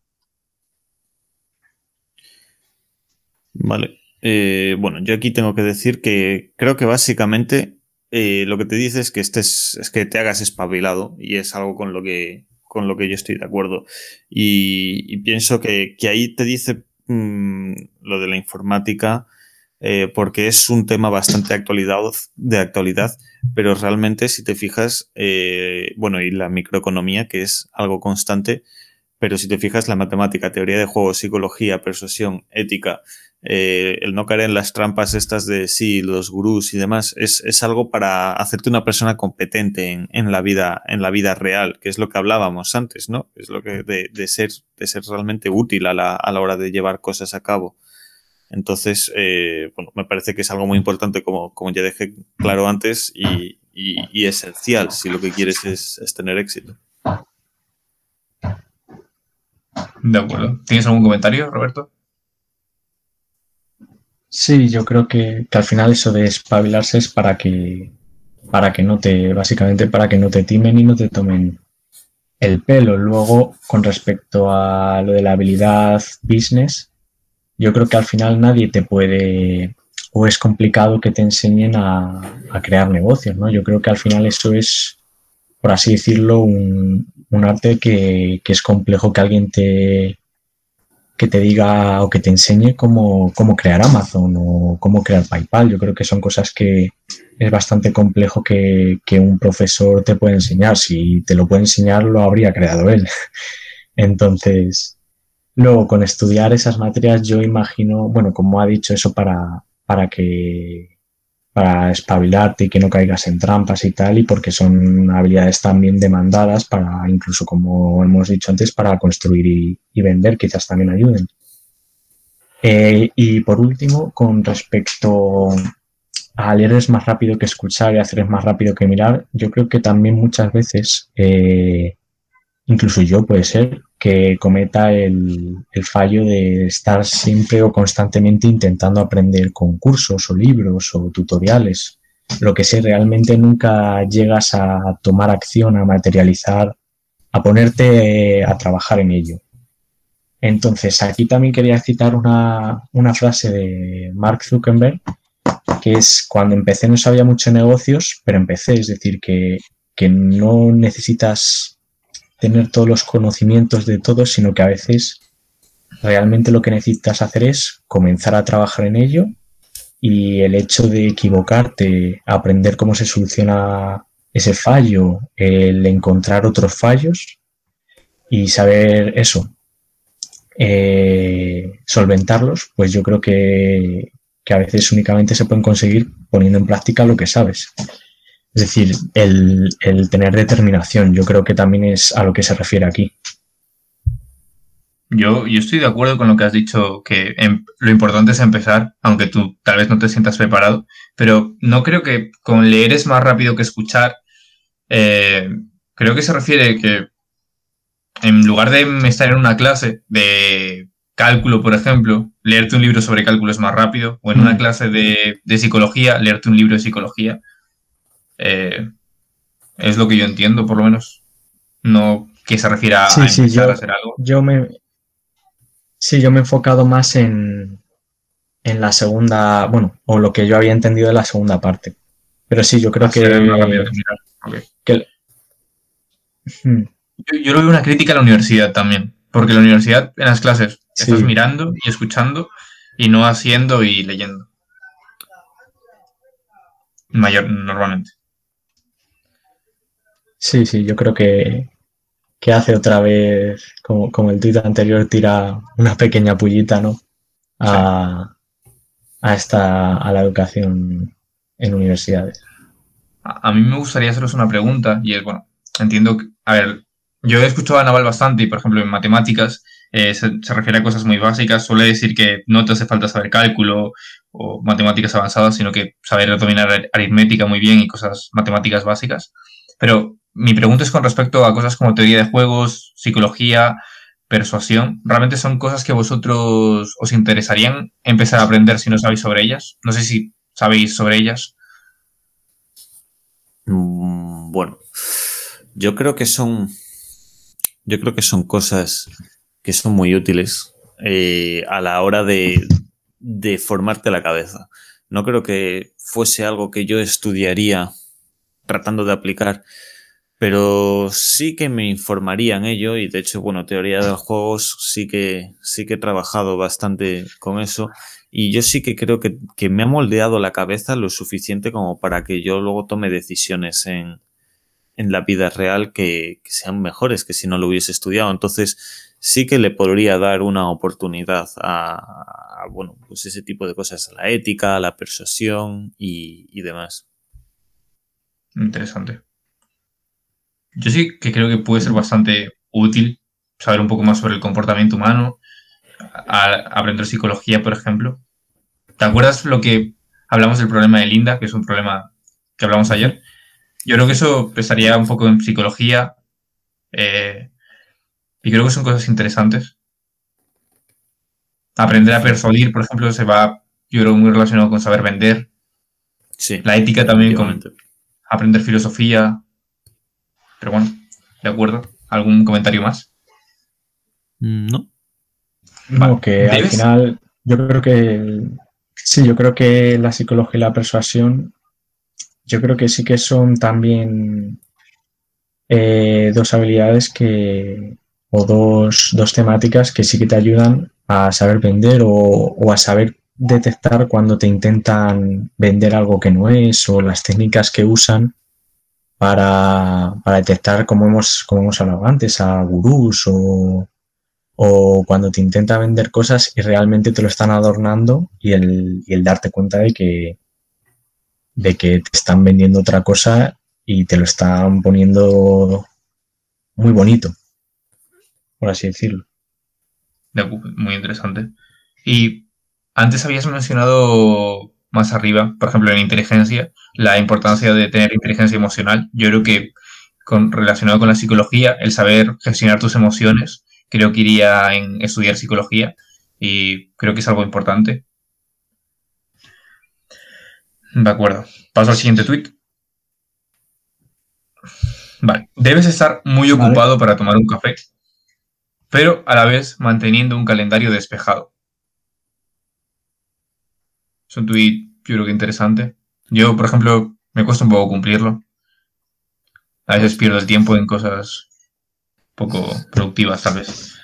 Vale. Eh, bueno, yo aquí tengo que decir que creo que básicamente eh, lo que te dice es que estés, es que te hagas espabilado y es algo con lo que, con lo que yo estoy de acuerdo. Y, pienso que, ahí te dice mm, lo de la informática eh, porque es un tema bastante actualidad, de actualidad, pero realmente si te fijas, eh, bueno, y la microeconomía, que es algo constante, pero si te fijas, la matemática, teoría de juegos, psicología, persuasión, ética, eh, el no caer en las trampas estas de sí, los gurús y demás, es, es algo para hacerte una persona competente en, en, la vida, en la vida real, que es lo que hablábamos antes, ¿no? Es lo que de, de ser, de ser realmente útil a la, a la hora de llevar cosas a cabo. Entonces, eh, bueno, me parece que es algo muy importante, como, como ya dejé claro antes, y, esencial si lo que quieres es, tener éxito. De acuerdo. ¿Tienes algún comentario, Roberto? Sí, yo creo que, al final eso de espabilarse es para que, para que no te, básicamente para que no te timen y no te tomen el pelo. Luego, con respecto a lo de la habilidad business, yo creo que al final nadie te puede o es complicado que te enseñen a, crear negocios, ¿no? Yo creo que al final eso es, por así decirlo, un, arte que, es complejo que alguien te que te diga o que te enseñe cómo, cómo crear Amazon o cómo crear PayPal. Yo creo que son cosas que es bastante complejo que, que un profesor te pueda enseñar. Si te lo puede enseñar, lo habría creado él. Entonces, Luego, con estudiar esas materias, yo imagino, bueno, como ha dicho eso para, para que para espabilarte y que no caigas en trampas y tal, y porque son habilidades también demandadas para, incluso como hemos dicho antes, para construir y, vender, quizás también ayuden. Eh, y por último, con respecto a leer es más rápido que escuchar y hacer es más rápido que mirar, yo creo que también muchas veces, eh, incluso yo puede ser, que cometa el, fallo de estar siempre o constantemente intentando aprender con cursos o libros o tutoriales. Lo que sé, realmente nunca llegas a tomar acción, a materializar, a ponerte a trabajar en ello. Entonces, aquí también quería citar una, frase de Mark Zuckerberg que es cuando empecé no sabía mucho negocios, pero empecé, es decir, que, no necesitas tener todos los conocimientos de todo, sino que a veces realmente lo que necesitas hacer es comenzar a trabajar en ello y el hecho de equivocarte, aprender cómo se soluciona ese fallo, el encontrar otros fallos y saber eso, eh, solventarlos, pues yo creo que, que a veces únicamente se pueden conseguir poniendo en práctica lo que sabes. Es decir, el, tener determinación, yo creo que también es a lo que se refiere aquí. Yo, yo estoy de acuerdo con lo que has dicho, que em, lo importante es empezar, aunque tú tal vez no te sientas preparado, pero no creo que con leer es más rápido que escuchar. Eh, creo que se refiere que en lugar de estar en una clase de cálculo, por ejemplo, leerte un libro sobre cálculo es más rápido, o en una mm. clase de, psicología, leerte un libro de psicología. Eh, es lo que yo entiendo, por lo menos. No que se refiera a empezar a hacer algo. Yo me, sí, yo me he enfocado más en, en la segunda, bueno, o lo que yo había entendido de la segunda parte. Pero sí, yo creo que, yo, yo, lo veo una crítica a la universidad también. Porque la universidad, en las clases, estás mirando y escuchando y no haciendo y leyendo. Mayor, normalmente. Sí, sí, yo creo que, hace otra vez, como, el tuit anterior, tira una pequeña pullita, ¿no? A, a, esta, a la educación en universidades. A, a, mí me gustaría haceros una pregunta y es, bueno, entiendo que, a ver, yo he escuchado a Naval bastante y, por ejemplo, en matemáticas eh, se, refiere a cosas muy básicas. Suele decir que no te hace falta saber cálculo o matemáticas avanzadas, sino que saber dominar aritmética muy bien y cosas matemáticas básicas. Pero mi pregunta es con respecto a cosas como teoría de juegos, psicología, persuasión. ¿Realmente son cosas que vosotros os interesarían empezar a aprender si no sabéis sobre ellas? No sé si sabéis sobre ellas. Mm, bueno, yo creo que son yo creo que son cosas que son muy útiles eh, a la hora de, de formarte la cabeza. No creo que fuese algo que yo estudiaría tratando de aplicar, pero sí que me informaría en ello y de hecho, bueno, teoría de los juegos sí que, sí que he trabajado bastante con eso y yo sí que creo que, que me ha moldeado la cabeza lo suficiente como para que yo luego tome decisiones en, en la vida real que, sean mejores que si no lo hubiese estudiado. Entonces, sí que le podría dar una oportunidad a, bueno, pues ese tipo de cosas, a la ética, a la persuasión y, demás. Interesante. Yo sí que creo que puede ser bastante útil saber un poco más sobre el comportamiento humano, aprender psicología, por ejemplo. ¿Te acuerdas lo que hablamos del problema de Linda, que es un problema que hablamos ayer? Yo creo que eso pesaría un poco en psicología. Eh, y creo que son cosas interesantes. Aprender a persuadir, por ejemplo, se va, yo creo, muy relacionado con saber vender. Sí. La ética también con aprender filosofía. Pero bueno, de acuerdo. ¿Algún comentario más? No. No, que al final yo creo que sí, yo creo que la psicología y la persuasión yo creo que sí que son también eh, dos habilidades que, o dos, dos, temáticas que sí que te ayudan a saber vender o, a saber detectar cuando te intentan vender algo que no es o las técnicas que usan para, detectar, como hemos, como hemos hablado antes, a gurús o, o cuando te intenta vender cosas y realmente te lo están adornando y el, y el darte cuenta de que, de que te están vendiendo otra cosa y te lo están poniendo muy bonito, por así decirlo. Muy interesante. Y antes habías mencionado más arriba, por ejemplo, en inteligencia, la importancia de tener inteligencia emocional. Yo creo que con, relacionado con la psicología, el saber gestionar tus emociones, creo que iría en estudiar psicología y creo que es algo importante. De acuerdo. Paso al siguiente tweet. Vale. Debes estar muy ocupado para tomar un café, pero a la vez manteniendo un calendario despejado. Es un tweet, yo creo que interesante. Yo, por ejemplo, me cuesta un poco cumplirlo. A veces pierdo el tiempo en cosas poco productivas, tal vez.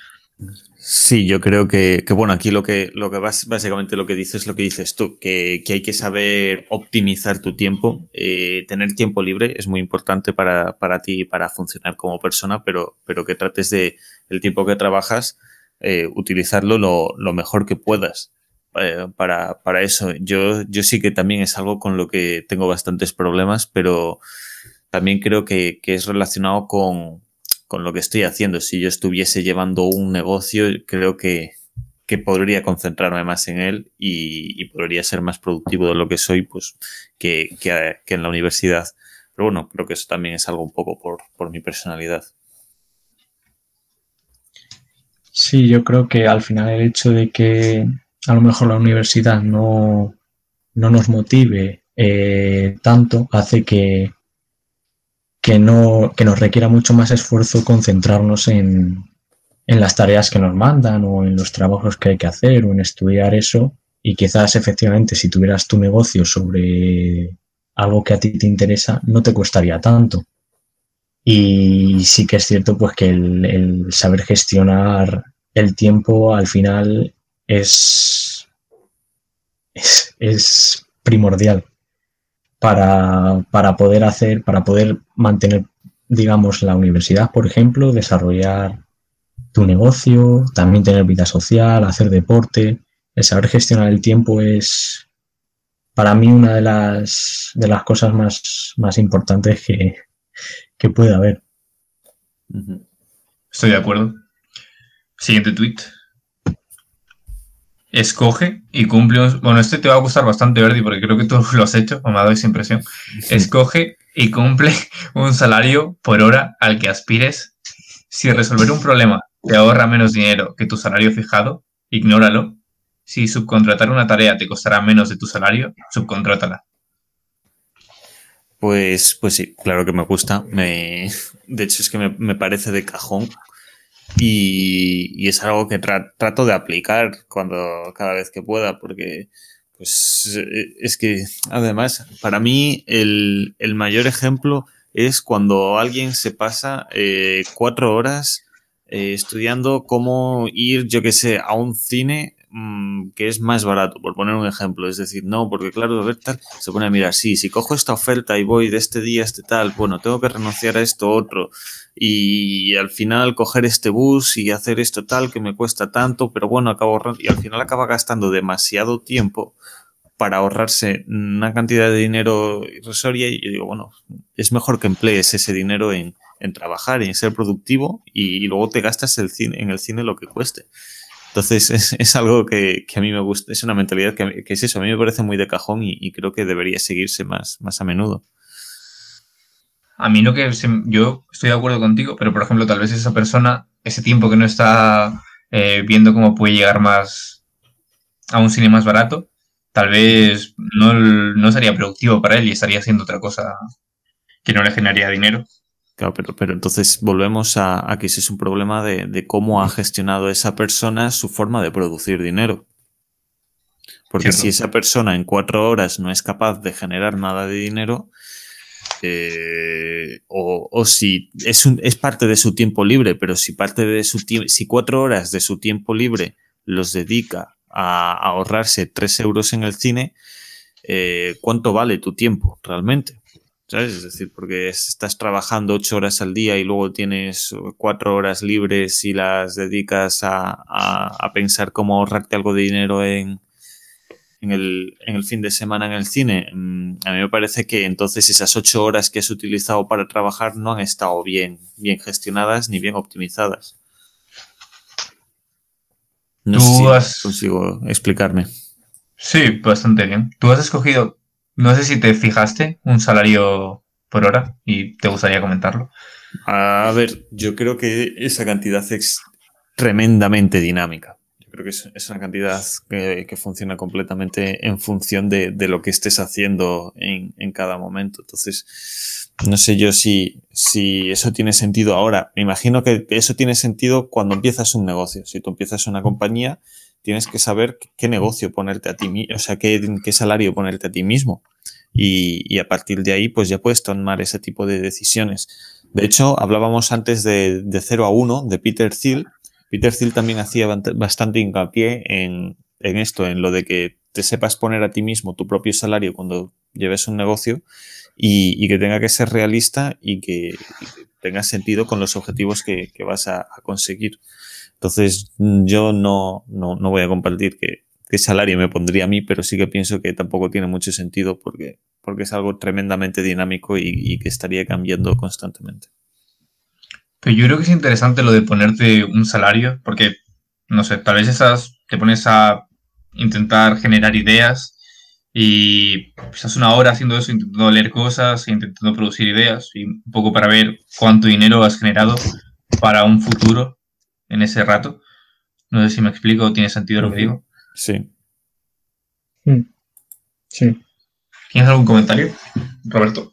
Sí, yo creo que, bueno, aquí lo que, lo que vas, básicamente lo que dices es lo que dices tú, que, hay que saber optimizar tu tiempo. Eh, tener tiempo libre es muy importante para, para ti y para funcionar como persona, pero, pero que trates de el tiempo que trabajas, eh, utilizarlo lo, lo, mejor que puedas. Eh, para, para eso. Yo, yo sí que también es algo con lo que tengo bastantes problemas, pero también creo que, que es relacionado con, con lo que estoy haciendo. Si yo estuviese llevando un negocio, creo que, que podría concentrarme más en él y, podría ser más productivo de lo que soy, pues, que, que, en la universidad. Pero bueno, creo que eso también es algo un poco por, por mi personalidad. Sí, yo creo que al final el hecho de que a lo mejor la universidad no, no nos motive eh, tanto hace que, que, no, que nos requiera mucho más esfuerzo concentrarnos en, en las tareas que nos mandan o en los trabajos que hay que hacer o en estudiar eso. Y quizás efectivamente si tuvieras tu negocio sobre algo que a ti te interesa, no te costaría tanto. Y sí que es cierto pues que el, saber gestionar el tiempo al final es, es, primordial para, para poder hacer, para poder mantener, digamos, la universidad, por ejemplo, desarrollar tu negocio, también tener vida social, hacer deporte. El saber gestionar el tiempo es para mí una de las, de las cosas más, más importantes que, que puede haber. Estoy de acuerdo. Siguiente tweet escoge y cumple un... Bueno, este te va a gustar bastante, Verdi, porque creo que tú lo has hecho, o me ha dado esa impresión. Escoge y cumple un salario por hora al que aspires. Si resolver un problema te ahorra menos dinero que tu salario fijado, ignóralo. Si subcontratar una tarea te costará menos de tu salario, subcontrátala. Pues, pues sí, claro que me gusta. Me, de hecho, es que me, me parece de cajón y, es algo que trato de aplicar cuando cada vez que pueda, porque pues eh, es que además para mí el, el mayor ejemplo es cuando alguien se pasa eh, cuatro horas eh, estudiando cómo ir, yo que sé, a un cine Mm, que es más barato, por poner un ejemplo. Es decir, no, porque claro, tal, se pone a mirar, sí, si cojo esta oferta y voy de este día a este tal, bueno, tengo que renunciar a esto otro. Y al final coger este bus y hacer esto tal que me cuesta tanto, pero bueno, acabo y al final acaba gastando demasiado tiempo para ahorrarse una cantidad de dinero irrisoria y digo, bueno, es mejor que emplees ese dinero en, en trabajar, en ser productivo y, luego te gastas el cine, en el cine lo que cueste. Entonces es, es algo que, que, a mí me gusta, es una mentalidad que, que, es eso, a mí me parece muy de cajón y, creo que debería seguirse más, más a menudo. A mí lo que yo estoy de acuerdo contigo, pero por ejemplo, tal vez esa persona, ese tiempo que no está eh, viendo cómo puede llegar más a un cine más barato, tal vez no, no sería productivo para él y estaría haciendo otra cosa que no le generaría dinero. Claro, pero, pero entonces volvemos a, que ese es un problema de, cómo ha gestionado esa persona su forma de producir dinero. Porque si esa persona en cuatro horas no es capaz de generar nada de dinero, eh, o, si es, un, es parte de su tiempo libre, pero si parte de su si cuatro horas de su tiempo libre los dedica a, ahorrarse tres euros en el cine, eh, ¿cuánto vale tu tiempo realmente? Es decir, porque estás trabajando ocho horas al día y luego tienes cuatro horas libres y las dedicas a, pensar cómo ahorrarte algo de dinero en, en el, en el fin de semana en el cine, mm, a mí me parece que entonces esas ocho horas que has utilizado para trabajar no han estado bien, bien gestionadas ni bien optimizadas. No sé si consigo explicarme. Sí, bastante bien. Tú has escogido, no sé si te fijaste, un salario por hora y te gustaría comentarlo. A ver, yo creo que esa cantidad es tremendamente dinámica. Yo creo que es, una cantidad que, funciona completamente en función de, lo que estés haciendo en, en, cada momento. Entonces, no sé yo si, si eso tiene sentido ahora. Me imagino que eso tiene sentido cuando empiezas un negocio. Si tú empiezas una compañía, tienes que saber qué negocio ponerte a ti, o sea, qué, salario ponerte a ti mismo. Y, a partir de ahí, pues ya puedes tomar ese tipo de decisiones. De hecho, hablábamos antes de, de 0 a 1, de Peter Thiel. Peter Thiel también hacía bastante hincapié en, esto, en lo de que te sepas poner a ti mismo tu propio salario cuando lleves un negocio y, que tenga que ser realista y que, tenga sentido con los objetivos que, vas a, conseguir. Entonces, yo no, no, no voy a compartir qué salario me pondría a mí, pero sí que pienso que tampoco tiene mucho sentido porque, porque es algo tremendamente dinámico y, que estaría cambiando constantemente. Pero yo creo que es interesante lo de ponerte un salario, porque, no sé, tal vez esas te pones a intentar generar ideas y estás una hora haciendo eso, intentando leer cosas, intentando producir ideas y un poco para ver cuánto dinero has generado para un futuro en ese rato. No sé si me explico, tiene sentido lo que digo. Sí. Mm. Sí. ¿Tienes algún comentario, Roberto?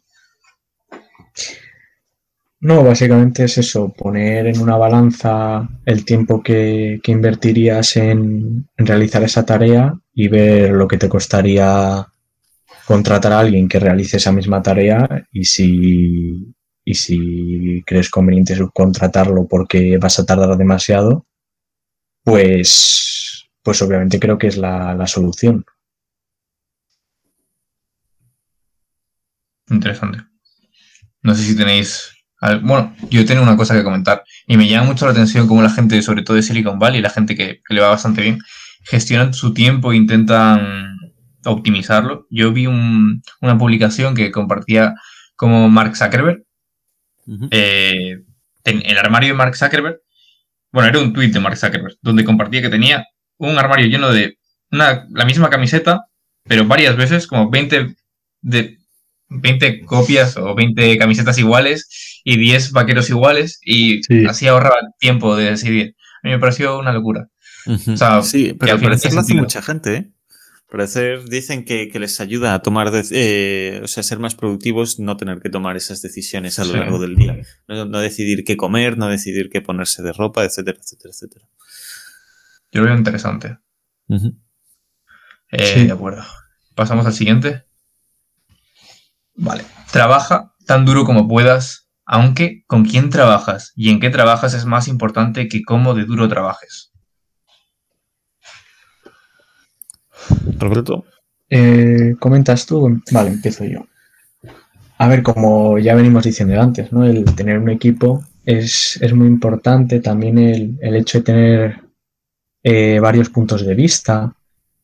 No, básicamente es eso, poner en una balanza el tiempo que, invertirías en, realizar esa tarea y ver lo que te costaría contratar a alguien que realice esa misma tarea y si, y si crees conveniente subcontratarlo porque vas a tardar demasiado, pues pues obviamente creo que es la, solución. Interesante. No sé si tenéis. Bueno, yo tengo una cosa que comentar y me llama mucho la atención cómo la gente, sobre todo de Silicon Valley, la gente que, le va bastante bien, gestionan su tiempo e intentan optimizarlo. Yo vi una publicación que compartía como Mark Zuckerberg. Eh, en el armario de Mark Zuckerberg, bueno, era un tweet de Mark Zuckerberg, donde compartía que tenía un armario lleno de una, la misma camiseta, pero varias veces, como 20, de, 20 copias o 20 camisetas iguales y 10 vaqueros iguales, y así ahorraba tiempo de decidir. A mí me pareció una locura. sí, pero al parecer lo hace mucha gente, ¿eh? Parecer dicen que, les ayuda a tomar, eh, o sea, ser más productivos, no tener que tomar esas decisiones a lo largo del día. No, no, decidir qué comer, no decidir qué ponerse de ropa, etcétera, etcétera, etcétera. Yo lo veo interesante. Eh, sí. De acuerdo. Pasamos al siguiente. Vale. Trabaja tan duro como puedas, aunque con quién trabajas y en qué trabajas es más importante que cómo de duro trabajes. Roberto. Eh, ¿Comentas tú? Vale, empiezo yo. A ver, como ya venimos diciendo antes, ¿no? El tener un equipo es, muy importante. También el, el hecho de tener eh, varios puntos de vista,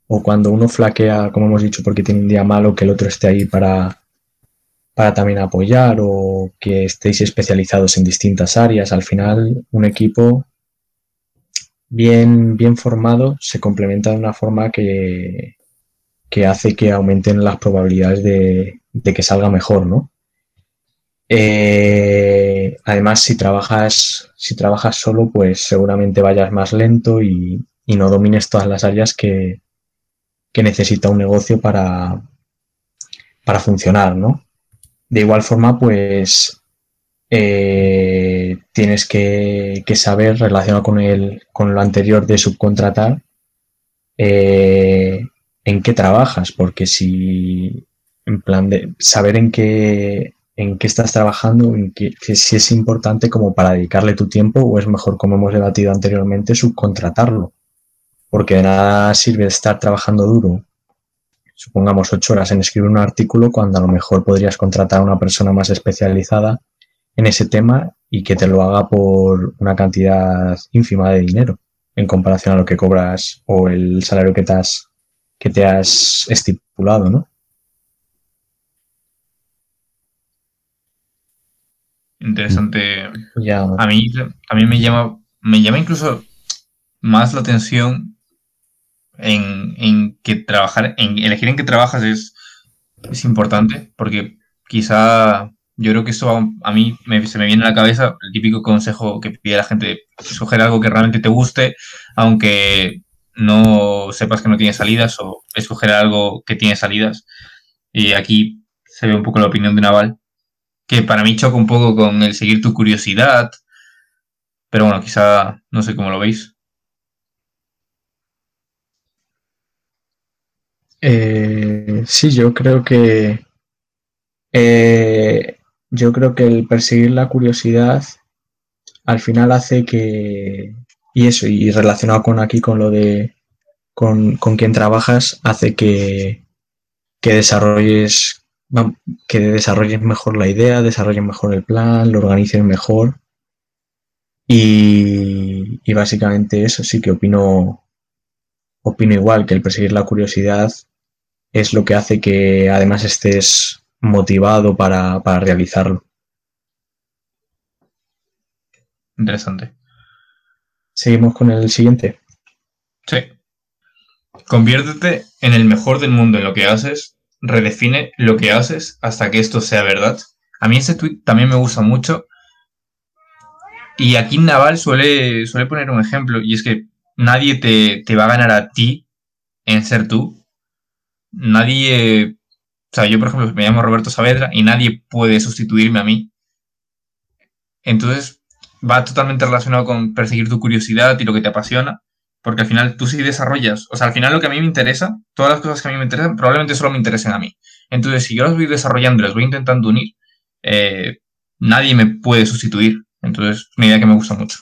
o cuando uno flaquea, como hemos dicho, porque tiene un día malo, que el otro esté ahí para, para también apoyar, o que estéis especializados en distintas áreas. Al final, un equipo bien, bien formado se complementa de una forma que, que hace que aumenten las probabilidades de, de que salga mejor, ¿no? Eh, además, si trabajas, si trabajas solo, pues seguramente vayas más lento y, no domines todas las áreas que, necesita un negocio para, para funcionar, ¿no? De igual forma, pues eh, tienes que, saber, relacionado con, el, con lo anterior de subcontratar, eh, en qué trabajas, porque si, en plan de saber en qué, en qué estás trabajando, en qué, si es importante como para dedicarle tu tiempo o es mejor, como hemos debatido anteriormente, subcontratarlo. Porque de nada sirve estar trabajando duro, supongamos ocho horas en escribir un artículo, cuando a lo mejor podrías contratar a una persona más especializada en ese tema y que te lo haga por una cantidad ínfima de dinero en comparación a lo que cobras o el salario que te has, que te has estipulado, ¿no? Interesante. Ya. A mí, a mí me llama, me llama incluso más la atención en, en que trabajar, en elegir en qué trabajas es, es importante, porque quizá yo creo que eso a, mí se me viene a la cabeza el típico consejo que pide la gente, escoger algo que realmente te guste, aunque no sepas que no tiene salidas, o escoger algo que tiene salidas. Y aquí se ve un poco la opinión de Naval, que para mí choca un poco con el seguir tu curiosidad, pero bueno, quizá no sé cómo lo veis. Eh, sí, yo creo que eh, yo creo que el perseguir la curiosidad al final hace que y eso y relacionado con aquí con lo de con, con quien trabajas hace que, que desarrolles que desarrolles mejor la idea, desarrolles mejor el plan, lo organices mejor. Y, y, básicamente eso sí que opino, opino igual, que el perseguir la curiosidad es lo que hace que además estés motivado para, para realizarlo. Interesante. Seguimos con el siguiente. Sí. Conviértete en el mejor del mundo en lo que haces redefine lo que haces hasta que esto sea verdad. A mí ese tweet también me gusta mucho. Y aquí Naval suele, suele poner un ejemplo, y es que nadie te, va a ganar a ti en ser tú. Nadie. O sea, yo, por ejemplo, me llamo Roberto Saavedra y nadie puede sustituirme a mí. Entonces, va totalmente relacionado con perseguir tu curiosidad y lo que te apasiona porque al final tú sí desarrollas, o sea, al final lo que a mí me interesa, todas las cosas que a mí me interesan, probablemente solo me interesen a mí. Entonces, si yo las voy desarrollando y las voy intentando unir, eh, nadie me puede sustituir. Entonces, es una idea que me gusta mucho.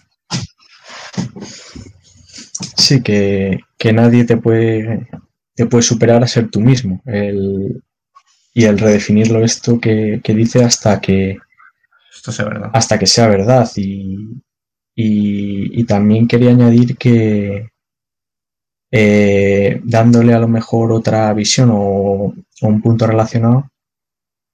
Sí, que, nadie te puede, te puede superar a ser tú mismo. Y el redefinirlo esto que, dice hasta que, esto sea verdad. Hasta que sea verdad. Y, y también quería añadir que, eh, dándole a lo mejor otra visión o, un punto relacionado,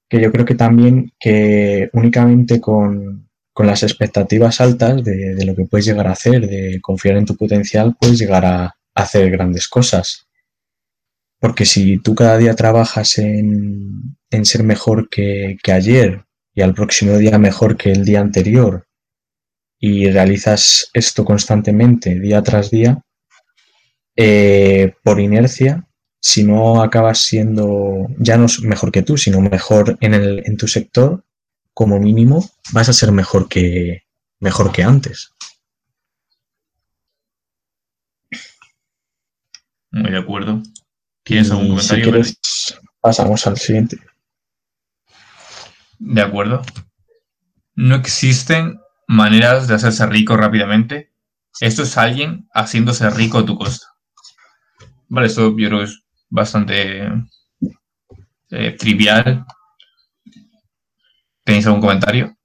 que yo creo que también que únicamente con, las expectativas altas de, lo que puedes llegar a hacer, de confiar en tu potencial, puedes llegar a, hacer grandes cosas. Porque si tú cada día trabajas en, ser mejor que, que, ayer y al próximo día mejor que el día anterior y realizas esto constantemente, día tras día, eh, por inercia, si no acabas siendo ya no mejor que tú, sino mejor en, el, en tu sector, como mínimo vas a ser mejor que, mejor que antes. Muy de acuerdo. ¿Tienes algún comentario? pasamos al siguiente. De acuerdo. No existen maneras de hacerse rico rápidamente. Esto es alguien haciéndose rico a tu costa. Vale, esto yo creo que es bastante eh, trivial. ¿Tenéis algún comentario?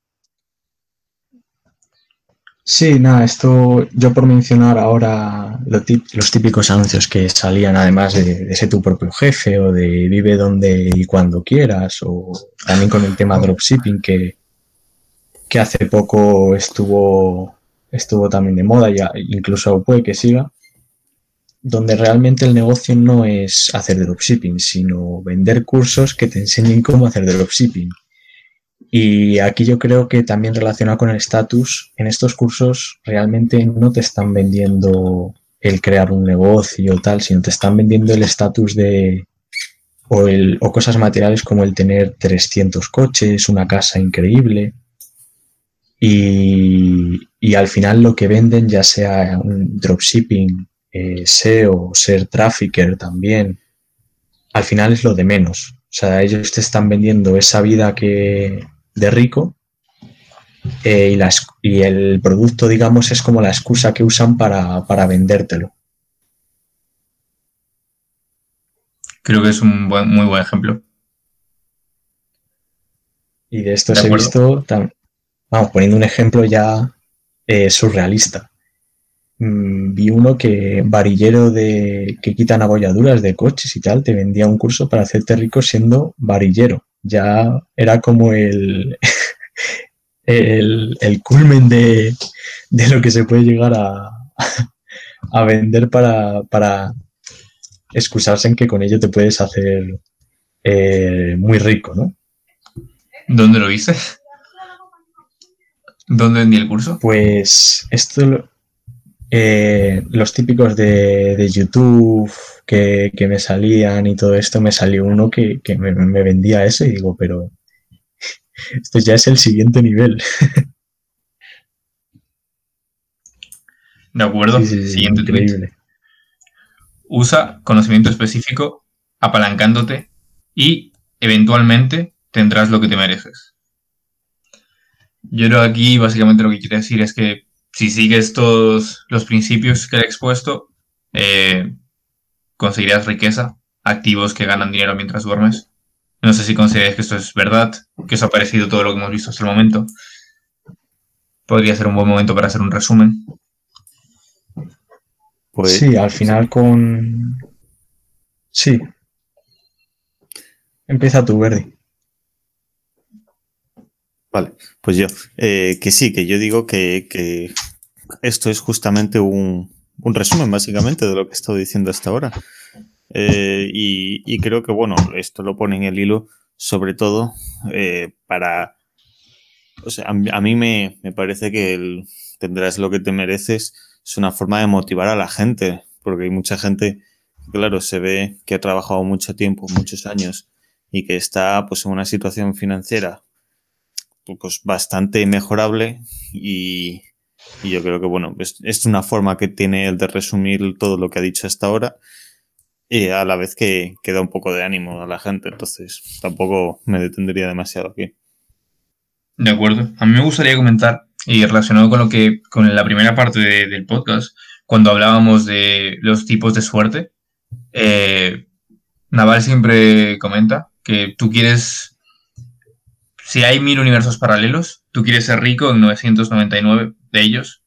Sí, nada, esto yo por mencionar ahora los típicos anuncios que salían además de, de, ser tu propio jefe o de vive donde y cuando quieras o también con el tema dropshipping que, que hace poco estuvo, estuvo también de moda y incluso puede que siga donde realmente el negocio no es hacer dropshipping, sino vender cursos que te enseñen cómo hacer dropshipping. Y aquí yo creo que también relacionado con el estatus, en estos cursos realmente no te están vendiendo el crear un negocio o tal, sino te están vendiendo el estatus de o, el, o cosas materiales como el tener 300 coches, una casa increíble. Y, y al final lo que venden, ya sea un dropshipping eh, SEO, ser trafficker también, al final es lo de menos. O sea, ellos te están vendiendo esa vida que de rico eh, y, y, el producto, digamos, es como la excusa que usan para, vendértelo. Creo que es un muy buen ejemplo. Y de esto he visto, vamos, poniendo un ejemplo ya eh, surrealista mm, vi uno que varillero de que quitan abolladuras de coches y tal, te vendía un curso para hacerte rico siendo varillero. Ya era como el, el, el culmen de, de, lo que se puede llegar a, a vender para, para, excusarse en que con ello te puedes hacer eh, muy rico, ¿no? ¿Dónde lo viste? ¿Dónde vendí el curso? Pues esto, eh, los típicos de, de YouTube que, que, me salían y todo esto, me salió uno que, que me, me, vendía eso y digo, pero esto ya es el siguiente nivel. De acuerdo, sí, sí, siguiente increíble. Tweet. Usa conocimiento específico apalancándote y eventualmente tendrás lo que te mereces. Yo creo aquí básicamente lo que quiere decir es que si sigues todos los principios que he expuesto, eh, conseguirás riqueza, activos que ganan dinero mientras duermes. No sé si consideráis que esto es verdad, que os ha parecido todo lo que hemos visto hasta el momento. Podría ser un buen momento para hacer un resumen. Pues, sí, al final con... Sí. Empieza tú, Verdi. Vale, pues yo, eh, que sí, que yo digo que, que esto es justamente un, resumen básicamente de lo que he estado diciendo hasta ahora. Eh, y, creo que, bueno, esto lo pone en el hilo sobre todo eh, para... O sea, a, a mí me, me, parece que tendrás lo que te mereces es una forma de motivar a la gente, porque hay mucha gente, claro, se ve que ha trabajado mucho tiempo, muchos años, y que está pues en una situación financiera pues bastante mejorable y, y yo creo que bueno, es, es, una forma que tiene el de resumir todo lo que ha dicho hasta ahora y a la vez que, que da un poco de ánimo a la gente, entonces tampoco me detendría demasiado aquí. De acuerdo. A mí me gustaría comentar y relacionado con lo que, con la primera parte de, del podcast, cuando hablábamos de los tipos de suerte, eh, Naval siempre comenta que tú quieres, si hay mil universos paralelos, tú quieres ser rico en 999 de ellos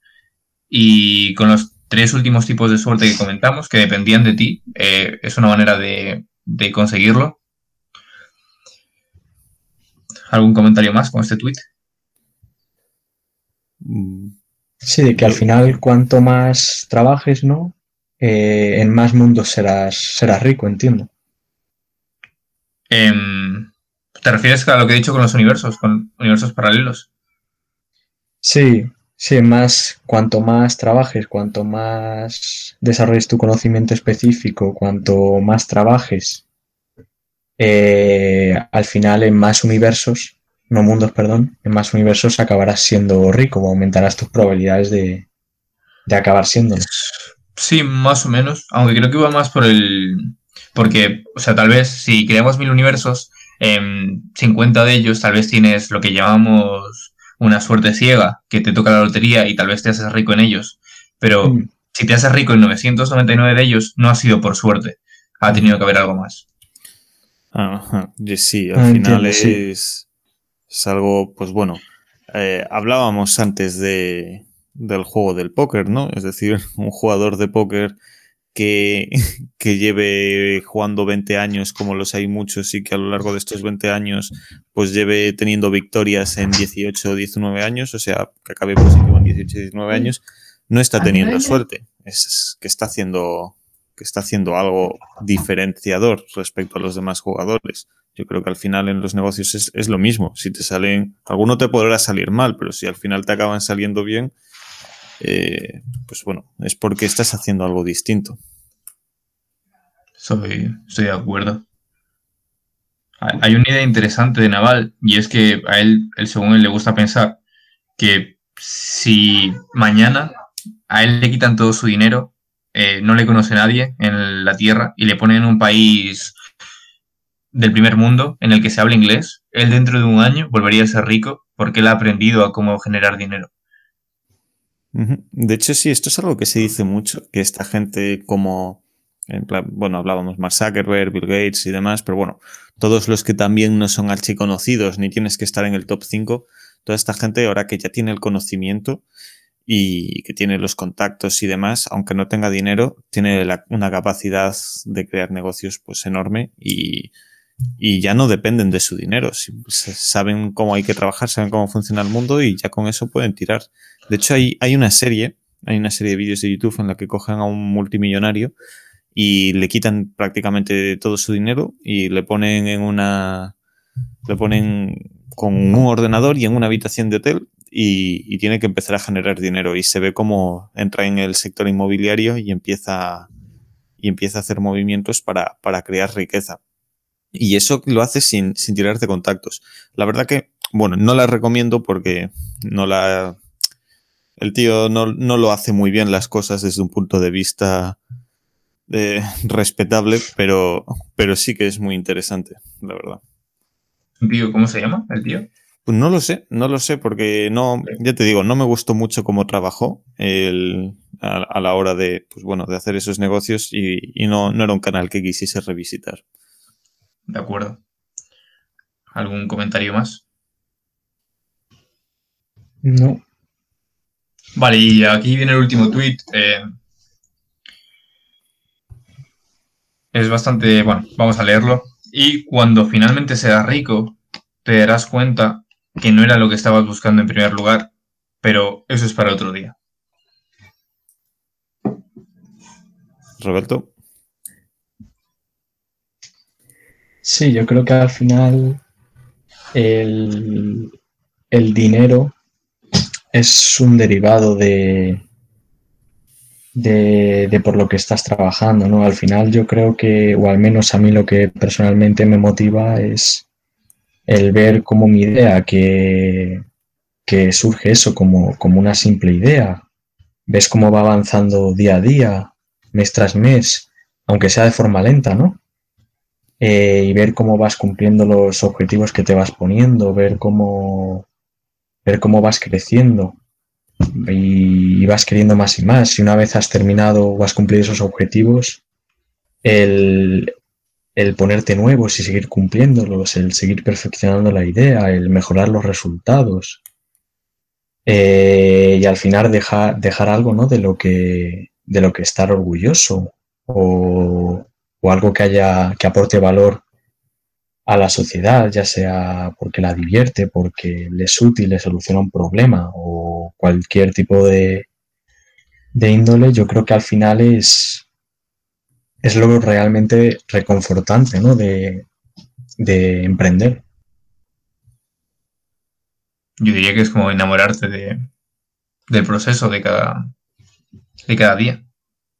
y con los tres últimos tipos de suerte que comentamos, que dependían de ti, eh, es una manera de, de conseguirlo. ¿Algún comentario más con este tweet? Sí, de que al final cuanto más trabajes, ¿no? Eh, en más mundos serás, serás rico, entiendo. Eh, ¿Te refieres a lo que he dicho con los universos, con universos paralelos? Sí, sí, más, cuanto más trabajes, cuanto más desarrolles tu conocimiento específico, cuanto más trabajes, eh, al final en más universos no mundos, perdón, en más universos acabarás siendo rico o aumentarás tus probabilidades de, de acabar siendo. Sí, más o menos, aunque creo que va más por el... Porque, o sea, tal vez si creamos mil universos, eh, 50 de ellos tal vez tienes lo que llamamos una suerte ciega, que te toca la lotería y tal vez te haces rico en ellos. Pero mm. si te haces rico en 999 de ellos, no ha sido por suerte. Ha tenido que haber algo más. Ajá, sí, al ah, final entiendo, es... Sí es algo, pues bueno, eh, hablábamos antes de, del juego del póker, ¿no? Es decir, un jugador de póker que, que lleve jugando 20 años, como los hay muchos, y que a lo largo de estos 20 años, pues lleve teniendo victorias en 18 o 19 años, o sea, que acabe positivo en 18 o 19 años, no está teniendo suerte. Es que está haciendo, que está haciendo algo diferenciador respecto a los demás jugadores. Yo creo que al final en los negocios es, es, lo mismo. Si te salen, alguno te podrá salir mal, pero si al final te acaban saliendo bien, eh, pues bueno, es porque estás haciendo algo distinto. Soy, estoy de acuerdo. Hay una idea interesante de Naval y es que a él, él, según él, le gusta pensar que si mañana a él le quitan todo su dinero, eh, no le conoce nadie en la Tierra y le ponen en un país del primer mundo en el que se habla inglés, él dentro de un año volvería a ser rico porque él ha aprendido a cómo generar dinero. De hecho, sí, esto es algo que se dice mucho, que esta gente como, bueno, hablábamos Mark Zuckerberg, Bill Gates y demás, pero bueno, todos los que también no son archiconocidos ni tienes que estar en el top 5, toda esta gente ahora que ya tiene el conocimiento y que tiene los contactos y demás, aunque no tenga dinero, tiene una capacidad de crear negocios pues enorme y, y ya no dependen de su dinero. Saben cómo hay que trabajar, saben cómo funciona el mundo y ya con eso pueden tirar. De hecho, hay, hay una serie, hay una serie de vídeos de YouTube en la que cogen a un multimillonario y le quitan prácticamente todo su dinero y le ponen en una, le ponen con un ordenador y en una habitación de hotel y, tiene que empezar a generar dinero y se ve cómo entra en el sector inmobiliario y empieza, y empieza a hacer movimientos para, para crear riqueza. Y eso lo hace sin, sin tirar de contactos. La verdad que, bueno, no la recomiendo porque no la... El tío no, no lo hace muy bien las cosas desde un punto de vista de, respetable, pero, pero sí que es muy interesante, la verdad. Tío, ¿cómo se llama el tío? Pues no lo sé, no lo sé, porque no, ya te digo, no me gustó mucho cómo trabajó el, a, la hora de, pues bueno, de hacer esos negocios y, no, no era un canal que quisiese revisitar. De acuerdo. ¿Algún comentario más? No. Vale, y aquí viene el último tweet. Eh, es bastante, bueno, vamos a leerlo. Y cuando finalmente seas rico, te darás cuenta que no era lo que estabas buscando en primer lugar, pero eso es para otro día. Roberto. Sí, yo creo que al final el, dinero es un derivado de, de, de, por lo que estás trabajando, ¿no? Al final yo creo que, o al menos a mí lo que personalmente me motiva es el ver como mi idea que, que surge eso como, como una simple idea. Ves cómo va avanzando día a día, mes tras mes, aunque sea de forma lenta, ¿no? Eh, y ver cómo vas cumpliendo los objetivos que te vas poniendo, ver cómo, ver cómo vas creciendo y, vas queriendo más y más. Y una vez has terminado o has cumplido esos objetivos, el, el ponerte nuevos y seguir cumpliéndolos, el seguir perfeccionando la idea, el mejorar los resultados. Eh, y al final dejar, dejar algo ¿no? de, lo que, de lo que estar orgulloso o, o algo que haya que aporte valor a la sociedad, ya sea porque la divierte, porque le es útil, le soluciona un problema o cualquier tipo de, de índole, yo creo que al final es, es lo realmente reconfortante, ¿no? De, emprender. Yo diría que es como enamorarte de, del proceso de cada, de cada día.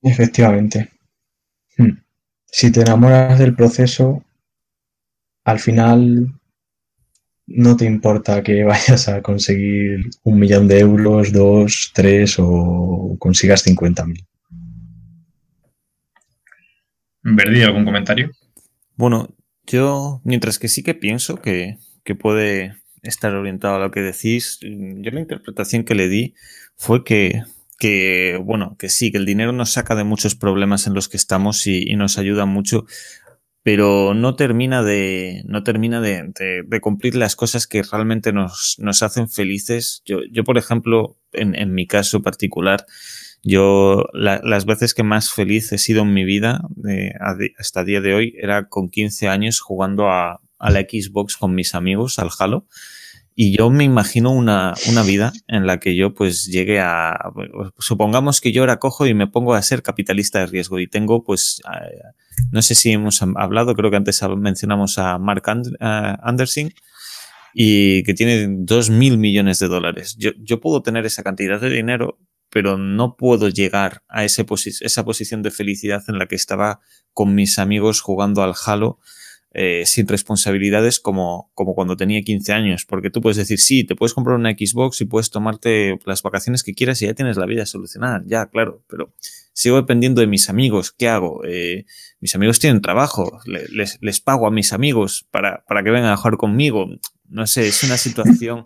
Efectivamente. Si te enamoras del proceso, al final no te importa que vayas a conseguir un millón de euros, dos, tres o consigas 50.000. Verdi, ¿algún comentario? Bueno, yo, mientras que sí que pienso que, puede estar orientado a lo que decís, yo la interpretación que le di fue que, que, bueno, que sí, que el dinero nos saca de muchos problemas en los que estamos y, nos ayuda mucho, pero no termina de, no termina de, cumplir las cosas que realmente nos, nos hacen felices. Yo, yo, por ejemplo, en, en mi caso particular, yo, las veces que más feliz he sido en mi vida, hasta el día de hoy, era con 15 años jugando a, la Xbox con mis amigos, al Halo. Y yo me imagino una, una, vida en la que yo pues llegue a, supongamos que yo ahora cojo y me pongo a ser capitalista de riesgo y tengo pues, no sé si hemos hablado, creo que antes mencionamos a Mark Anderson y que tiene dos mil millones de dólares. Yo, yo puedo tener esa cantidad de dinero, pero no puedo llegar a ese esa posición de felicidad en la que estaba con mis amigos jugando al Halo eh, sin responsabilidades como, como cuando tenía 15 años. Porque tú puedes decir, sí, te puedes comprar una Xbox y puedes tomarte las vacaciones que quieras y ya tienes la vida solucionada. Ya, claro, pero sigo dependiendo de mis amigos. ¿Qué hago? Eh, mis amigos tienen trabajo, les, les, pago a mis amigos para, para que vengan a jugar conmigo. No sé, es una situación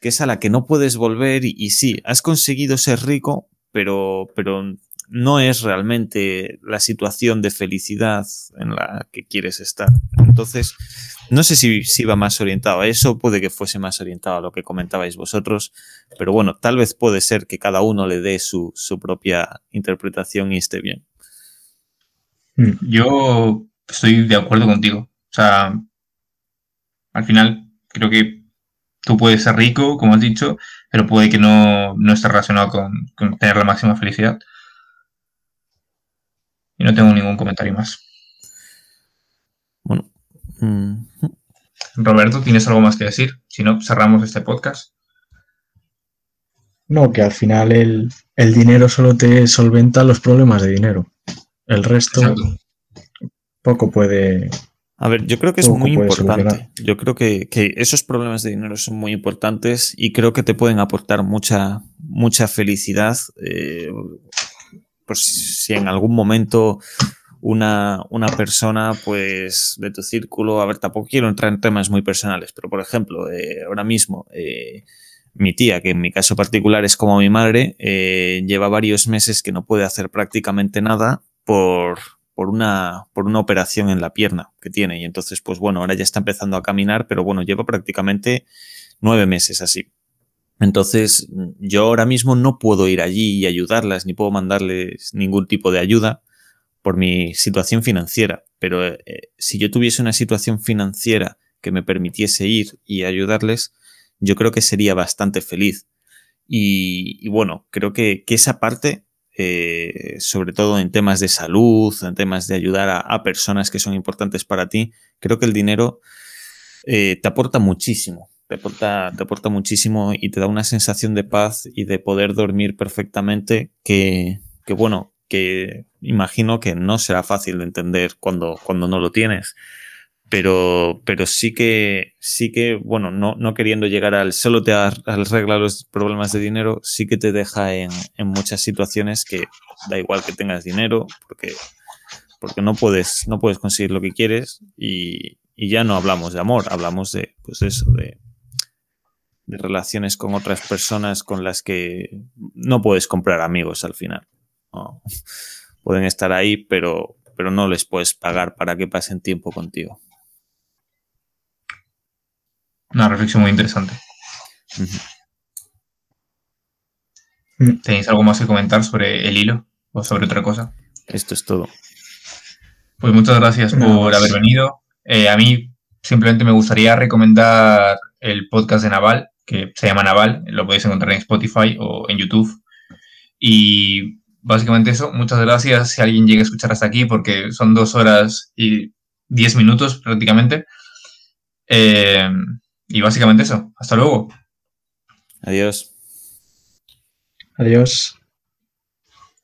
que es a la que no puedes volver y, sí, has conseguido ser rico, pero, pero no es realmente la situación de felicidad en la que quieres estar. Entonces, no sé si, si va más orientado a eso, puede que fuese más orientado a lo que comentabais vosotros, pero bueno, tal vez puede ser que cada uno le dé su, su propia interpretación y esté bien. Hmm. Yo estoy de acuerdo contigo. O sea, al final creo que tú puedes ser rico, como has dicho, pero puede que no, no esté relacionado con, con, tener la máxima felicidad. Y no tengo ningún comentario más. Bueno. Mm. Roberto, ¿tienes algo más que decir? Si no, cerramos este podcast. No, que al final el, el dinero solo te solventa los problemas de dinero. El resto Exacto. poco puede, a ver, yo creo que es muy importante. Yo creo que, que, esos problemas de dinero son muy importantes y creo que te pueden aportar mucha, mucha felicidad. Eh, pues si en algún momento una, una persona, pues, de tu círculo, a ver, tampoco quiero entrar en temas muy personales, pero por ejemplo, eh, ahora mismo, eh, mi tía, que en mi caso particular es como mi madre, eh, lleva varios meses que no puede hacer prácticamente nada por, por una, por una operación en la pierna que tiene. Y entonces, pues bueno, ahora ya está empezando a caminar, pero bueno, lleva prácticamente nueve meses así. Entonces, yo ahora mismo no puedo ir allí y ayudarlas, ni puedo mandarles ningún tipo de ayuda por mi situación financiera. Pero eh, si yo tuviese una situación financiera que me permitiese ir y ayudarles, yo creo que sería bastante feliz. Y, bueno, creo que, esa parte eh, sobre todo en temas de salud, en temas de ayudar a, personas que son importantes para ti, creo que el dinero eh, te aporta muchísimo, te aporta, te aporta muchísimo y te da una sensación de paz y de poder dormir perfectamente que, que bueno, que imagino que no será fácil de entender cuando, cuando no lo tienes. Pero, pero sí que, sí que, bueno, no, no queriendo llegar al solo te arregla los problemas de dinero, sí que te deja en, en muchas situaciones que da igual que tengas dinero, porque, porque no puedes, no puedes conseguir lo que quieres y, y ya no hablamos de amor, hablamos de, pues eso, de, de relaciones con otras personas con las que no puedes comprar amigos al final. ¿no? Pueden estar ahí, pero, pero no les puedes pagar para que pasen tiempo contigo. Una reflexión muy interesante. Mm. ¿Tenéis algo más que comentar sobre el hilo o sobre otra cosa? Esto es todo. Pues muchas gracias por haber venido. Eh, a mí simplemente me gustaría recomendar el podcast de Naval, que se llama Naval, lo podéis encontrar en Spotify o en YouTube. Y básicamente eso, muchas gracias si alguien llega a escuchar hasta aquí, porque son dos horas y diez minutos prácticamente. Eh, y básicamente eso. Hasta luego. Adiós. Adiós.